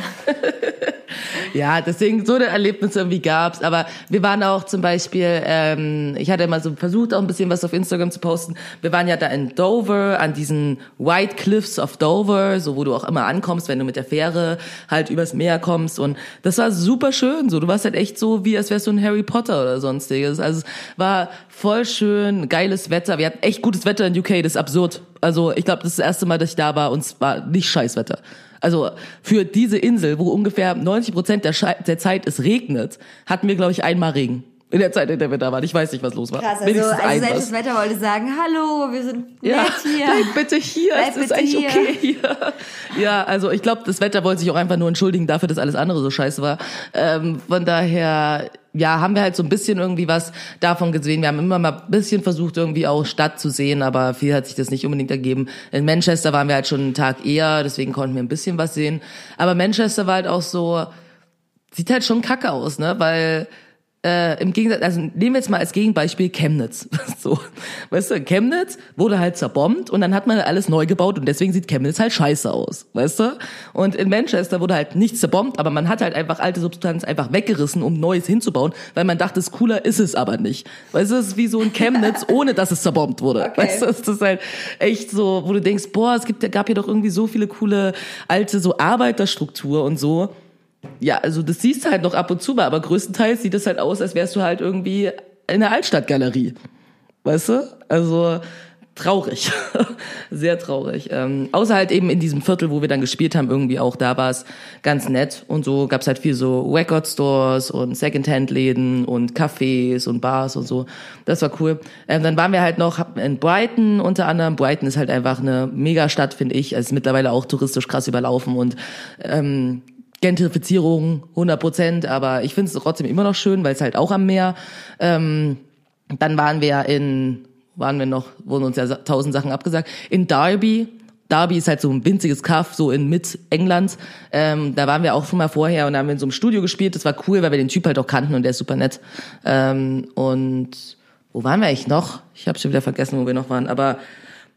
Ja, deswegen so eine Erlebnisse irgendwie gab's. Aber wir waren auch zum Beispiel, ähm, ich hatte immer so versucht, auch ein bisschen was auf Instagram zu posten. Wir waren ja da in Dover, an diesen White Cliffs of Dover, so wo du auch immer ankommst, wenn du mit der Fähre halt übers Meer kommst. Und das war super schön. So, du warst halt echt so, wie als wärst du ein Harry Potter oder sonstiges. Also es war voll schön, geiles Wetter. Wir hatten echt gutes Wetter in UK, das ist absurd. Also ich glaube, das ist das erste Mal, dass ich da war und es war nicht scheiß Wetter. Also für diese Insel, wo ungefähr 90 Prozent der, Schei- der Zeit es regnet, hatten wir, glaube ich, einmal Regen. In der Zeit, in der wir da waren. Ich weiß nicht, was los war. Krass, also, Wenigstens also ein selbst das Wetter wollte sagen, hallo, wir sind Ja, nett hier. bleib bitte hier, Bleib es ist eigentlich hier. okay hier. Ja, also ich glaube, das Wetter wollte sich auch einfach nur entschuldigen dafür, dass alles andere so scheiße war. Ähm, von daher, ja, haben wir halt so ein bisschen irgendwie was davon gesehen. Wir haben immer mal ein bisschen versucht, irgendwie auch Stadt zu sehen, aber viel hat sich das nicht unbedingt ergeben. In Manchester waren wir halt schon einen Tag eher, deswegen konnten wir ein bisschen was sehen. Aber Manchester war halt auch so, sieht halt schon kacke aus, ne? Weil äh, im Gegensatz, also nehmen wir jetzt mal als Gegenbeispiel Chemnitz. So, weißt du, Chemnitz wurde halt zerbombt und dann hat man alles neu gebaut und deswegen sieht Chemnitz halt scheiße aus, weißt du? Und in Manchester wurde halt nichts zerbombt, aber man hat halt einfach alte Substanz einfach weggerissen, um Neues hinzubauen, weil man dachte, es cooler ist es aber nicht. Weißt du, es ist wie so ein Chemnitz, ohne dass es zerbombt wurde. Okay. Weißt du, es ist halt echt so, wo du denkst, boah, es gibt, gab hier doch irgendwie so viele coole alte so Arbeiterstruktur und so. Ja, also das siehst du halt noch ab und zu mal, aber größtenteils sieht es halt aus, als wärst du halt irgendwie in der Altstadtgalerie. Weißt du? Also traurig. Sehr traurig. Ähm, außer halt eben in diesem Viertel, wo wir dann gespielt haben, irgendwie auch, da war es ganz nett. Und so gab's halt viel so Record-Stores und Secondhand-Läden und Cafés und Bars und so. Das war cool. Ähm, dann waren wir halt noch in Brighton unter anderem. Brighton ist halt einfach eine Megastadt, finde ich. Es ist mittlerweile auch touristisch krass überlaufen und ähm, Gentrifizierung 100 Prozent, aber ich finde es trotzdem immer noch schön, weil es halt auch am Meer. Ähm, dann waren wir in, waren wir noch, wurden uns ja tausend Sachen abgesagt, in Derby. Derby ist halt so ein winziges Kaff, so in Mit-England. Ähm, da waren wir auch schon mal vorher und haben in so einem Studio gespielt. Das war cool, weil wir den Typ halt auch kannten und der ist super nett. Ähm, und wo waren wir eigentlich noch? Ich habe schon wieder vergessen, wo wir noch waren, aber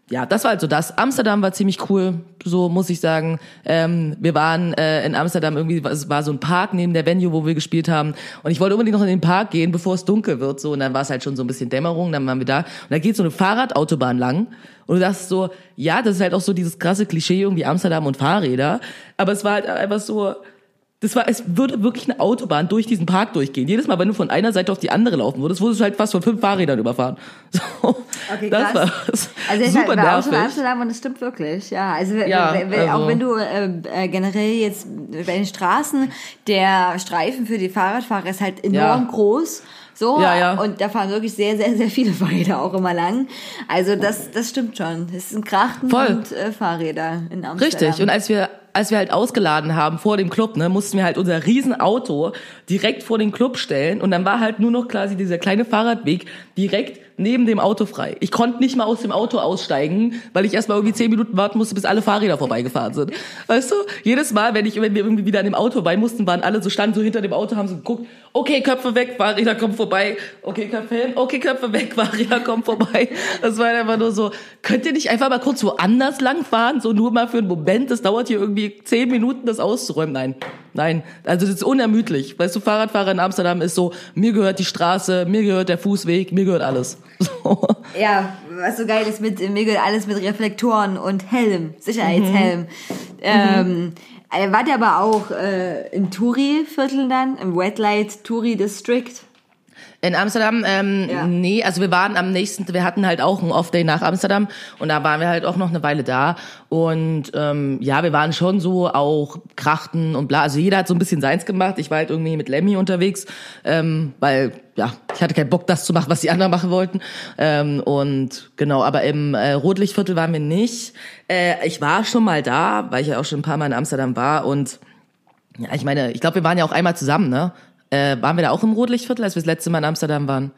ja, das war halt so das. Amsterdam war ziemlich cool, so muss ich sagen. Ähm, wir waren äh, in Amsterdam irgendwie, es war so ein Park neben der Venue, wo wir gespielt haben. Und ich wollte unbedingt noch in den Park gehen, bevor es dunkel wird. So, und dann war es halt schon so ein bisschen Dämmerung, dann waren wir da. Und da geht so eine Fahrradautobahn lang. Und du dachtest so, ja, das ist halt auch so dieses krasse Klischee, irgendwie Amsterdam und Fahrräder. Aber es war halt einfach so, Das war, es würde wirklich eine Autobahn durch diesen Park durchgehen. Jedes Mal, wenn du von einer Seite auf die andere laufen würdest, wurdest du halt fast von fünf Fahrrädern überfahren. So, Okay, das krass. war das Also ich super war auch schon in nervig. Amsterdam und das stimmt wirklich, ja. Also, Ja, wenn- also- auch wenn du äh, äh, generell jetzt bei den Straßen, der Streifen für die Fahrradfahrer ist halt enorm Ja. groß. So, Ja, ja. und da fahren wirklich sehr, sehr, sehr viele Fahrräder auch immer lang. Also das, das stimmt schon. Es sind Krachten Voll. und äh, Fahrräder in Amsterdam. Richtig. Und als wir, als wir halt ausgeladen haben vor dem Club, ne, mussten wir halt unser Riesenauto direkt vor den Club stellen. Und dann war halt nur noch quasi dieser kleine Fahrradweg direkt neben dem Auto frei. Ich konnte nicht mal aus dem Auto aussteigen, weil ich erst mal irgendwie zehn Minuten warten musste, bis alle Fahrräder vorbeigefahren sind. Weißt du? Jedes Mal, wenn ich, wenn wir irgendwie wieder an dem Auto bei mussten, waren alle so, standen so hinter dem Auto, haben so geguckt, okay, Köpfe weg, Fahrräder kommen vorbei, okay, Köpfe hin, okay, Köpfe weg, Fahrräder kommen vorbei. Das war einfach nur so, könnt ihr nicht einfach mal kurz woanders langfahren, so nur mal für einen Moment, das dauert hier irgendwie zehn Minuten, das auszuräumen. Nein, nein, also das ist unermüdlich. Weißt du, Fahrradfahrer in Amsterdam ist so, mir gehört die Straße, mir gehört der Fußweg, mir gehört alles. So. Ja, was so geil ist mit mir gehört alles mit Reflektoren und Helm, Sicherheitshelm. Mhm. Ähm, äh, wart ihr aber auch äh, im Turi-Viertel dann, im Red Light Turi District? In Amsterdam, ähm, Ja. nee, also wir waren am nächsten, wir hatten halt auch einen Off-Day nach Amsterdam und da waren wir halt auch noch eine Weile da und ähm, ja, wir waren schon so auch Krachten und bla, also jeder hat so ein bisschen seins gemacht, ich war halt irgendwie mit Lemmy unterwegs, ähm, weil, ja, ich hatte keinen Bock, das zu machen, was die anderen machen wollten ähm, und genau, aber im äh, Rotlichtviertel waren wir nicht, äh, ich war schon mal da, weil ich ja auch schon ein paar Mal in Amsterdam war und ja, ich meine, ich glaube, wir waren ja auch einmal zusammen, ne? Äh, waren wir da auch im Rotlichtviertel, als wir das letzte Mal in Amsterdam waren?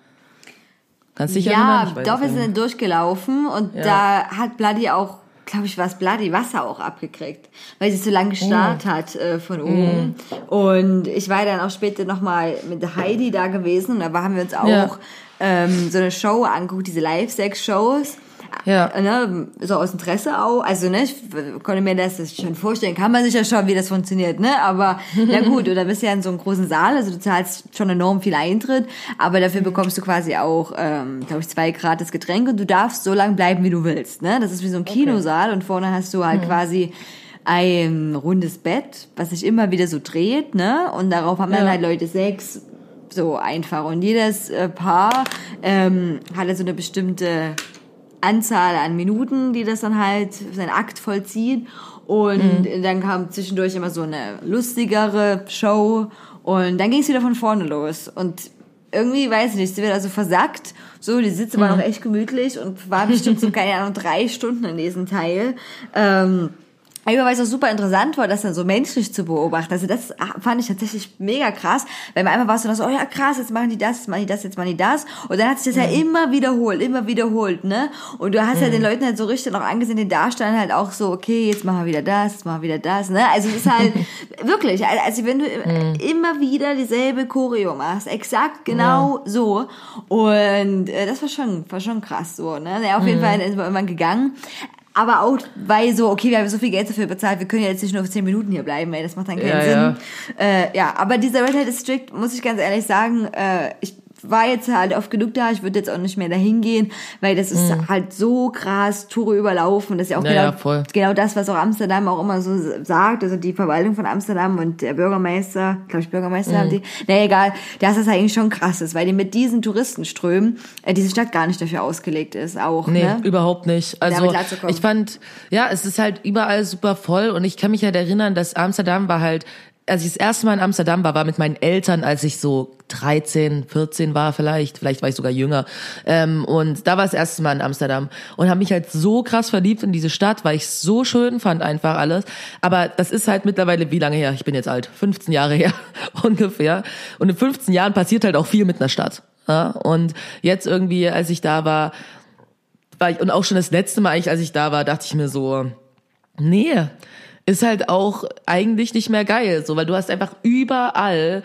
Kannst du dich erinnern? Ja, doch, wir sind durchgelaufen und Ja. da hat Bloody auch, glaube ich, was Bloody Wasser auch abgekriegt, weil sie so lange gestarrt Oh. hat äh, von oben. Und ich war dann auch später nochmal mit Heidi da gewesen und da haben wir uns auch Ja. ähm, so eine Show angeguckt, diese Live-Sex-Shows. Ja. Ne, so aus Interesse auch. Also, ne, ich konnte mir das schon vorstellen, kann man sich ja schon, wie das funktioniert, ne? Aber na gut, oder bist ja in so einem großen Saal, also du zahlst schon enorm viel Eintritt, aber dafür bekommst du quasi auch, ähm, glaube ich, zwei gratis Getränke und du darfst so lange bleiben, wie du willst. Ne? Das ist wie so ein Kinosaal und vorne hast du halt quasi ein rundes Bett, was sich immer wieder so dreht, ne? Und darauf haben dann Ja. halt Leute Sex, so einfach. Und jedes äh, Paar ähm, hatte so eine bestimmte Anzahl an Minuten, die das dann halt seinen Akt vollzieht. Und dann kam zwischendurch immer so eine lustigere Show und dann ging es wieder von vorne los. Und irgendwie, weiß ich nicht, sie wird also versackt. So, die Sitze waren auch echt gemütlich und war bestimmt so, keine Ahnung, drei Stunden in diesem Teil. Ähm, aber weil es auch super interessant war, das dann so menschlich zu beobachten. Also das fand ich tatsächlich mega krass, weil man einmal war so, oh ja krass, jetzt machen die das, jetzt machen die das, jetzt machen die das. Und dann hat sich das ja immer wiederholt, immer wiederholt, ne? Und du hast ja den Leuten halt so richtig noch angesehen, den Darstellern halt auch so, okay, jetzt machen wir wieder das, jetzt machen wir wieder das, ne? Also es ist halt wirklich, also wenn du immer wieder dieselbe Choreo machst, exakt genau so. Und äh, das war schon, war schon krass so, ne? Ja, auf jeden Fall ist man irgendwann gegangen. Aber auch, weil so, okay, wir haben so viel Geld dafür bezahlt, wir können ja jetzt nicht nur für 10 Minuten hier bleiben, ey, das macht dann keinen Ja, Sinn. ja. Äh, ja, aber dieser Red Light District, muss ich ganz ehrlich sagen, äh, ich war jetzt halt oft genug da, ich würde jetzt auch nicht mehr dahin gehen, weil das ist halt so krass, Toure überlaufen, das ist ja auch Mhm. Ja, ja, genau, voll. genau das, was auch Amsterdam auch immer so sagt, also die Verwaltung von Amsterdam und der Bürgermeister, glaube ich Bürgermeister Mhm. haben die, naja, egal, dass das eigentlich schon krass ist, weil die mit diesen Touristenströmen äh, diese Stadt gar nicht dafür ausgelegt ist, auch, Nee, ne? überhaupt nicht. Also ich fand, ja, es ist halt überall super voll und ich kann mich halt erinnern, dass Amsterdam war halt, als ich das erste Mal in Amsterdam war, war mit meinen Eltern, als ich so 13, 14 war vielleicht, vielleicht war ich sogar jünger. Ähm, und da war das erste Mal in Amsterdam und habe mich halt so krass verliebt in diese Stadt, weil ich es so schön fand einfach alles. Aber das ist halt mittlerweile, wie lange her? Ich bin jetzt alt, 15 Jahre her ungefähr. Und in 15 Jahren passiert halt auch viel mit einer Stadt. Ja? Und jetzt irgendwie, als ich da war, war ich, und auch schon das letzte Mal eigentlich, als ich da war, dachte ich mir so, nee, ist halt auch eigentlich nicht mehr geil, so, weil du hast einfach überall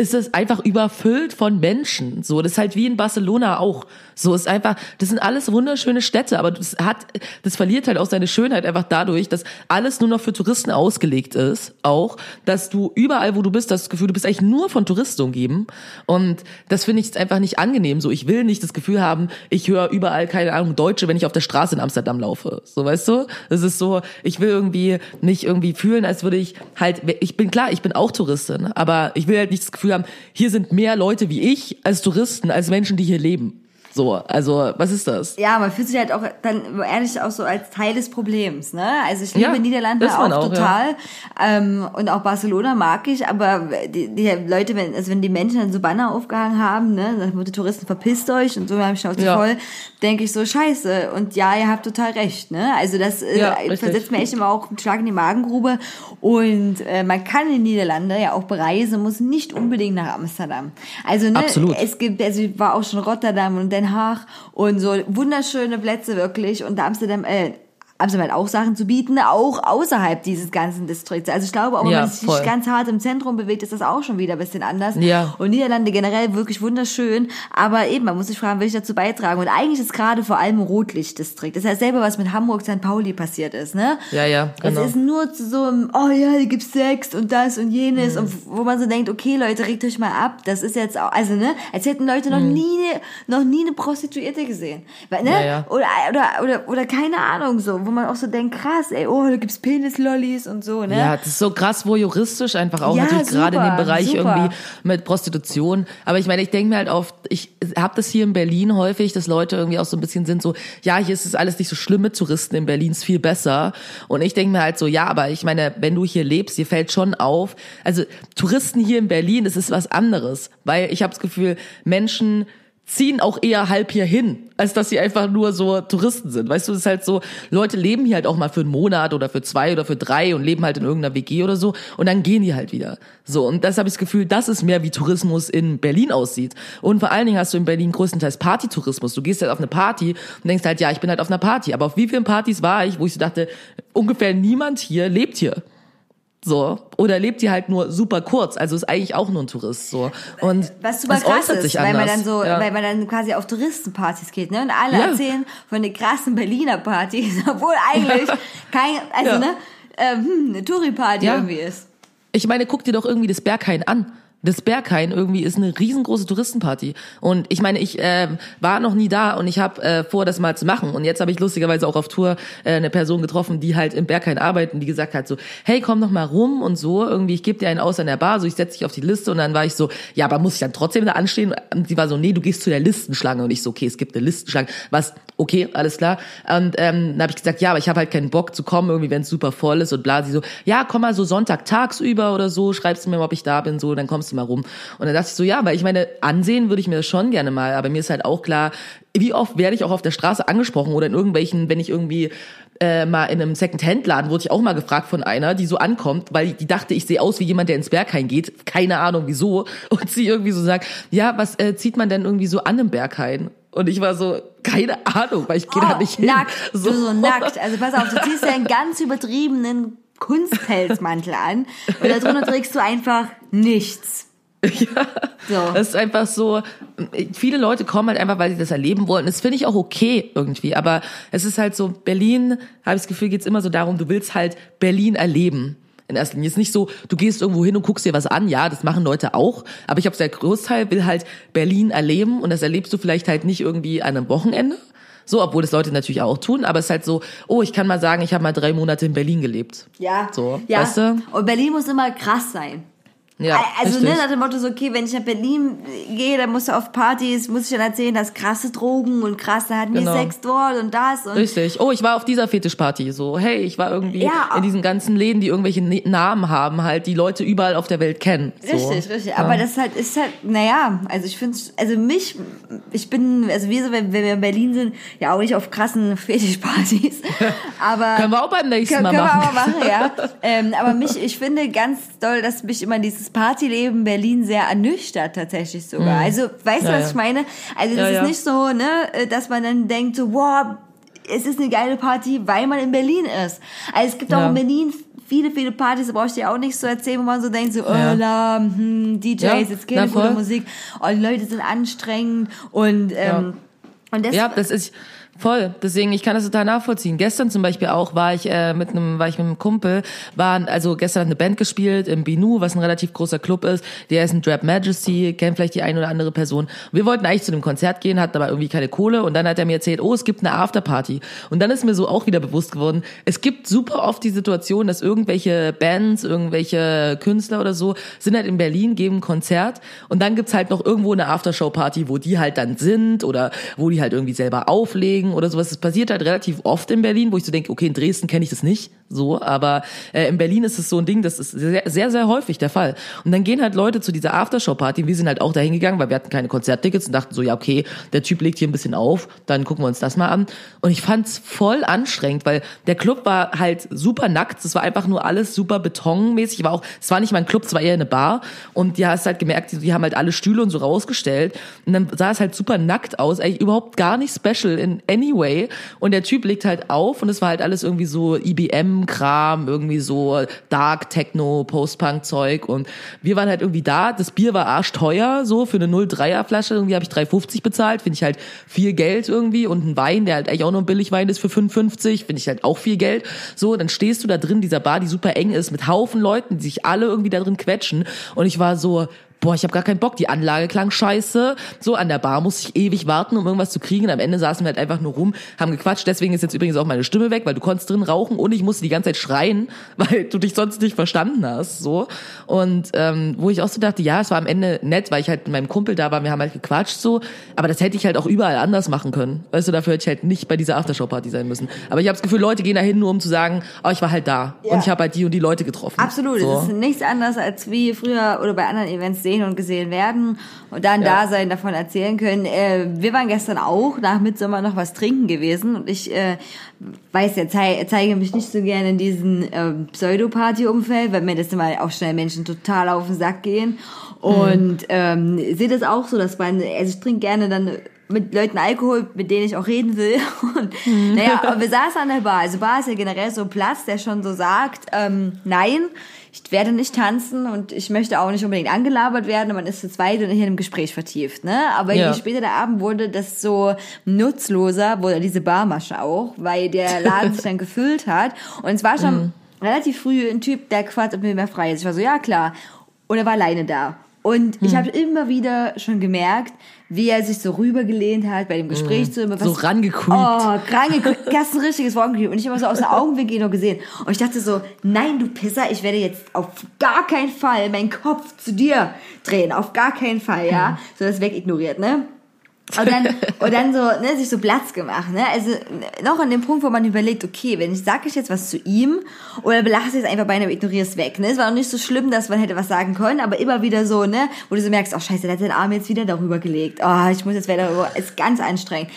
ist es einfach überfüllt von Menschen. So, das ist halt wie in Barcelona auch. So ist einfach, das sind alles wunderschöne Städte, aber das hat, das verliert halt auch seine Schönheit einfach dadurch, dass alles nur noch für Touristen ausgelegt ist. Auch, dass du überall, wo du bist, das Gefühl, du bist eigentlich nur von Touristen umgeben. Und das finde ich jetzt einfach nicht angenehm. So, ich will nicht das Gefühl haben, ich höre überall, keine Ahnung, Deutsche, wenn ich auf der Straße in Amsterdam laufe. So, weißt du? Es ist so, ich will irgendwie nicht irgendwie fühlen, als würde ich halt, ich bin klar, ich bin auch Touristin, aber ich will halt nicht das Gefühl haben, hier sind mehr Leute wie ich als Touristen, als Menschen, die hier leben. So, also was ist das? Ja, man fühlt sich halt auch dann ehrlich auch so als Teil des Problems, ne? Also ich liebe Ja, Niederlande auch, auch, total ähm, und auch Barcelona mag ich, aber die, die Leute, wenn also wenn die Menschen dann so Banner aufgehangen haben, ne, wurde Touristen verpisst euch und so wir haben Schnauze Ja. voll, denke ich so Scheiße und ja, ihr habt total recht, ne? Also das äh, Ja, richtig. versetzt mir echt immer auch einen Schlag in die Magengrube und äh, man kann in die Niederlande ja auch bereisen, muss nicht unbedingt nach Amsterdam. Also ne, Absolut. es gibt, also ich war auch schon Rotterdam und Den Haag und so wunderschöne Plätze wirklich und Amsterdam, äh, Amsterdam hat auch Sachen zu bieten, auch außerhalb dieses ganzen Distrikts. Also ich glaube, auch wenn Ja, man sich voll. ganz hart im Zentrum bewegt, ist das auch schon wieder ein bisschen anders. Ja. Und Niederlande generell wirklich wunderschön, aber eben, man muss sich fragen, will ich dazu beitragen? Und eigentlich ist gerade vor allem Rotlichtdistrikt. Das ist ja selber, was mit Hamburg St. Pauli passiert ist, ne? Ja, ja, genau. Es ist nur so oh ja, hier gibt's Sex und das und jenes Mhm. und wo man so denkt, okay Leute, regt euch mal ab, das ist jetzt auch, also ne, als hätten Leute noch nie, noch nie eine Prostituierte gesehen, ne? Mhm. Ja, ja. Oder, oder, oder, oder keine Ahnung so, wo man auch so denkt, krass, ey, oh, da gibt's Penislollis und so, ne? Ja, das ist so krass voyeuristisch einfach auch Ja, natürlich gerade in dem Bereich super. irgendwie mit Prostitution. Aber ich meine, ich denke mir halt oft, ich habe das hier in Berlin häufig, dass Leute irgendwie auch so ein bisschen sind so, ja, hier ist es alles nicht so schlimm mit Touristen, in Berlin ist viel besser. Und ich denke mir halt so, ja, aber ich meine, wenn du hier lebst, dir fällt schon auf, also Touristen hier in Berlin, das ist was anderes, weil ich habe das Gefühl, Menschen ziehen auch eher halb hier hin, als dass sie einfach nur so Touristen sind. Weißt du, es ist halt so, Leute leben hier halt auch mal für einen Monat oder für zwei oder für drei und leben halt in irgendeiner WG oder so und dann gehen die halt wieder. So, und das habe ich das Gefühl, das ist mehr wie Tourismus in Berlin aussieht. Und vor allen Dingen hast du in Berlin größtenteils Partytourismus. Du gehst halt auf eine Party und denkst halt, ja, ich bin halt auf einer Party. Aber auf wie vielen Partys war ich, wo ich so dachte, ungefähr niemand hier lebt hier. So. Oder lebt hier halt nur super kurz. Also ist eigentlich auch nur ein Tourist. So. Und Was super krass ist, sich weil man dann so, Ja. weil man dann quasi auf Touristenpartys geht, ne? Und alle Ja. erzählen von den krassen Berliner Partys, obwohl eigentlich kein, also Ja. ne, ähm, hm, eine Touri-Party irgendwie ist. Ich meine, guck dir doch irgendwie das Berghain an. Das Berghain irgendwie ist eine riesengroße Touristenparty. Und ich meine, ich äh, war noch nie da und ich habe äh, vor, das mal zu machen. Und jetzt habe ich lustigerweise auch auf Tour äh, eine Person getroffen, die halt im Berghain arbeitet, die gesagt hat so, hey, komm doch mal rum und so. Irgendwie, ich gebe dir einen aus an der Bar, so ich setze dich auf die Liste. Und dann war ich so, ja, aber muss ich dann trotzdem da anstehen? Und die war so, nee, du gehst zu der Listenschlange. Und ich so, okay, es gibt eine Listenschlange. Was, okay, alles klar. Und ähm, dann habe ich gesagt, ja, aber ich habe halt keinen Bock zu kommen, irgendwie, wenn es super voll ist und bla. Sie so, ja, komm mal so Sonntag tagsüber oder so, schreibst du mir ob ich da bin, so, dann kommst mal rum. Und dann dachte ich so, ja, weil ich meine, ansehen würde ich mir das schon gerne mal, aber mir ist halt auch klar, wie oft werde ich auch auf der Straße angesprochen oder in irgendwelchen, wenn ich irgendwie äh, mal in einem Second-Hand-Laden wurde ich auch mal gefragt von einer, die so ankommt, weil die dachte, ich sehe aus wie jemand, der ins Berghain geht. Keine Ahnung wieso. Und sie irgendwie so sagt, ja, was äh, zieht man denn irgendwie so an im Berghain? Und ich war so, keine Ahnung, weil ich gehe da nicht hin. Oh, nackt, so. so nackt. Also pass auf, du ziehst ja einen ganz übertriebenen Kunstpelzmantel an und darunter trägst du einfach nichts. Ja. So. Das ist einfach so, viele Leute kommen halt einfach, weil sie das erleben wollen. Das finde ich auch okay irgendwie. Aber es ist halt so, Berlin, habe ich das Gefühl, geht es immer so darum, du willst halt Berlin erleben. In erster Linie. Es ist nicht so, du gehst irgendwo hin und guckst dir was an. Ja, das machen Leute auch. Aber ich glaube, der Großteil will halt Berlin erleben. Und das erlebst du vielleicht halt nicht irgendwie an einem Wochenende. So, obwohl das Leute natürlich auch tun. Aber es ist halt so, oh, ich kann mal sagen, ich habe mal drei Monate in Berlin gelebt. Ja. So, ja. weißt du? Und Berlin muss immer krass sein. Ja, also richtig. ne, nach dem Motto so, okay, wenn ich nach Berlin gehe, dann musst du auf Partys, muss ich dann erzählen, dass krasse Drogen und krass, da hatten Genau. die Sex dort und das und Richtig. Oh, ich war auf dieser Fetischparty. So, hey, ich war irgendwie Ja. in diesen ganzen Läden, die irgendwelche Namen haben, halt, die Leute überall auf der Welt kennen. So. Richtig, richtig. Aber das halt ist halt, naja, also ich finde, also mich, ich bin, also wir so, wenn, wenn wir in Berlin sind, ja auch nicht auf krassen Fetischpartys. Aber Können wir auch beim nächsten können, Mal können machen. wir auch mal machen, ja. ähm, aber mich, ich finde ganz doll, dass mich immer dieses Partyleben Berlin sehr ernüchtert tatsächlich sogar. Also, weißt du, Mhm. Ja, was ja. ich meine? Also, das Ja, ist ja. nicht so, ne, dass man dann denkt so, wow, es ist eine geile Party, weil man in Berlin ist. Also es gibt auch Ja. in Berlin viele, viele Partys, da brauchst du dir auch nicht so erzählen, wo man so denkt, so, Ja. oh, la, hm, DJs, Ja, jetzt keine gute. Musik, oh, die Leute sind anstrengend und, ähm, und das, Ja, das ist voll. Deswegen, ich kann das total nachvollziehen. Gestern zum Beispiel auch war ich äh, mit einem, war ich mit einem Kumpel, waren, also gestern hat eine Band gespielt im Binu, was ein relativ großer Club ist. Der ist ein Drap Majesty, kennt vielleicht die eine oder andere Person. Wir wollten eigentlich zu einem Konzert gehen, hatten aber irgendwie keine Kohle und dann hat er mir erzählt, oh, es gibt eine Afterparty. Und dann ist mir so auch wieder bewusst geworden, es gibt super oft die Situation, dass irgendwelche Bands, irgendwelche Künstler oder so sind halt in Berlin, geben ein Konzert und dann gibt's halt noch irgendwo eine Aftershow-Party, wo die halt dann sind oder wo die halt irgendwie selber auflegen oder sowas. Das passiert halt relativ oft in Berlin, wo ich so denke, okay, in Dresden kenne ich das nicht so, aber äh, in Berlin ist es so ein Ding, das ist sehr, sehr, sehr häufig der Fall. Und dann gehen halt Leute zu dieser Aftershow-Party wir sind halt auch dahin gegangen, weil wir hatten keine Konzerttickets und dachten so, ja, okay, der Typ legt hier ein bisschen auf, dann gucken wir uns das mal an. Und ich fand's voll anstrengend, weil der Club war halt super nackt, es war einfach nur alles super betonmäßig, war auch, es war nicht mal ein Club, es war eher eine Bar und die hast halt gemerkt, die, die haben halt alle Stühle und so rausgestellt und dann sah es halt super nackt aus, eigentlich überhaupt gar nicht special in any way und der Typ legt halt auf und es war halt alles irgendwie so IBM-Kram, irgendwie so Dark Techno, Post-Punk-Zeug und wir waren halt irgendwie da, das Bier war arschteuer, so für eine 0,3er Flasche, irgendwie habe ich 3,50 bezahlt, finde ich halt viel Geld irgendwie. Und ein Wein, der halt eigentlich auch nur ein Billigwein ist für 5,50, finde ich halt auch viel Geld. So, dann stehst du da drin, dieser Bar, die super eng ist, mit Haufen Leuten, die sich alle irgendwie da drin quetschen. Und ich war so, boah, ich habe gar keinen Bock, die Anlage klang scheiße. So, an der Bar musste ich ewig warten, um irgendwas zu kriegen. Und am Ende saßen wir halt einfach nur rum, haben gequatscht. Deswegen ist jetzt übrigens auch meine Stimme weg, weil du konntest drin rauchen und ich musste die ganze Zeit schreien, weil du dich sonst nicht verstanden hast. So. Und ähm, wo ich auch so dachte, ja, es war am Ende nett, weil ich halt mit meinem Kumpel da war, wir haben halt gequatscht so, aber das hätte ich halt auch überall anders machen können. Weißt du, dafür hätte ich halt nicht bei dieser Aftershow-Party sein müssen. Aber ich habe das Gefühl, Leute gehen da hin, nur um zu sagen, oh, ich war halt da. Ja. Und ich habe halt die und die Leute getroffen. Absolut, So. es ist nichts anderes als wie früher oder bei anderen Events sehen und gesehen werden und dann Ja. da sein, davon erzählen können. Äh, wir waren gestern auch nach Mitsommer noch was trinken gewesen und ich äh, weiß ja, zei zeige mich nicht so gerne in diesem ähm, Pseudo-Party-Umfeld, weil mir das immer auch schnell Menschen total auf den Sack gehen und ähm, sehe das auch so, dass man, also ich trinke gerne dann mit Leuten Alkohol, mit denen ich auch reden will. Und, Naja, aber wir saßen an der Bar. Also Bar ist ja generell so ein Platz, der schon so sagt, ähm, nein, ich werde nicht tanzen und ich möchte auch nicht unbedingt angelabert werden. Man ist zu zweit und hier in einem Gespräch vertieft, ne? Aber Ja. je später der Abend wurde, das so nutzloser wurde diese Barmasche auch, weil der Laden sich dann gefüllt hat. Und es war schon relativ früh ein Typ, der gefragt, ob mir mehr frei ist. Ich war so, ja klar. Und er war alleine da. Und ich habe immer wieder schon gemerkt, wie er sich so rübergelehnt hat bei dem Gespräch zu ihm. So rangecreept. Oh, rangecreept. Das ist ein richtiges Wort Und ich habe so aus den Augenwinkeln noch gesehen. Und ich dachte so, nein, du Pisser, ich werde jetzt auf gar keinen Fall meinen Kopf zu dir drehen. Auf gar keinen Fall, ja. So das wegignoriert, ne? Und dann, und dann so, ne, sich so Platz gemacht, ne? Also noch an dem Punkt, wo man überlegt, okay, wenn ich sage ich jetzt was zu ihm oder belachst es einfach beinahe ignorierst weg, ne? Es war noch nicht so schlimm, dass man hätte was sagen können, aber immer wieder so, ne, wo du so merkst, oh scheiße, der hat den Arm jetzt wieder darüber gelegt. Oh, ich muss jetzt wieder darüber, ist ganz anstrengend.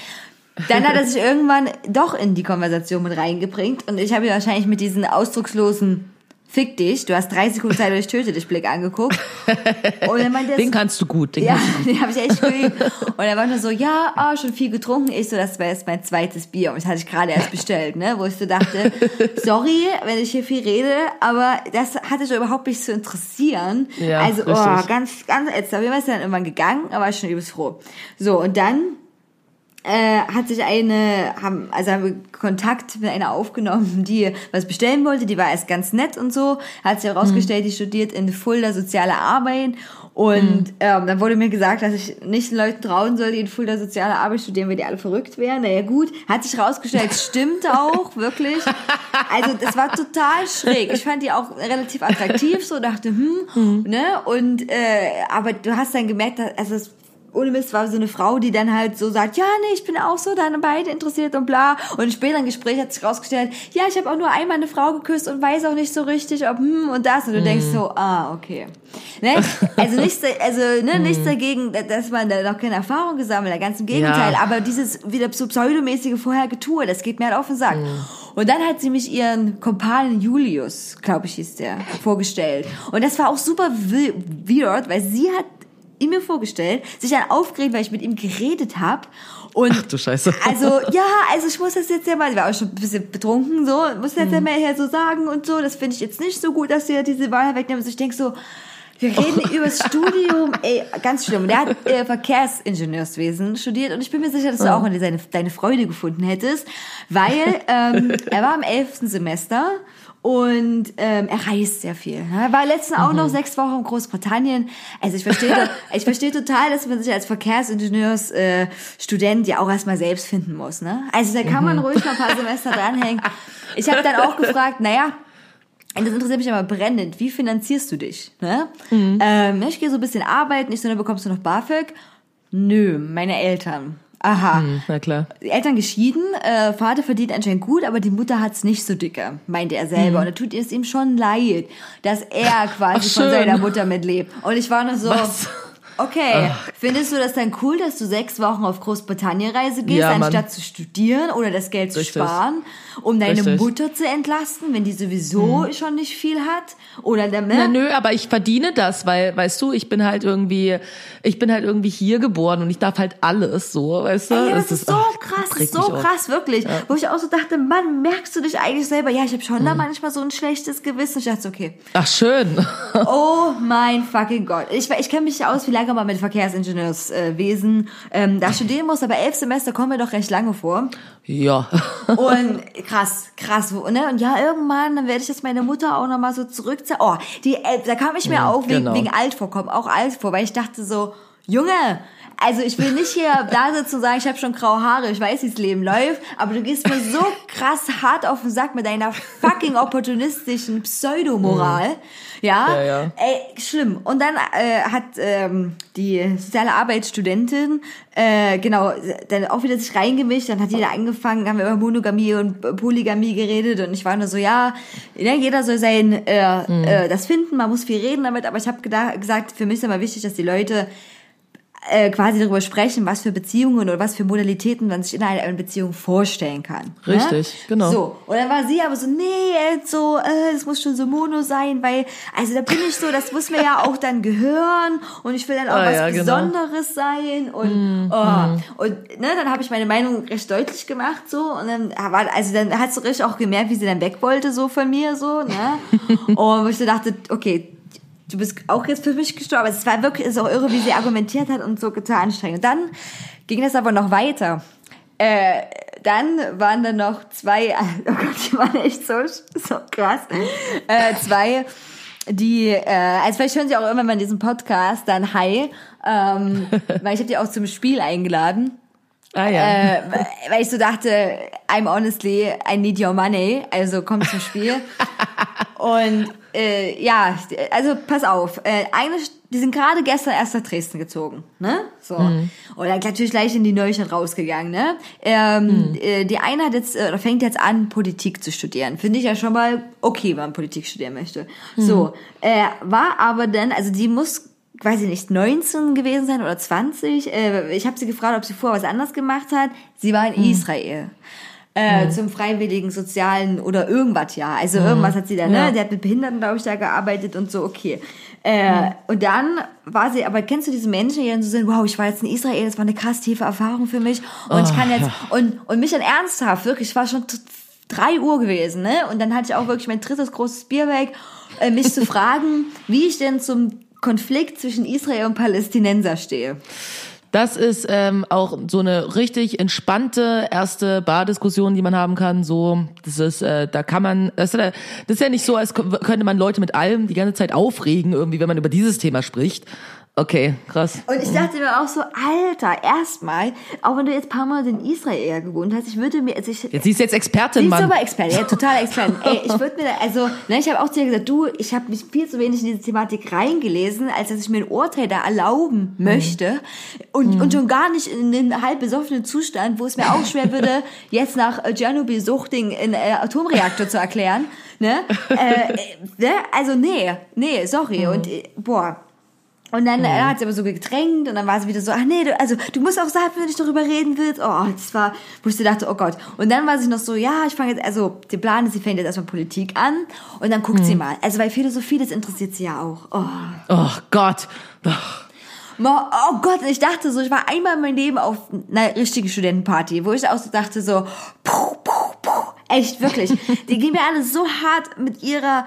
Dann hat er sich irgendwann doch in die Konversation mit reingebringt und ich habe ihn wahrscheinlich mit diesen ausdruckslosen Fick dich, du hast drei Sekunden Zeit oder ich töte dich Blick angeguckt. Und er meinte, Den kannst du gut. Den ja, den habe ich echt geübt. Und er war nur so, ja, ah, schon viel getrunken. Ich so, das wäre jetzt mein zweites Bier. Und das hatte ich gerade erst bestellt, ne? Wo ich so dachte, sorry, wenn ich hier viel rede, aber das hatte schon überhaupt nicht zu interessieren. Ja, also, oh, ganz, ganz ätzend. Aber wir sind dann irgendwann gegangen, aber ich schon übelst froh. So, und dann äh, hat sich eine, haben, also haben wir Kontakt mit einer aufgenommen, die was bestellen wollte, die war erst ganz nett und so, hat sich herausgestellt, die studiert in Fulda soziale Arbeit und ähm, dann wurde mir gesagt, dass ich nicht den Leuten trauen soll, die in Fulda soziale Arbeit studieren, weil die alle verrückt wären. Naja gut, hat sich herausgestellt, stimmt auch, wirklich. Also das war total schräg. Ich fand die auch relativ attraktiv, so dachte, hm, ne, und äh, aber du hast dann gemerkt, dass, also es ohne Mist war so eine Frau, die dann halt so sagt, ja, nee, ich bin auch so dann beide interessiert und bla. Und im späteren Gespräch hat sich rausgestellt, ja, ich habe auch nur einmal eine Frau geküsst und weiß auch nicht so richtig, ob hm und das. Und du denkst so, ah, okay. Ne? Also nichts, also ne, nichts dagegen, dass man da noch keine Erfahrung gesammelt hat, ganz im Gegenteil. Ja. Aber dieses wieder so pseudomäßige vorher Getue, das geht mir halt auf den Sack. Und dann hat sie mich ihren Kompanen Julius, glaube ich, hieß der, vorgestellt. Und das war auch super weird, weil sie hat ihn mir vorgestellt, sich dann aufgeregt, weil ich mit ihm geredet habe. Und Ach du Scheiße. Also, ja, also ich muss das jetzt ja mal, ich war auch schon ein bisschen betrunken, so, muss das ja Mhm. mal hier so sagen und so, das finde ich jetzt nicht so gut, dass du ja diese Wahl wegnimmst. Ich denke so, wir reden Oh. über das Studium, ey, ganz schlimm. Und der hat äh, Verkehrsingenieurswesen studiert und ich bin mir sicher, dass du Oh. auch in deine, deine Freude gefunden hättest, weil ähm, er war im elften Semester und ähm, er reist sehr viel. ne? Er war letztens auch Mhm. noch sechs Wochen in Großbritannien. Also ich verstehe, ich verstehe total, dass man sich als Verkehrsingenieursstudent äh, Student ja auch erstmal selbst finden muss. Ne? Also da kann man Mhm. ruhig noch ein paar Semester dranhängen. Ich habe dann auch gefragt, naja, das interessiert mich aber brennend. Wie finanzierst du dich? Ne? Mhm. Ähm, ich gehe so ein bisschen arbeiten. Ich so, dann bekommst du noch BAföG? Nö, meine Eltern. Aha. Hm, Na klar. Die Eltern geschieden, äh, Vater verdient anscheinend gut, aber die Mutter hat's nicht so dicke, meinte er selber. Und da tut es ihm schon leid, dass er quasi Ach, von seiner Mutter mitlebt. Und ich war nur so, Was? Okay, findest du das dann cool, dass du sechs Wochen auf Großbritannien-Reise gehst, Ja, Mann. anstatt zu studieren oder das Geld zu Richtig. sparen, um deine Richtig. Mutter zu entlasten, wenn die sowieso schon nicht viel hat? Oder der Na, nö, aber ich verdiene das, weil, weißt du, ich bin halt irgendwie, ich bin halt irgendwie hier geboren und ich darf halt alles so, weißt du? Ey, das, ist so ach, krass, das ist so krass, wirklich. Wo ich auch so dachte, Mann, merkst du dich eigentlich selber? Ja, ich habe schon Mhm. da manchmal so ein schlechtes Gewissen. Ich dachte, okay, Ach, schön. oh mein fucking Gott. Ich, ich kenne mich aus, wie lange man mit Verkehrsingenieurswesen ähm, da studieren muss, aber elf Semester kommen mir doch recht lange vor. Ja. Und krass, krass, wo- ne? Und ja, irgendwann, dann werde ich jetzt meine Mutter auch nochmal so zurückziehen. Oh, die, äh, da kam ich mir auch wegen, genau. wegen alt vorkommen, auch alt vor, weil ich dachte so, Junge, also ich will nicht hier da sitzen und sagen, ich habe schon graue Haare, ich weiß, wie das Leben läuft, aber du gehst mir so krass hart auf den Sack mit deiner fucking opportunistischen Pseudomoral. Ja, Ja, ja. ey, schlimm. Und dann äh, hat ähm, die soziale Arbeitsstudentin äh, genau dann auch wieder sich reingemischt. Dann hat jeder angefangen, haben wir über Monogamie und Polygamie geredet und ich war nur so, ja, ja jeder soll sein äh, Mhm. äh, das finden, man muss viel reden damit. Aber ich habe gesagt, für mich ist immer wichtig, dass die Leute äh, quasi darüber sprechen, was für Beziehungen oder was für Modalitäten man sich innerhalb einer Beziehung vorstellen kann. Richtig, ne? genau. So, und dann war sie aber so, nee, äh, so, äh, es muss schon so Mono sein, weil, also da bin ich so, das muss mir ja auch dann gehören und ich will dann auch Ah, was ja, genau. Besonderes sein und, oh, und ne, dann habe ich meine Meinung recht deutlich gemacht so und dann war, also dann hat sie richtig auch gemerkt, wie sie dann weg wollte so von mir so, ne, und wo ich so dachte, okay, du bist auch jetzt für mich gestorben. Es war wirklich, es ist auch irre, wie sie argumentiert hat und so total anstrengend. Und dann ging das aber noch weiter. Äh, dann waren da noch zwei, oh Gott, die waren echt so, so krass. Äh, zwei, die, äh, also vielleicht hören sie auch irgendwann mal in diesem Podcast dann Hi, ähm, weil ich habe die auch zum Spiel eingeladen. Ah ja. Äh, weil ich so dachte, I'm honestly, I need your money, also komm zum Spiel. Und äh, ja, also pass auf, äh, eine, die sind gerade gestern erst nach Dresden gezogen, ne? So. Und dann natürlich gleich in die Neustadt rausgegangen, ne? Ähm, äh, die eine hat jetzt, äh, oder fängt jetzt an, Politik zu studieren. Finde ich ja schon mal okay, wenn man Politik studieren möchte. So, äh, war aber dann, also die muss weiß ich nicht, 19 gewesen sein oder 20. Äh, ich habe sie gefragt, ob sie vorher was anderes gemacht hat. Sie war in Israel. Äh, Zum freiwilligen sozialen oder irgendwas, ja. Also irgendwas hat sie da, ne? Ja. Die hat mit Behinderten, glaube ich, da gearbeitet und so, okay. Äh, Und dann war sie, aber kennst du diese Menschen, die dann so sind, wow, ich war jetzt in Israel, das war eine krass tiefe Erfahrung für mich. Und ich kann jetzt, und, und mich dann ernsthaft, wirklich, es war schon drei Uhr gewesen, ne? Und dann hatte ich auch wirklich mein drittes großes Bier weg, äh, mich zu fragen, wie ich denn zum Konflikt zwischen Israel und Palästinenser stehe. Das ist ähm, auch so eine richtig entspannte erste Bardiskussion, die man haben kann. So, das ist, äh, da kann man, das ist, ja- das ist ja nicht so, als kö- könnte man Leute mit allem die ganze Zeit aufregen, irgendwie, wenn man über dieses Thema spricht. Okay, krass. Und ich dachte mir auch so, Alter, erstmal, auch wenn du jetzt ein paar Monate in Israel gewohnt hast, ich würde mir, also ich, Jetzt siehst du jetzt Expertin, Mann. aber Experte, ja, total Experte. Ey, ich würde mir, da, also, ne, ich habe auch zu ihr gesagt, du, ich habe mich viel zu wenig in diese Thematik reingelesen, als dass ich mir ein Urteil da erlauben möchte und, und schon gar nicht in den halb besoffenen Zustand, wo es mir auch schwer würde, jetzt nach äh, Tschernobyl-Suchting in äh, Atomreaktor zu erklären. Ne? Äh, äh, ne? Also nee, nee, sorry. Und äh, boah. Und dann äh, hat sie aber so gedrängt und dann war sie wieder so, ach nee, du, also du musst auch sagen, wenn ich darüber reden willst. Oh, das war, wo ich so dachte, oh Gott. Und dann war sie noch so, ja, ich fange jetzt, also der Plan ist, sie fängt jetzt erstmal Politik an und dann guckt sie mal. Also weil Philosophie, das interessiert sie ja auch. Oh. Oh Gott. Ma- Oh Gott, ich dachte so, ich war einmal in meinem Leben auf einer richtigen Studentenparty, wo ich auch so dachte so, puh, puh, puh, echt wirklich. Die gehen mir alle so hart mit ihrer,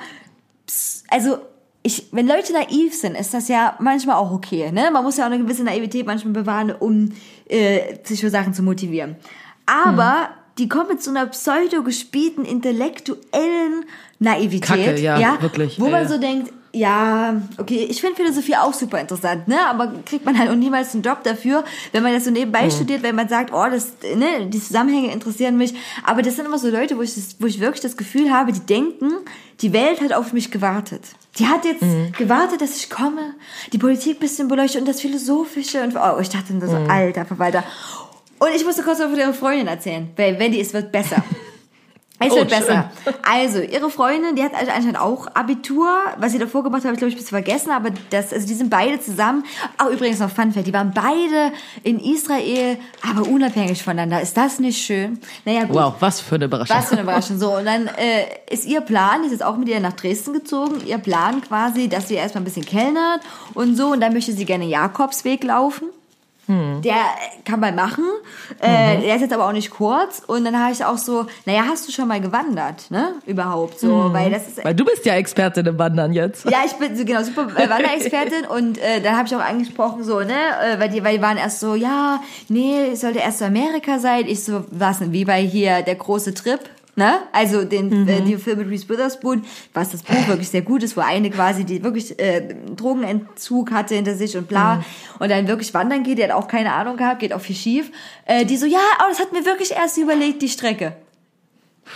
also ich, wenn Leute naiv sind, ist das ja manchmal auch okay, ne? Man muss ja auch eine gewisse Naivität manchmal bewahren, um äh, sich für Sachen zu motivieren. Aber die kommen mit so einer pseudo gespielten intellektuellen Naivität, Kacke, ja, wirklich, wo man so denkt, ja, okay, ich finde Philosophie auch super interessant, ne? Aber kriegt man halt auch niemals einen Job dafür, wenn man das so nebenbei studiert, wenn man sagt, oh, das, ne, die Zusammenhänge interessieren mich. Aber das sind immer so Leute, wo ich, das, wo ich wirklich das Gefühl habe, die denken, die Welt hat auf mich gewartet. Die hat jetzt gewartet, dass ich komme, die Politik bisschen beleuchtet und das Philosophische und oh, ich dachte nur so, alter Verwalter. Und ich musste kurz noch von ihrer Freundin erzählen, weil wenn die es wird besser. Es Oh, wird besser. Also, ihre Freundin, die hat also anscheinend auch Abitur. Was sie davor gemacht hat, habe ich glaube ich ein bisschen vergessen, aber das, also die sind beide zusammen. Auch übrigens noch Fun Fact, die waren beide in Israel, aber unabhängig voneinander. Ist das nicht schön? Naja, gut. Wow, was für eine Überraschung. Was für eine Überraschung. So, und dann äh, ist ihr Plan, die ist jetzt auch mit ihr nach Dresden gezogen, ihr Plan quasi, dass sie erstmal ein bisschen kellnert und so, und dann möchte sie gerne Jakobsweg laufen. Der äh, kann man machen. Äh, Der ist jetzt aber auch nicht kurz. Und dann habe ich auch so, naja, hast du schon mal gewandert, ne? Überhaupt so, weil das ist Weil du bist ja Expertin im Wandern jetzt. ja, ich bin so genau super äh, Wanderexpertin und äh, dann habe ich auch angesprochen so, ne, äh, weil die, weil die waren erst so, ja, nee, es sollte erst Amerika sein. Ich so, was denn, wie bei hier der große Trip. Ne? Also den äh, die Film mit Reese Witherspoon, was das Buch wirklich sehr gut ist, wo eine quasi die wirklich äh, Drogenentzug hatte hinter sich und bla und dann wirklich wandern geht, die hat auch keine Ahnung gehabt, geht auch viel schief. Äh, die so, ja, oh, das hat mir wirklich erst überlegt, die Strecke.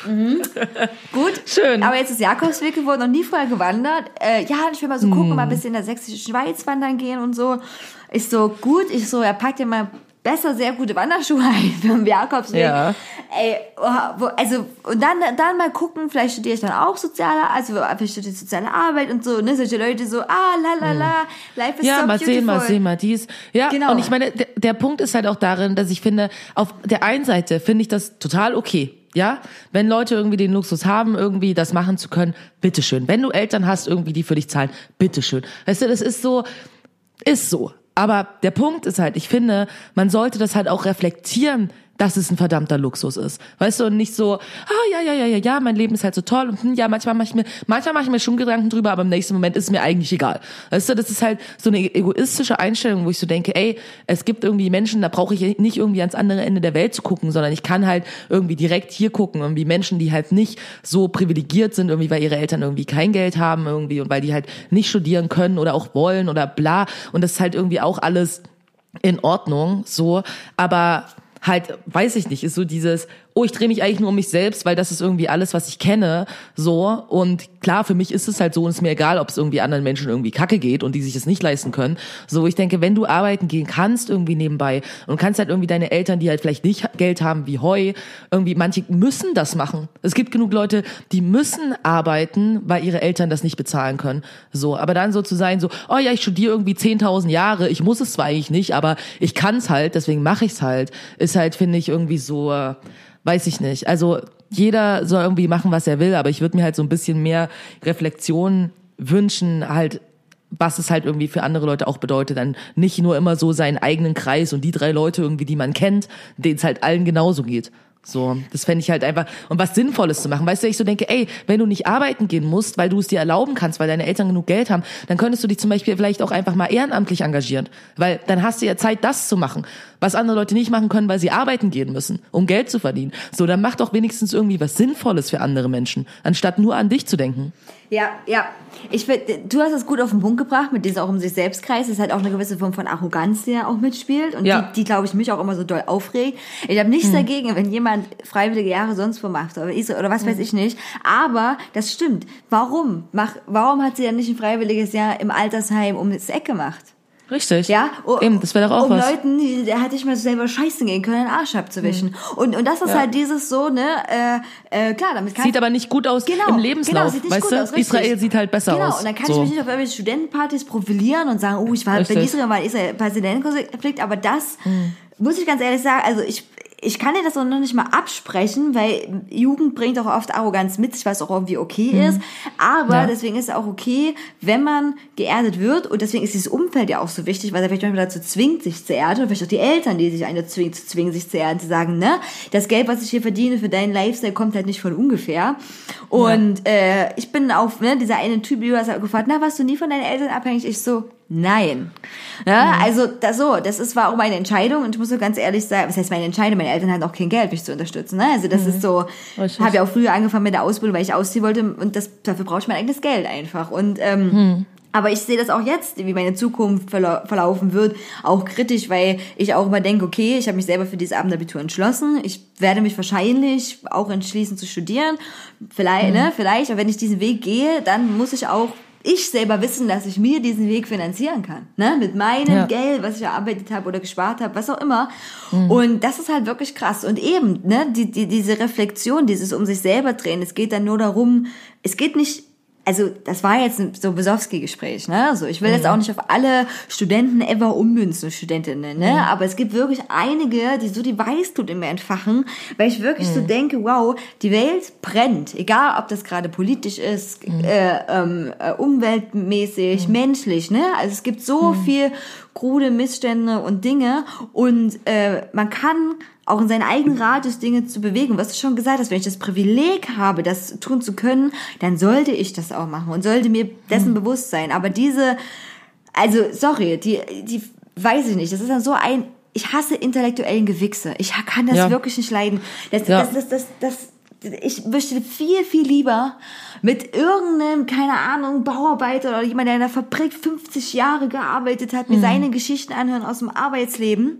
Mhm. Gut. Schön. Aber jetzt ist Jakobsweg geworden, noch nie vorher gewandert. Äh, ja, ich will mal so gucken, mal ein bisschen in der sächsischen Schweiz wandern gehen und so. Ich so, gut, ich so, er packt dir mal besser sehr gute Wanderschuhe ein für den Jakobsweg. Ja. Ey, oh, also, und dann, dann mal gucken, vielleicht studiere ich dann auch soziale, also vielleicht studiere ich soziale Arbeit und so, ne, solche Leute so, ah, la, la, la, life is Ja, so mal beautiful. sehen, mal sehen, mal dies. Ja, Genau. und ich meine, der, der Punkt ist halt auch darin, dass ich finde, auf der einen Seite finde ich das total okay. Ja, wenn Leute irgendwie den Luxus haben, irgendwie das machen zu können, bitteschön. Wenn du Eltern hast, irgendwie, die für dich zahlen, bitteschön. Weißt du, das ist so, ist so. Aber der Punkt ist halt, ich finde, man sollte das halt auch reflektieren, dass es ein verdammter Luxus ist. Weißt du, und nicht so, ah, ja, ja, ja, ja, ja, mein Leben ist halt so toll und hm, ja, manchmal mache ich mir, manchmal mache ich mir schon Gedanken drüber, aber im nächsten Moment ist mir eigentlich egal. Weißt du, das ist halt so eine egoistische Einstellung, wo ich so denke, ey, es gibt irgendwie Menschen, da brauche ich nicht irgendwie ans andere Ende der Welt zu gucken, sondern ich kann halt irgendwie direkt hier gucken, irgendwie Menschen, die halt nicht so privilegiert sind, irgendwie weil ihre Eltern irgendwie kein Geld haben irgendwie und weil die halt nicht studieren können oder auch wollen oder bla und das ist halt irgendwie auch alles in Ordnung, so, aber halt, weiß ich nicht, ist so dieses, oh, ich drehe mich eigentlich nur um mich selbst, weil das ist irgendwie alles, was ich kenne, so. Und klar, für mich ist es halt so und es ist mir egal, ob es irgendwie anderen Menschen irgendwie kacke geht und die sich es nicht leisten können. So, ich denke, wenn du arbeiten gehen kannst irgendwie nebenbei und kannst halt irgendwie deine Eltern, die halt vielleicht nicht Geld haben wie Heu, irgendwie, manche müssen das machen. Es gibt genug Leute, die müssen arbeiten, weil ihre Eltern das nicht bezahlen können. So, aber dann so zu sein, so, oh ja, ich studiere irgendwie 10.000 Jahre, ich muss es zwar eigentlich nicht, aber ich kann es halt, deswegen mache ich es halt, ist halt, finde ich, irgendwie so, äh, weiß ich nicht. Also jeder soll irgendwie machen, was er will, aber ich würde mir halt so ein bisschen mehr Reflexion wünschen, halt was es halt irgendwie für andere Leute auch bedeutet, dann nicht nur immer so seinen eigenen Kreis und die drei Leute irgendwie, die man kennt, denen es halt allen genauso geht. So, das fände ich halt einfach, und was Sinnvolles zu machen. Weißt du, ich so denke, ey, wenn du nicht arbeiten gehen musst, weil du es dir erlauben kannst, weil deine Eltern genug Geld haben, dann könntest du dich zum Beispiel vielleicht auch einfach mal ehrenamtlich engagieren. Weil dann hast du ja Zeit, das zu machen, was andere Leute nicht machen können, weil sie arbeiten gehen müssen, um Geld zu verdienen. So, dann mach doch wenigstens irgendwie was Sinnvolles für andere Menschen, anstatt nur an dich zu denken. Ja, ja. Ich find, du hast es gut auf den Punkt gebracht, mit diesem auch um sich selbst Kreis. Das ist halt auch eine gewisse Form von Arroganz, die da auch mitspielt und Ja. die, die glaube ich, mich auch immer so doll aufregt. Ich habe nichts dagegen, wenn jemand freiwillige Jahre sonst wo macht oder, oder was weiß ich nicht. Aber das stimmt. Warum? Mach, warum hat sie dann nicht ein freiwilliges Jahr im Altersheim um das Eck gemacht? Richtig. Ja, o- Eben, das wäre doch auch um was. Leuten, die, der hatte ich mal selber scheißen gehen können, den Arsch abzuwischen. Mhm. Und, und das ist halt dieses so, ne, äh, äh, klar, damit kann Sieht aber nicht gut aus Genau, im genau, Lebenslauf, sieht nicht weißt gut du? aus, richtig. Israel sieht halt besser genau, aus. und dann kann so. ich mich nicht auf irgendwelche Studentenpartys profilieren und sagen, oh, ich war Richtig. bei Israel, weil Israel Präsidentkonflikt, aber das Mhm. muss ich ganz ehrlich sagen, also ich ich kann dir das auch noch nicht mal absprechen, weil Jugend bringt auch oft Arroganz mit sich, was auch irgendwie okay ist. Aber Ja. deswegen ist es auch okay, wenn man geerdet wird. Und deswegen ist dieses Umfeld ja auch so wichtig, weil er vielleicht manchmal dazu zwingt, sich zu erden. Und vielleicht auch die Eltern, die sich eine zwingen, zu zwingen, sich zu erden, zu sagen, ne, das Geld, was ich hier verdiene für deinen Lifestyle, kommt halt nicht von ungefähr. Und äh, ich bin auf, ne, dieser eine Typ, hast halt gefragt, na, warst du nie von deinen Eltern abhängig? Ich so, nein. Ja, Also das so, das ist, war auch meine Entscheidung und ich muss so ganz ehrlich sagen, was heißt meine Entscheidung? Meine Eltern hatten auch kein Geld, mich zu unterstützen. Ne? Also das ist so, Richtig. habe ja auch früher angefangen mit der Ausbildung, weil ich ausziehen wollte und das, dafür brauche ich mein eigenes Geld einfach. Und ähm, aber ich sehe das auch jetzt, wie meine Zukunft verlau verlaufen wird, auch kritisch, weil ich auch immer denke, okay, ich habe mich selber für dieses Abendabitur entschlossen. Ich werde mich wahrscheinlich auch entschließen zu studieren. Vielleicht, ne, vielleicht, aber wenn ich diesen Weg gehe, dann muss ich auch ich selber wissen, dass ich mir diesen Weg finanzieren kann, ne, mit meinem Ja. Geld, was ich erarbeitet habe oder gespart habe, was auch immer. Und das ist halt wirklich krass. Und eben, ne, die, die, diese Reflexion, dieses um sich selber drehen, es geht dann nur darum, es geht nicht also das war jetzt ein so Besowski-Gespräch, ne? Also ich will jetzt auch nicht auf alle Studenten ever ummünzen, Studentinnen, ne? Aber es gibt wirklich einige, die so die Weißglut in mir entfachen, weil ich wirklich so denke, wow, die Welt brennt, egal ob das gerade politisch ist, äh, ähm, äh, umweltmäßig, menschlich, ne? Also es gibt so viel krude Missstände und Dinge und äh, man kann auch in seinen eigenen Radius Dinge zu bewegen. Was du schon gesagt hast, wenn ich das Privileg habe, das tun zu können, dann sollte ich das auch machen und sollte mir dessen bewusst sein. Aber diese, also sorry, die, die weiß ich nicht. Das ist dann so ein, ich hasse intellektuellen Gewichse. Ich kann das Ja. wirklich nicht leiden. Das, Ja. das, das, das, das, ich möchte viel, viel lieber mit irgendeinem, keine Ahnung, Bauarbeiter oder jemand, der in der Fabrik 50 Jahre gearbeitet hat, mir seine Geschichten anhören aus dem Arbeitsleben,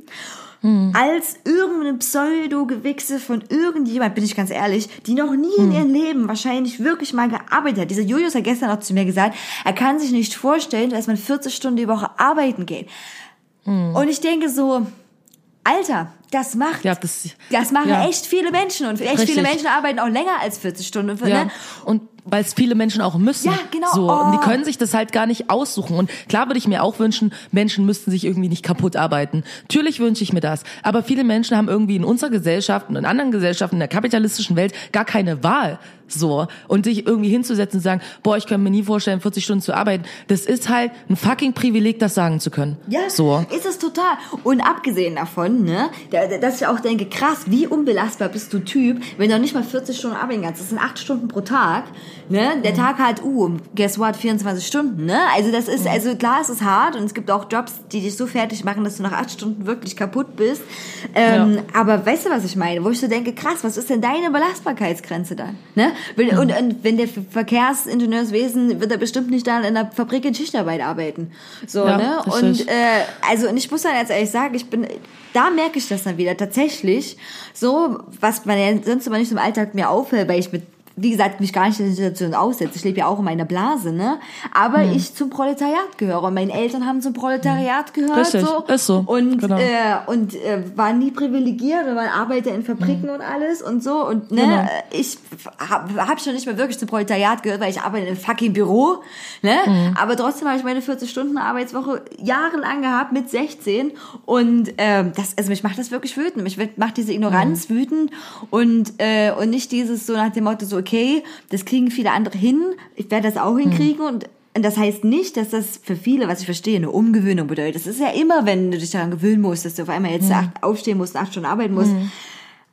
als irgendeine Pseudo-Gewichse von irgendjemand, bin ich ganz ehrlich, die noch nie in ihrem Leben wahrscheinlich wirklich mal gearbeitet hat. Dieser Julius hat gestern auch zu mir gesagt, er kann sich nicht vorstellen, dass man 40 Stunden die Woche arbeiten geht. Und ich denke so, Alter, das macht, Ja, das- das machen ja. echt viele Menschen und echt Richtig. viele Menschen arbeiten auch länger als 40 Stunden. Ja. Ne? Und weil es viele Menschen auch müssen. Ja, genau. So, und die Oh. können sich das halt gar nicht aussuchen. Und klar würde ich mir auch wünschen, Menschen müssten sich irgendwie nicht kaputt arbeiten. Natürlich wünsche ich mir das. Aber viele Menschen haben irgendwie in unserer Gesellschaft und in anderen Gesellschaften, in der kapitalistischen Welt, gar keine Wahl. So. Und sich irgendwie hinzusetzen und sagen, boah, ich kann mir nie vorstellen, 40 Stunden zu arbeiten. Das ist halt ein fucking Privileg, das sagen zu können. Ja, So. ist es total. Und abgesehen davon, ne, da- da- dass ich auch denke, krass, wie unbelastbar bist du Typ, wenn du nicht mal 40 Stunden arbeiten kannst. Das sind 8 Stunden pro Tag, ne? Der Tag hat, uh, guess what, 24 Stunden, ne? Also das ist, also klar, es ist hart und es gibt auch Jobs, die dich so fertig machen, dass du nach 8 Stunden wirklich kaputt bist. Ähm, Aber weißt du, was ich meine? Wo ich so denke, krass, was ist denn deine Belastbarkeitsgrenze dann? Ne? Wenn, und, und wenn der Verkehrsingenieurswesen wird er bestimmt nicht dann in der Fabrik in Schichtarbeit arbeiten. So, Ja, ne? Und äh, also und ich muss dann jetzt ehrlich sagen, ich bin da merke ich das dann wieder tatsächlich so, was man ja sonst immer nicht im Alltag mir auffällt, weil ich mit wie gesagt, mich gar nicht in der Situation aussetze. Ich lebe ja auch in meiner Blase, ne? Aber Mhm. ich zum Proletariat gehöre. Und meine Eltern haben zum Proletariat gehört. Richtig, so. ist so. Und, Genau. äh, und äh, waren nie privilegiert und waren Arbeiter in Fabriken und alles und so. Und ne, Genau. ich habe hab schon nicht mehr wirklich zum Proletariat gehört, weil ich arbeite in einem fucking Büro. Ne? Mhm. Aber trotzdem habe ich meine 40-Stunden-Arbeitswoche jahrelang gehabt mit 16. Und ähm, das, also mich macht das wirklich wütend. Mich macht diese Ignoranz Mhm. wütend und, äh, und nicht dieses so nach dem Motto, so okay, das kriegen viele andere hin, ich werde das auch Mhm. hinkriegen und und das heißt nicht, dass das für viele, was ich verstehe, eine Umgewöhnung bedeutet. Das ist ja immer, wenn du dich daran gewöhnen musst, dass du auf einmal Mhm. jetzt acht, aufstehen musst, acht Stunden arbeiten musst.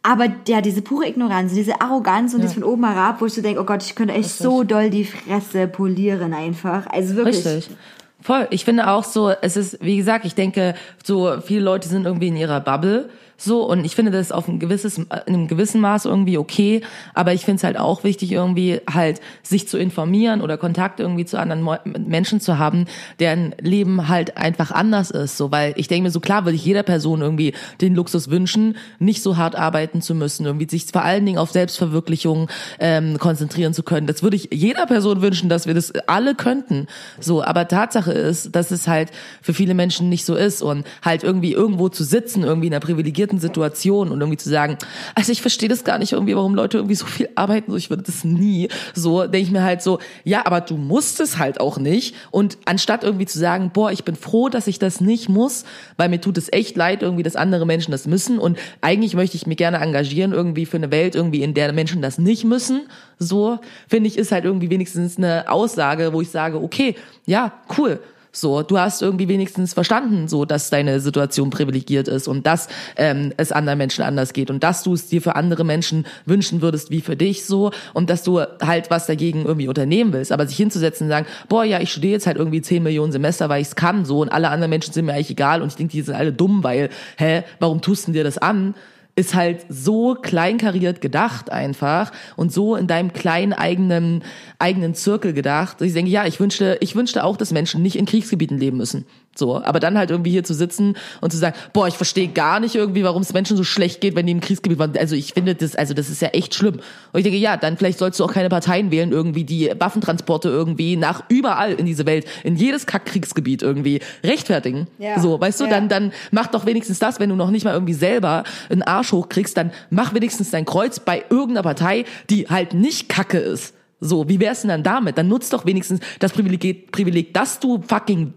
Aber ja, diese pure Ignoranz, diese Arroganz und das von oben herab, wo ich so denke, oh Gott, ich könnte echt so doll die Fresse polieren einfach. Also wirklich. Richtig. Voll. Ich finde auch so, es ist, wie gesagt, ich denke, so viele Leute sind irgendwie in ihrer Bubble. So, und ich finde das auf ein gewisses, in einem gewissen Maß irgendwie okay, aber ich finde es halt auch wichtig, irgendwie halt sich zu informieren oder Kontakt irgendwie zu anderen Menschen zu haben, deren Leben halt einfach anders ist. So, weil ich denke mir so, klar würde ich jeder Person irgendwie den Luxus wünschen, nicht so hart arbeiten zu müssen, irgendwie sich vor allen Dingen auf Selbstverwirklichung ähm, konzentrieren zu können. Das würde ich jeder Person wünschen, dass wir das alle könnten. So, aber Tatsache ist, dass es halt für viele Menschen nicht so ist und halt irgendwie irgendwo zu sitzen, irgendwie in einer privilegierten privilegierten Situation und irgendwie zu sagen, also ich verstehe das gar nicht irgendwie, warum Leute irgendwie so viel arbeiten, so ich würde das nie. So denke ich mir halt so, ja, aber du musst es halt auch nicht. Und anstatt irgendwie zu sagen, boah, ich bin froh, dass ich das nicht muss, weil mir tut es echt leid, irgendwie, dass andere Menschen das müssen. Und eigentlich möchte ich mich gerne engagieren, irgendwie für eine Welt, irgendwie, in der Menschen das nicht müssen. So, finde ich, ist halt irgendwie wenigstens eine Aussage, wo ich sage, okay, ja, cool so, du hast irgendwie wenigstens verstanden, so dass deine Situation privilegiert ist und dass ähm, es anderen Menschen anders geht und dass du es dir für andere Menschen wünschen würdest wie für dich so und dass du halt was dagegen irgendwie unternehmen willst. Aber sich hinzusetzen und sagen, boah, ja, ich studiere jetzt halt irgendwie 10 Millionen Semester, weil ich es kann so und alle anderen Menschen sind mir eigentlich egal und ich denke, die sind alle dumm, weil, hä, warum tust du dir das an? Ist halt so kleinkariert gedacht einfach und so in deinem kleinen eigenen eigenen Zirkel gedacht. Ich denke, ja, ich wünschte, ich wünschte auch, dass Menschen nicht in Kriegsgebieten leben müssen. So, aber dann halt irgendwie hier zu sitzen und zu sagen, boah, ich verstehe gar nicht irgendwie, warum es Menschen so schlecht geht, wenn die im Kriegsgebiet waren. Also ich finde das, also das ist ja echt schlimm. Und ich denke, ja, dann vielleicht sollst du auch keine Parteien wählen, irgendwie die Waffentransporte irgendwie nach überall in diese Welt, in jedes Kackkriegsgebiet irgendwie rechtfertigen. Ja. So, weißt du, Ja. dann dann mach doch wenigstens das, wenn du noch nicht mal irgendwie selber einen Arsch hochkriegst, dann mach wenigstens dein Kreuz bei irgendeiner Partei, die halt nicht Kacke ist. So, wie wär's denn dann damit? Dann nutzt doch wenigstens das Privileg, Privileg, dass du fucking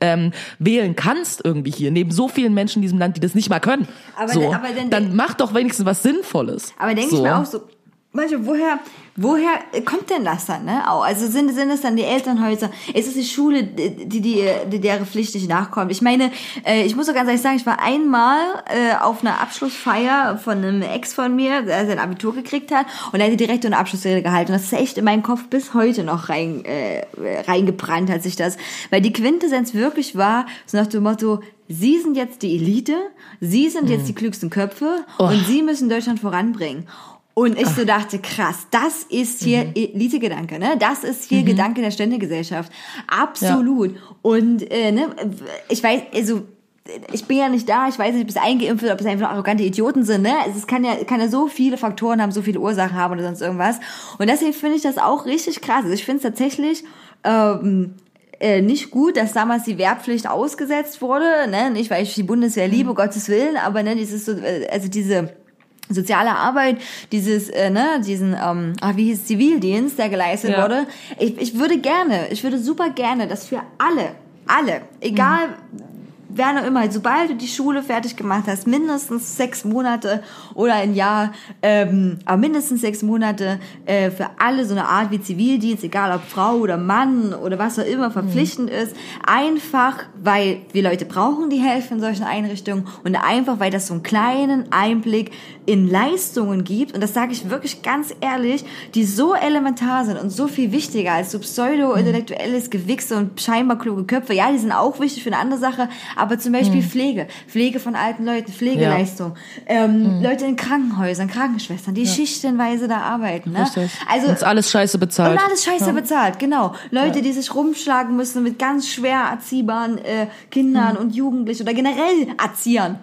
ähm, wählen kannst irgendwie hier, neben so vielen Menschen in diesem Land, die das nicht mal können. Aber so, dann- aber dann- dann mach doch wenigstens was Sinnvolles. Aber denke so. ich mir auch so, manchmal, woher, woher kommt denn das dann, ne? Auch, Also sind, sind es dann die Elternhäuser? Ist es die Schule, die, die, die deren Pflicht nicht nachkommt? Ich meine, äh, ich muss doch ganz ehrlich sagen, ich war einmal äh, auf einer Abschlussfeier von einem Ex von mir, der sein Abitur gekriegt hat und er hat direkt eine Abschlussrede gehalten. Und das ist echt in meinen Kopf bis heute noch rein, äh, reingebrannt, hat sich das. Weil die Quintessenz wirklich war, so nach dem Motto, Sie sind jetzt die Elite, Sie sind jetzt die klügsten Köpfe Oh. und Sie müssen Deutschland voranbringen. Und ich so dachte, krass, das ist hier Elite-Gedanke, ne? Das ist hier Gedanke der Ständegesellschaft. Absolut. Und äh, ne, ich weiß, also ich bin ja nicht da, ich weiß nicht, ob es eingeimpft wird, ob es einfach arrogante Idioten sind, ne? Also es kann ja, kann ja so viele Faktoren haben, so viele Ursachen haben oder sonst irgendwas. Und deswegen finde ich das auch richtig krass. Also ich finde es tatsächlich ähm, äh, nicht gut, dass damals die Wehrpflicht ausgesetzt wurde, ne? Nicht, weil ich die Bundeswehr liebe, um Gottes Willen, aber ne, dieses so, äh, also diese soziale Arbeit, dieses, äh, ne, diesen, ähm, ah, wie hieß Zivildienst, der geleistet Ja. wurde. Ich, ich würde gerne, ich würde super gerne, dass für alle, alle, egal wer noch immer, sobald du die Schule fertig gemacht hast, mindestens sechs Monate oder ein Jahr, ähm, aber mindestens sechs Monate äh, für alle so eine Art wie Zivildienst, egal ob Frau oder Mann oder was auch immer verpflichtend ist, einfach weil wir Leute brauchen, die helfen in solchen Einrichtungen und einfach weil das so einen kleinen Einblick in Leistungen gibt. Und das sage ich wirklich ganz ehrlich, die so elementar sind und so viel wichtiger als so pseudo-intellektuelles Gewichse und scheinbar kluge Köpfe. Ja, die sind auch wichtig für eine andere Sache, aber zum Beispiel Pflege, Pflege von alten Leuten, Pflegeleistung, ähm, Leute in Krankenhäusern, Krankenschwestern, die schichtenweise da arbeiten. Ne? Richtig. Also Und alles scheiße bezahlt. und alles scheiße bezahlt, genau. Leute, die sich rumschlagen müssen mit ganz schwer erziehbaren äh, Kindern und Jugendlichen oder generell Erziehern.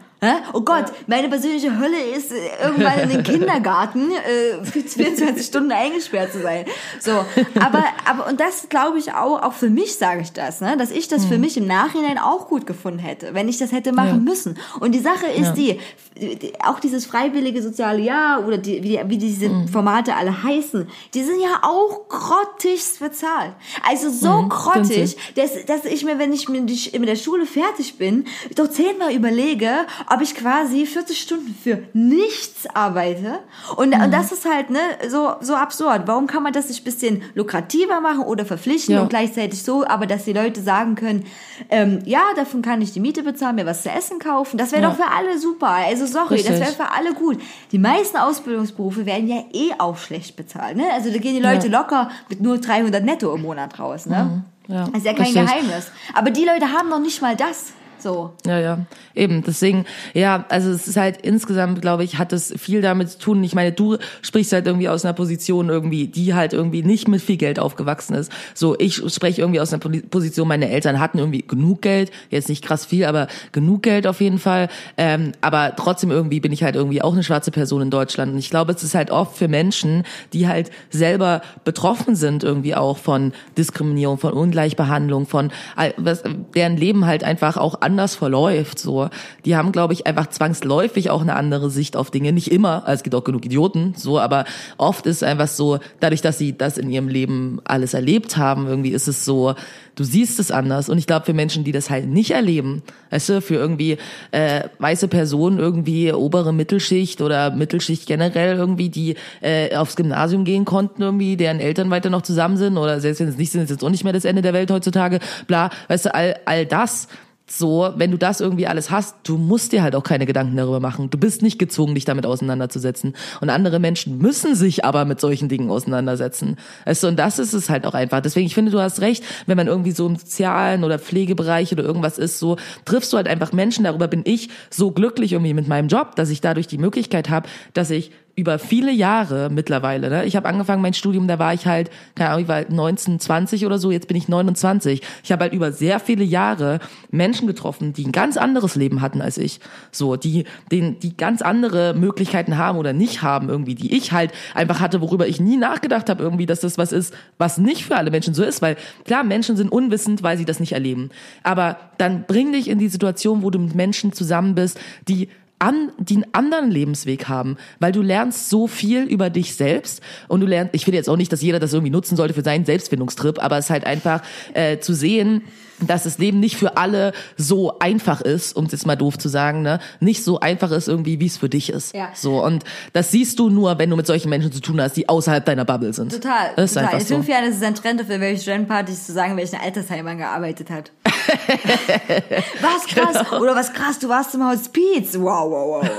Oh Gott, meine persönliche Hölle ist, äh, irgendwann in den Kindergarten äh, für 24 Stunden eingesperrt zu sein. So, aber, aber und das glaube ich auch, auch für mich sage ich das, ne, dass ich das für mich im Nachhinein auch gut gefunden hätte, wenn ich das hätte machen Ja. müssen. Und die Sache ist Ja. die, die, auch dieses freiwillige soziale Jahr oder die, wie, wie diese Mhm. Formate alle heißen, die sind ja auch grottigst bezahlt. Also so grottig, dass, dass ich mir, wenn ich mit der Schule fertig bin, doch zehnmal überlege, ob ich quasi 40 Stunden für nichts arbeite. Und, Mhm. und das ist halt ne, so, so absurd. Warum kann man das nicht ein bisschen lukrativer machen oder verpflichten Ja. und gleichzeitig so, aber dass die Leute sagen können, ähm, ja, davon kann ich die Miete bezahlen, mir was zu essen kaufen. Das wäre Ja. doch für alle super. Also sorry, das Richtig. wäre für alle gut. Die meisten Ausbildungsberufe werden ja eh auch schlecht bezahlt. Ne? Also da gehen die Leute Ja. locker mit nur 300 netto im Monat raus. Ne? ja. Das ist ja kein. Geheimnis. Aber die Leute haben noch nicht mal das. So. Ja, ja, eben. Deswegen, ja, also es ist halt insgesamt, glaube ich, hat es viel damit zu tun. Ich meine, du sprichst halt irgendwie aus einer Position irgendwie, die halt irgendwie nicht mit viel Geld aufgewachsen ist. So, ich spreche irgendwie aus einer Position, meine Eltern hatten irgendwie genug Geld, jetzt nicht krass viel, aber genug Geld auf jeden Fall. Ähm, aber trotzdem irgendwie bin ich halt irgendwie auch eine schwarze Person in Deutschland. Und ich glaube, es ist halt oft für Menschen, die halt selber betroffen sind irgendwie auch von Diskriminierung, von Ungleichbehandlung, von was, deren Leben halt einfach auch anders verläuft. So, die haben, glaube ich, einfach zwangsläufig auch eine andere Sicht auf Dinge. Nicht immer, also es gibt auch genug Idioten, so, aber oft ist einfach so, dadurch, dass sie das in ihrem Leben alles erlebt haben, irgendwie ist es so, du siehst es anders. Und ich glaube, für Menschen, die das halt nicht erleben, weißt du, für irgendwie äh, weiße Personen, irgendwie obere Mittelschicht oder Mittelschicht generell irgendwie, die äh, aufs Gymnasium gehen konnten, irgendwie, deren Eltern weiter noch zusammen sind oder selbst wenn es nicht sind, ist jetzt auch nicht mehr das Ende der Welt heutzutage, bla, weißt du, all, all das so, wenn du das irgendwie alles hast, du musst dir halt auch keine Gedanken darüber machen. Du bist nicht gezwungen, dich damit auseinanderzusetzen. Und andere Menschen müssen sich aber mit solchen Dingen auseinandersetzen. Du, und das ist es halt auch einfach. Deswegen, ich finde, du hast recht, wenn man irgendwie so im sozialen oder Pflegebereich oder irgendwas ist, so triffst du halt einfach Menschen. Darüber bin ich so glücklich irgendwie mit meinem Job, dass ich dadurch die Möglichkeit habe, dass ich über viele Jahre mittlerweile, ne? ich habe angefangen mein Studium, da war ich halt, keine Ahnung, ich war 19, 20 oder so, jetzt bin ich 29. Ich habe halt über sehr viele Jahre Menschen getroffen, die ein ganz anderes Leben hatten als ich. So, die, die, die ganz andere Möglichkeiten haben oder nicht haben irgendwie, die ich halt einfach hatte, worüber ich nie nachgedacht habe irgendwie, dass das was ist, was nicht für alle Menschen so ist, weil klar, Menschen sind unwissend, weil sie das nicht erleben. Aber dann bring dich in die Situation, wo du mit Menschen zusammen bist, die an, die einen anderen Lebensweg haben, weil du lernst so viel über dich selbst und du lernst, ich finde jetzt auch nicht, dass jeder das irgendwie nutzen sollte für seinen Selbstfindungstrip, aber es ist halt einfach äh, zu sehen, dass das Leben nicht für alle so einfach ist, um es jetzt mal doof zu sagen, ne? Nicht so einfach ist irgendwie, wie es für dich ist. Ja. So und das siehst du nur, wenn du mit solchen Menschen zu tun hast, die außerhalb deiner Bubble sind. Total. Das ist total. einfach In so. fünf Jahren ist es ein Trend für welche Studentenpartys zu sagen, welchen Altersheim man gearbeitet hat. was krass. Genau. Oder was krass, du warst im Hospiz. Wow, wow, wow.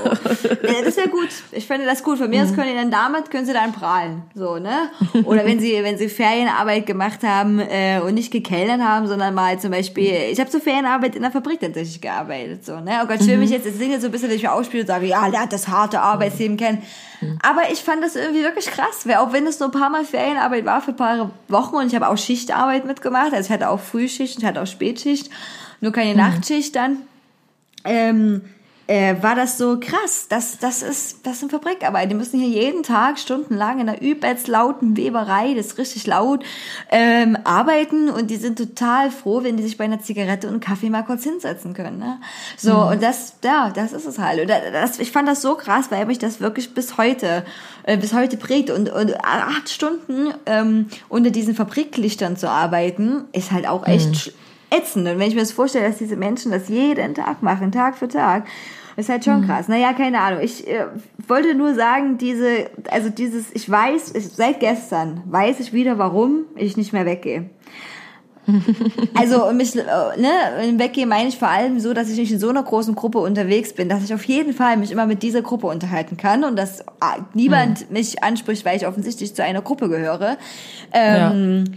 ja, das ist ja gut. Ich finde das gut. Von mir Mhm. aus können die dann damit, können sie dann prahlen. So, ne? Oder wenn sie, wenn sie Ferienarbeit gemacht haben äh, und nicht gekellnert haben, sondern mal zum Beispiel, ich habe zur Ferienarbeit in der Fabrik tatsächlich gearbeitet. So, ne? Oh Gott, ich will mich jetzt, jetzt singe so ein bisschen, dass ich mich ausspiele und sage, ja, lernt das harte Arbeitsleben kennen. Aber ich fand das irgendwie wirklich krass, weil auch wenn es nur ein paar Mal Ferienarbeit war für ein paar Wochen und ich habe auch Schichtarbeit mitgemacht, also ich hatte auch Frühschicht, ich hatte auch Spätschicht, nur keine Nachtschicht dann, ähm, äh, war das so krass. Das, das ist, das sind Fabrikarbeiter. Die müssen hier jeden Tag stundenlang in einer übelst lauten Weberei, das ist richtig laut, ähm, arbeiten und die sind total froh, wenn die sich bei einer Zigarette und Kaffee mal kurz hinsetzen können. Ne? So, und das, ja, das ist es halt. Und das, ich fand das so krass, weil mich das wirklich bis heute, äh, bis heute prägt. Und, und acht Stunden ähm, unter diesen Fabriklichtern zu arbeiten, ist halt auch echt sch- ätzend. Und wenn ich mir das vorstelle, dass diese Menschen das jeden Tag machen, Tag für Tag, ist halt schon krass. Naja, keine Ahnung. Ich äh, wollte nur sagen, diese, also dieses, ich weiß, ich, seit gestern weiß ich wieder, warum ich nicht mehr weggehe. Also mich, äh, ne, im Weggehen meine ich vor allem so, dass ich nicht in so einer großen Gruppe unterwegs bin, dass ich auf jeden Fall mich immer mit dieser Gruppe unterhalten kann und dass ah, niemand mich anspricht, weil ich offensichtlich zu einer Gruppe gehöre. Ähm, ja.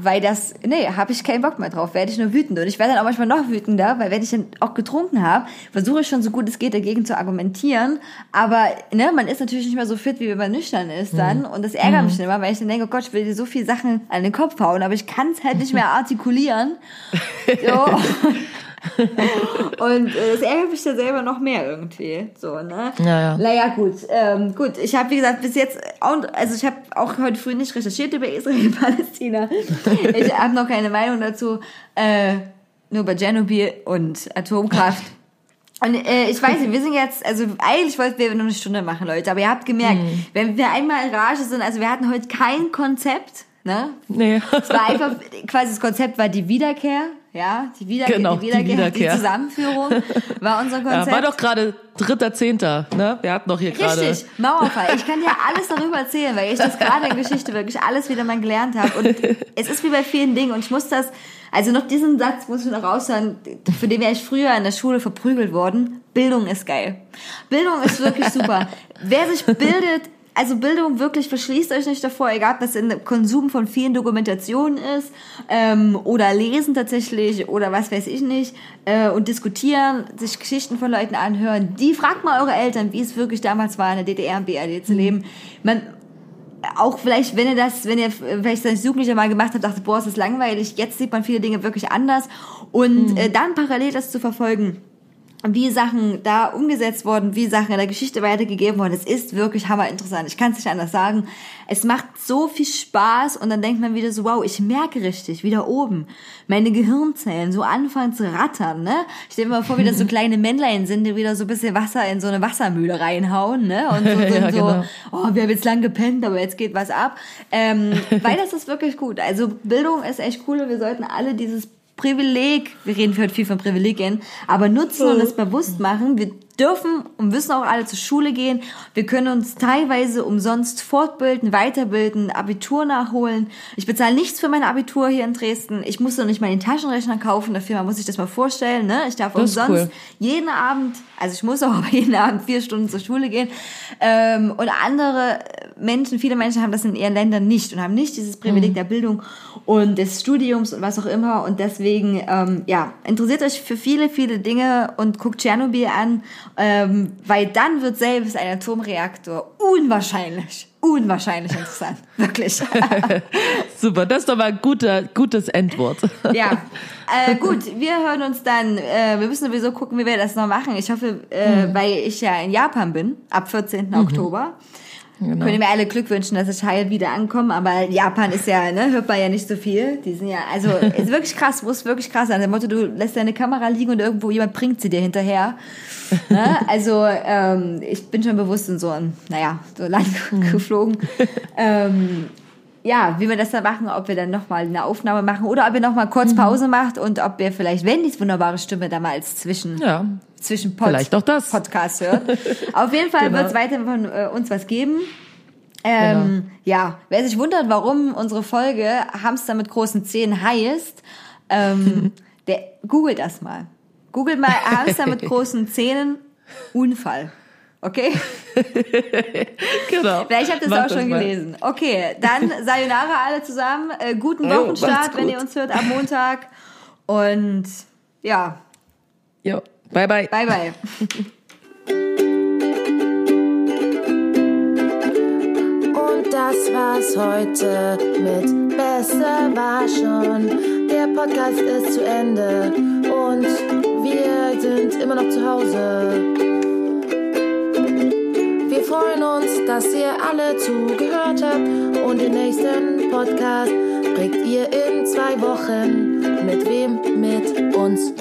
Weil das, nee, habe ich keinen Bock mehr drauf, werde ich nur wütend. Und ich werde dann auch manchmal noch wütender, weil wenn ich dann auch getrunken habe, versuche ich schon so gut es geht dagegen zu argumentieren. Aber ne, man ist natürlich nicht mehr so fit, wie wenn man nüchtern ist dann. Und das ärgert mich dann immer, weil ich dann denke, oh Gott, ich will dir so viele Sachen an den Kopf hauen, aber ich kann es halt nicht mehr artikulieren. So. Und äh, das ärgert mich dann selber noch mehr irgendwie. So, ne? Ja, ja. Naja, gut. Ähm, gut, ich habe, wie gesagt, bis jetzt, auch, also ich habe auch heute früh nicht recherchiert über Israel und Palästina. Ich habe noch keine Meinung dazu. Äh, nur über Tschernobyl und Atomkraft. Und äh, ich weiß nicht, wir sind jetzt, also eigentlich wollten wir nur eine Stunde machen, Leute, aber ihr habt gemerkt, Mhm. wenn wir einmal in Rage sind, also wir hatten heute kein Konzept, ne? Nee. Es war einfach, quasi das Konzept war die Wiederkehr, ja, die, Wiederkehr, Genau, die die Wiederkehr, die, Wiederkehr. Zusammenführung war unser Konzept. Ja, war doch gerade dritter Zehnter, ne? Wir hatten doch hier gerade. Richtig, Mauerfall. Ich kann dir alles darüber erzählen, weil ich das gerade in Geschichte wirklich alles wieder mal gelernt habe. Und es ist wie bei vielen Dingen. Und ich muss das, also noch diesen Satz muss ich noch raushören, für den wäre ich früher in der Schule verprügelt worden. Bildung ist geil. Bildung ist wirklich super. Wer sich bildet, also Bildung wirklich verschließt euch nicht davor, egal ob das in Konsum von vielen Dokumentationen ist ähm, oder Lesen tatsächlich oder was weiß ich nicht äh, und diskutieren, sich Geschichten von Leuten anhören. Die fragt mal eure Eltern, wie es wirklich damals war, in der DDR und BRD zu leben. Man, auch vielleicht, wenn ihr das, wenn ihr vielleicht als Jugendlicher mal gemacht habt, dachte, boah, es ist langweilig, jetzt sieht man viele Dinge wirklich anders und äh, dann parallel das zu verfolgen wie Sachen da umgesetzt wurden, wie Sachen in der Geschichte weitergegeben wurden. Es ist wirklich hammer interessant. Ich kann es nicht anders sagen. Es macht so viel Spaß und dann denkt man wieder so, wow, ich merke richtig, wieder oben, meine Gehirnzellen so anfangen zu rattern, ne? Ich stelle mir mal vor, wie das so kleine Männlein sind, die wieder so ein bisschen Wasser in so eine Wassermühle reinhauen, ne? Und so, sind Ja, so genau. oh, wir haben jetzt lang gepennt, aber jetzt geht was ab. Ähm, weil das ist wirklich gut. Also Bildung ist echt cool und wir sollten alle dieses Privileg, wir reden heute viel von Privilegien, aber nutzen und es bewusst machen. Wir dürfen und müssen auch alle zur Schule gehen. Wir können uns teilweise umsonst fortbilden, weiterbilden, Abitur nachholen. Ich bezahle nichts für mein Abitur hier in Dresden. Ich musste noch nicht mal den Taschenrechner kaufen. Dafür man muss sich das mal vorstellen. Ne? Ich darf Das umsonst cool. jeden Abend, also ich muss auch aber jeden Abend vier Stunden zur Schule gehen. Ähm, und andere Menschen, viele Menschen haben das in ihren Ländern nicht und haben nicht dieses Privileg Mhm. der Bildung und des Studiums und was auch immer. Und deswegen, ähm, ja, interessiert euch für viele, viele Dinge und guckt Tschernobyl an, ähm, weil dann wird selbst ein Atomreaktor unwahrscheinlich, unwahrscheinlich interessant. Wirklich. Super, das ist doch mal ein guter, gutes Endwort. Ja, äh, gut, wir hören uns dann, äh, wir müssen sowieso gucken, wie wir das noch machen. Ich hoffe, äh, Mhm. weil ich ja in Japan bin, ab 14. Oktober. Genau. Können mir alle Glück wünschen, dass ich heil wieder ankomme, aber Japan ist ja, ne, hört man ja nicht so viel. Die sind ja, also, ist wirklich krass, muss wirklich krass sein. Der Motto, du lässt deine Kamera liegen und irgendwo jemand bringt sie dir hinterher. Ne? Also, ähm, ich bin schon bewusst in so ein, naja, so Land geflogen. ähm, ja, wie wir das dann machen, ob wir dann nochmal eine Aufnahme machen oder ob ihr nochmal kurz Pause macht und ob ihr vielleicht, wenn die wunderbare Stimme da mal als Zwischen, Ja, zwischen Pod vielleicht auch das. Podcast hört. Auf jeden Fall Genau. wird es weiter von äh, uns was geben. Ähm, Ja, wer sich wundert, warum unsere Folge Hamster mit großen Zähnen heißt, ähm, der googelt das mal. Googelt mal Hamster mit großen Zähnen Unfall. Okay? genau. Vielleicht habt ihr es auch schon mal. gelesen. Okay, dann Sayonara alle zusammen. Äh, guten Wochenstart, macht's wenn gut. ihr uns hört am Montag. Und ja, Jo, bye bye. bye bye. Und das war's heute mit Besser war schon. Der Podcast ist zu Ende und wir sind immer noch zu Hause. Wir freuen uns, dass ihr alle zugehört habt und den nächsten Podcast bringt ihr in zwei Wochen. Mit wem? Mit uns.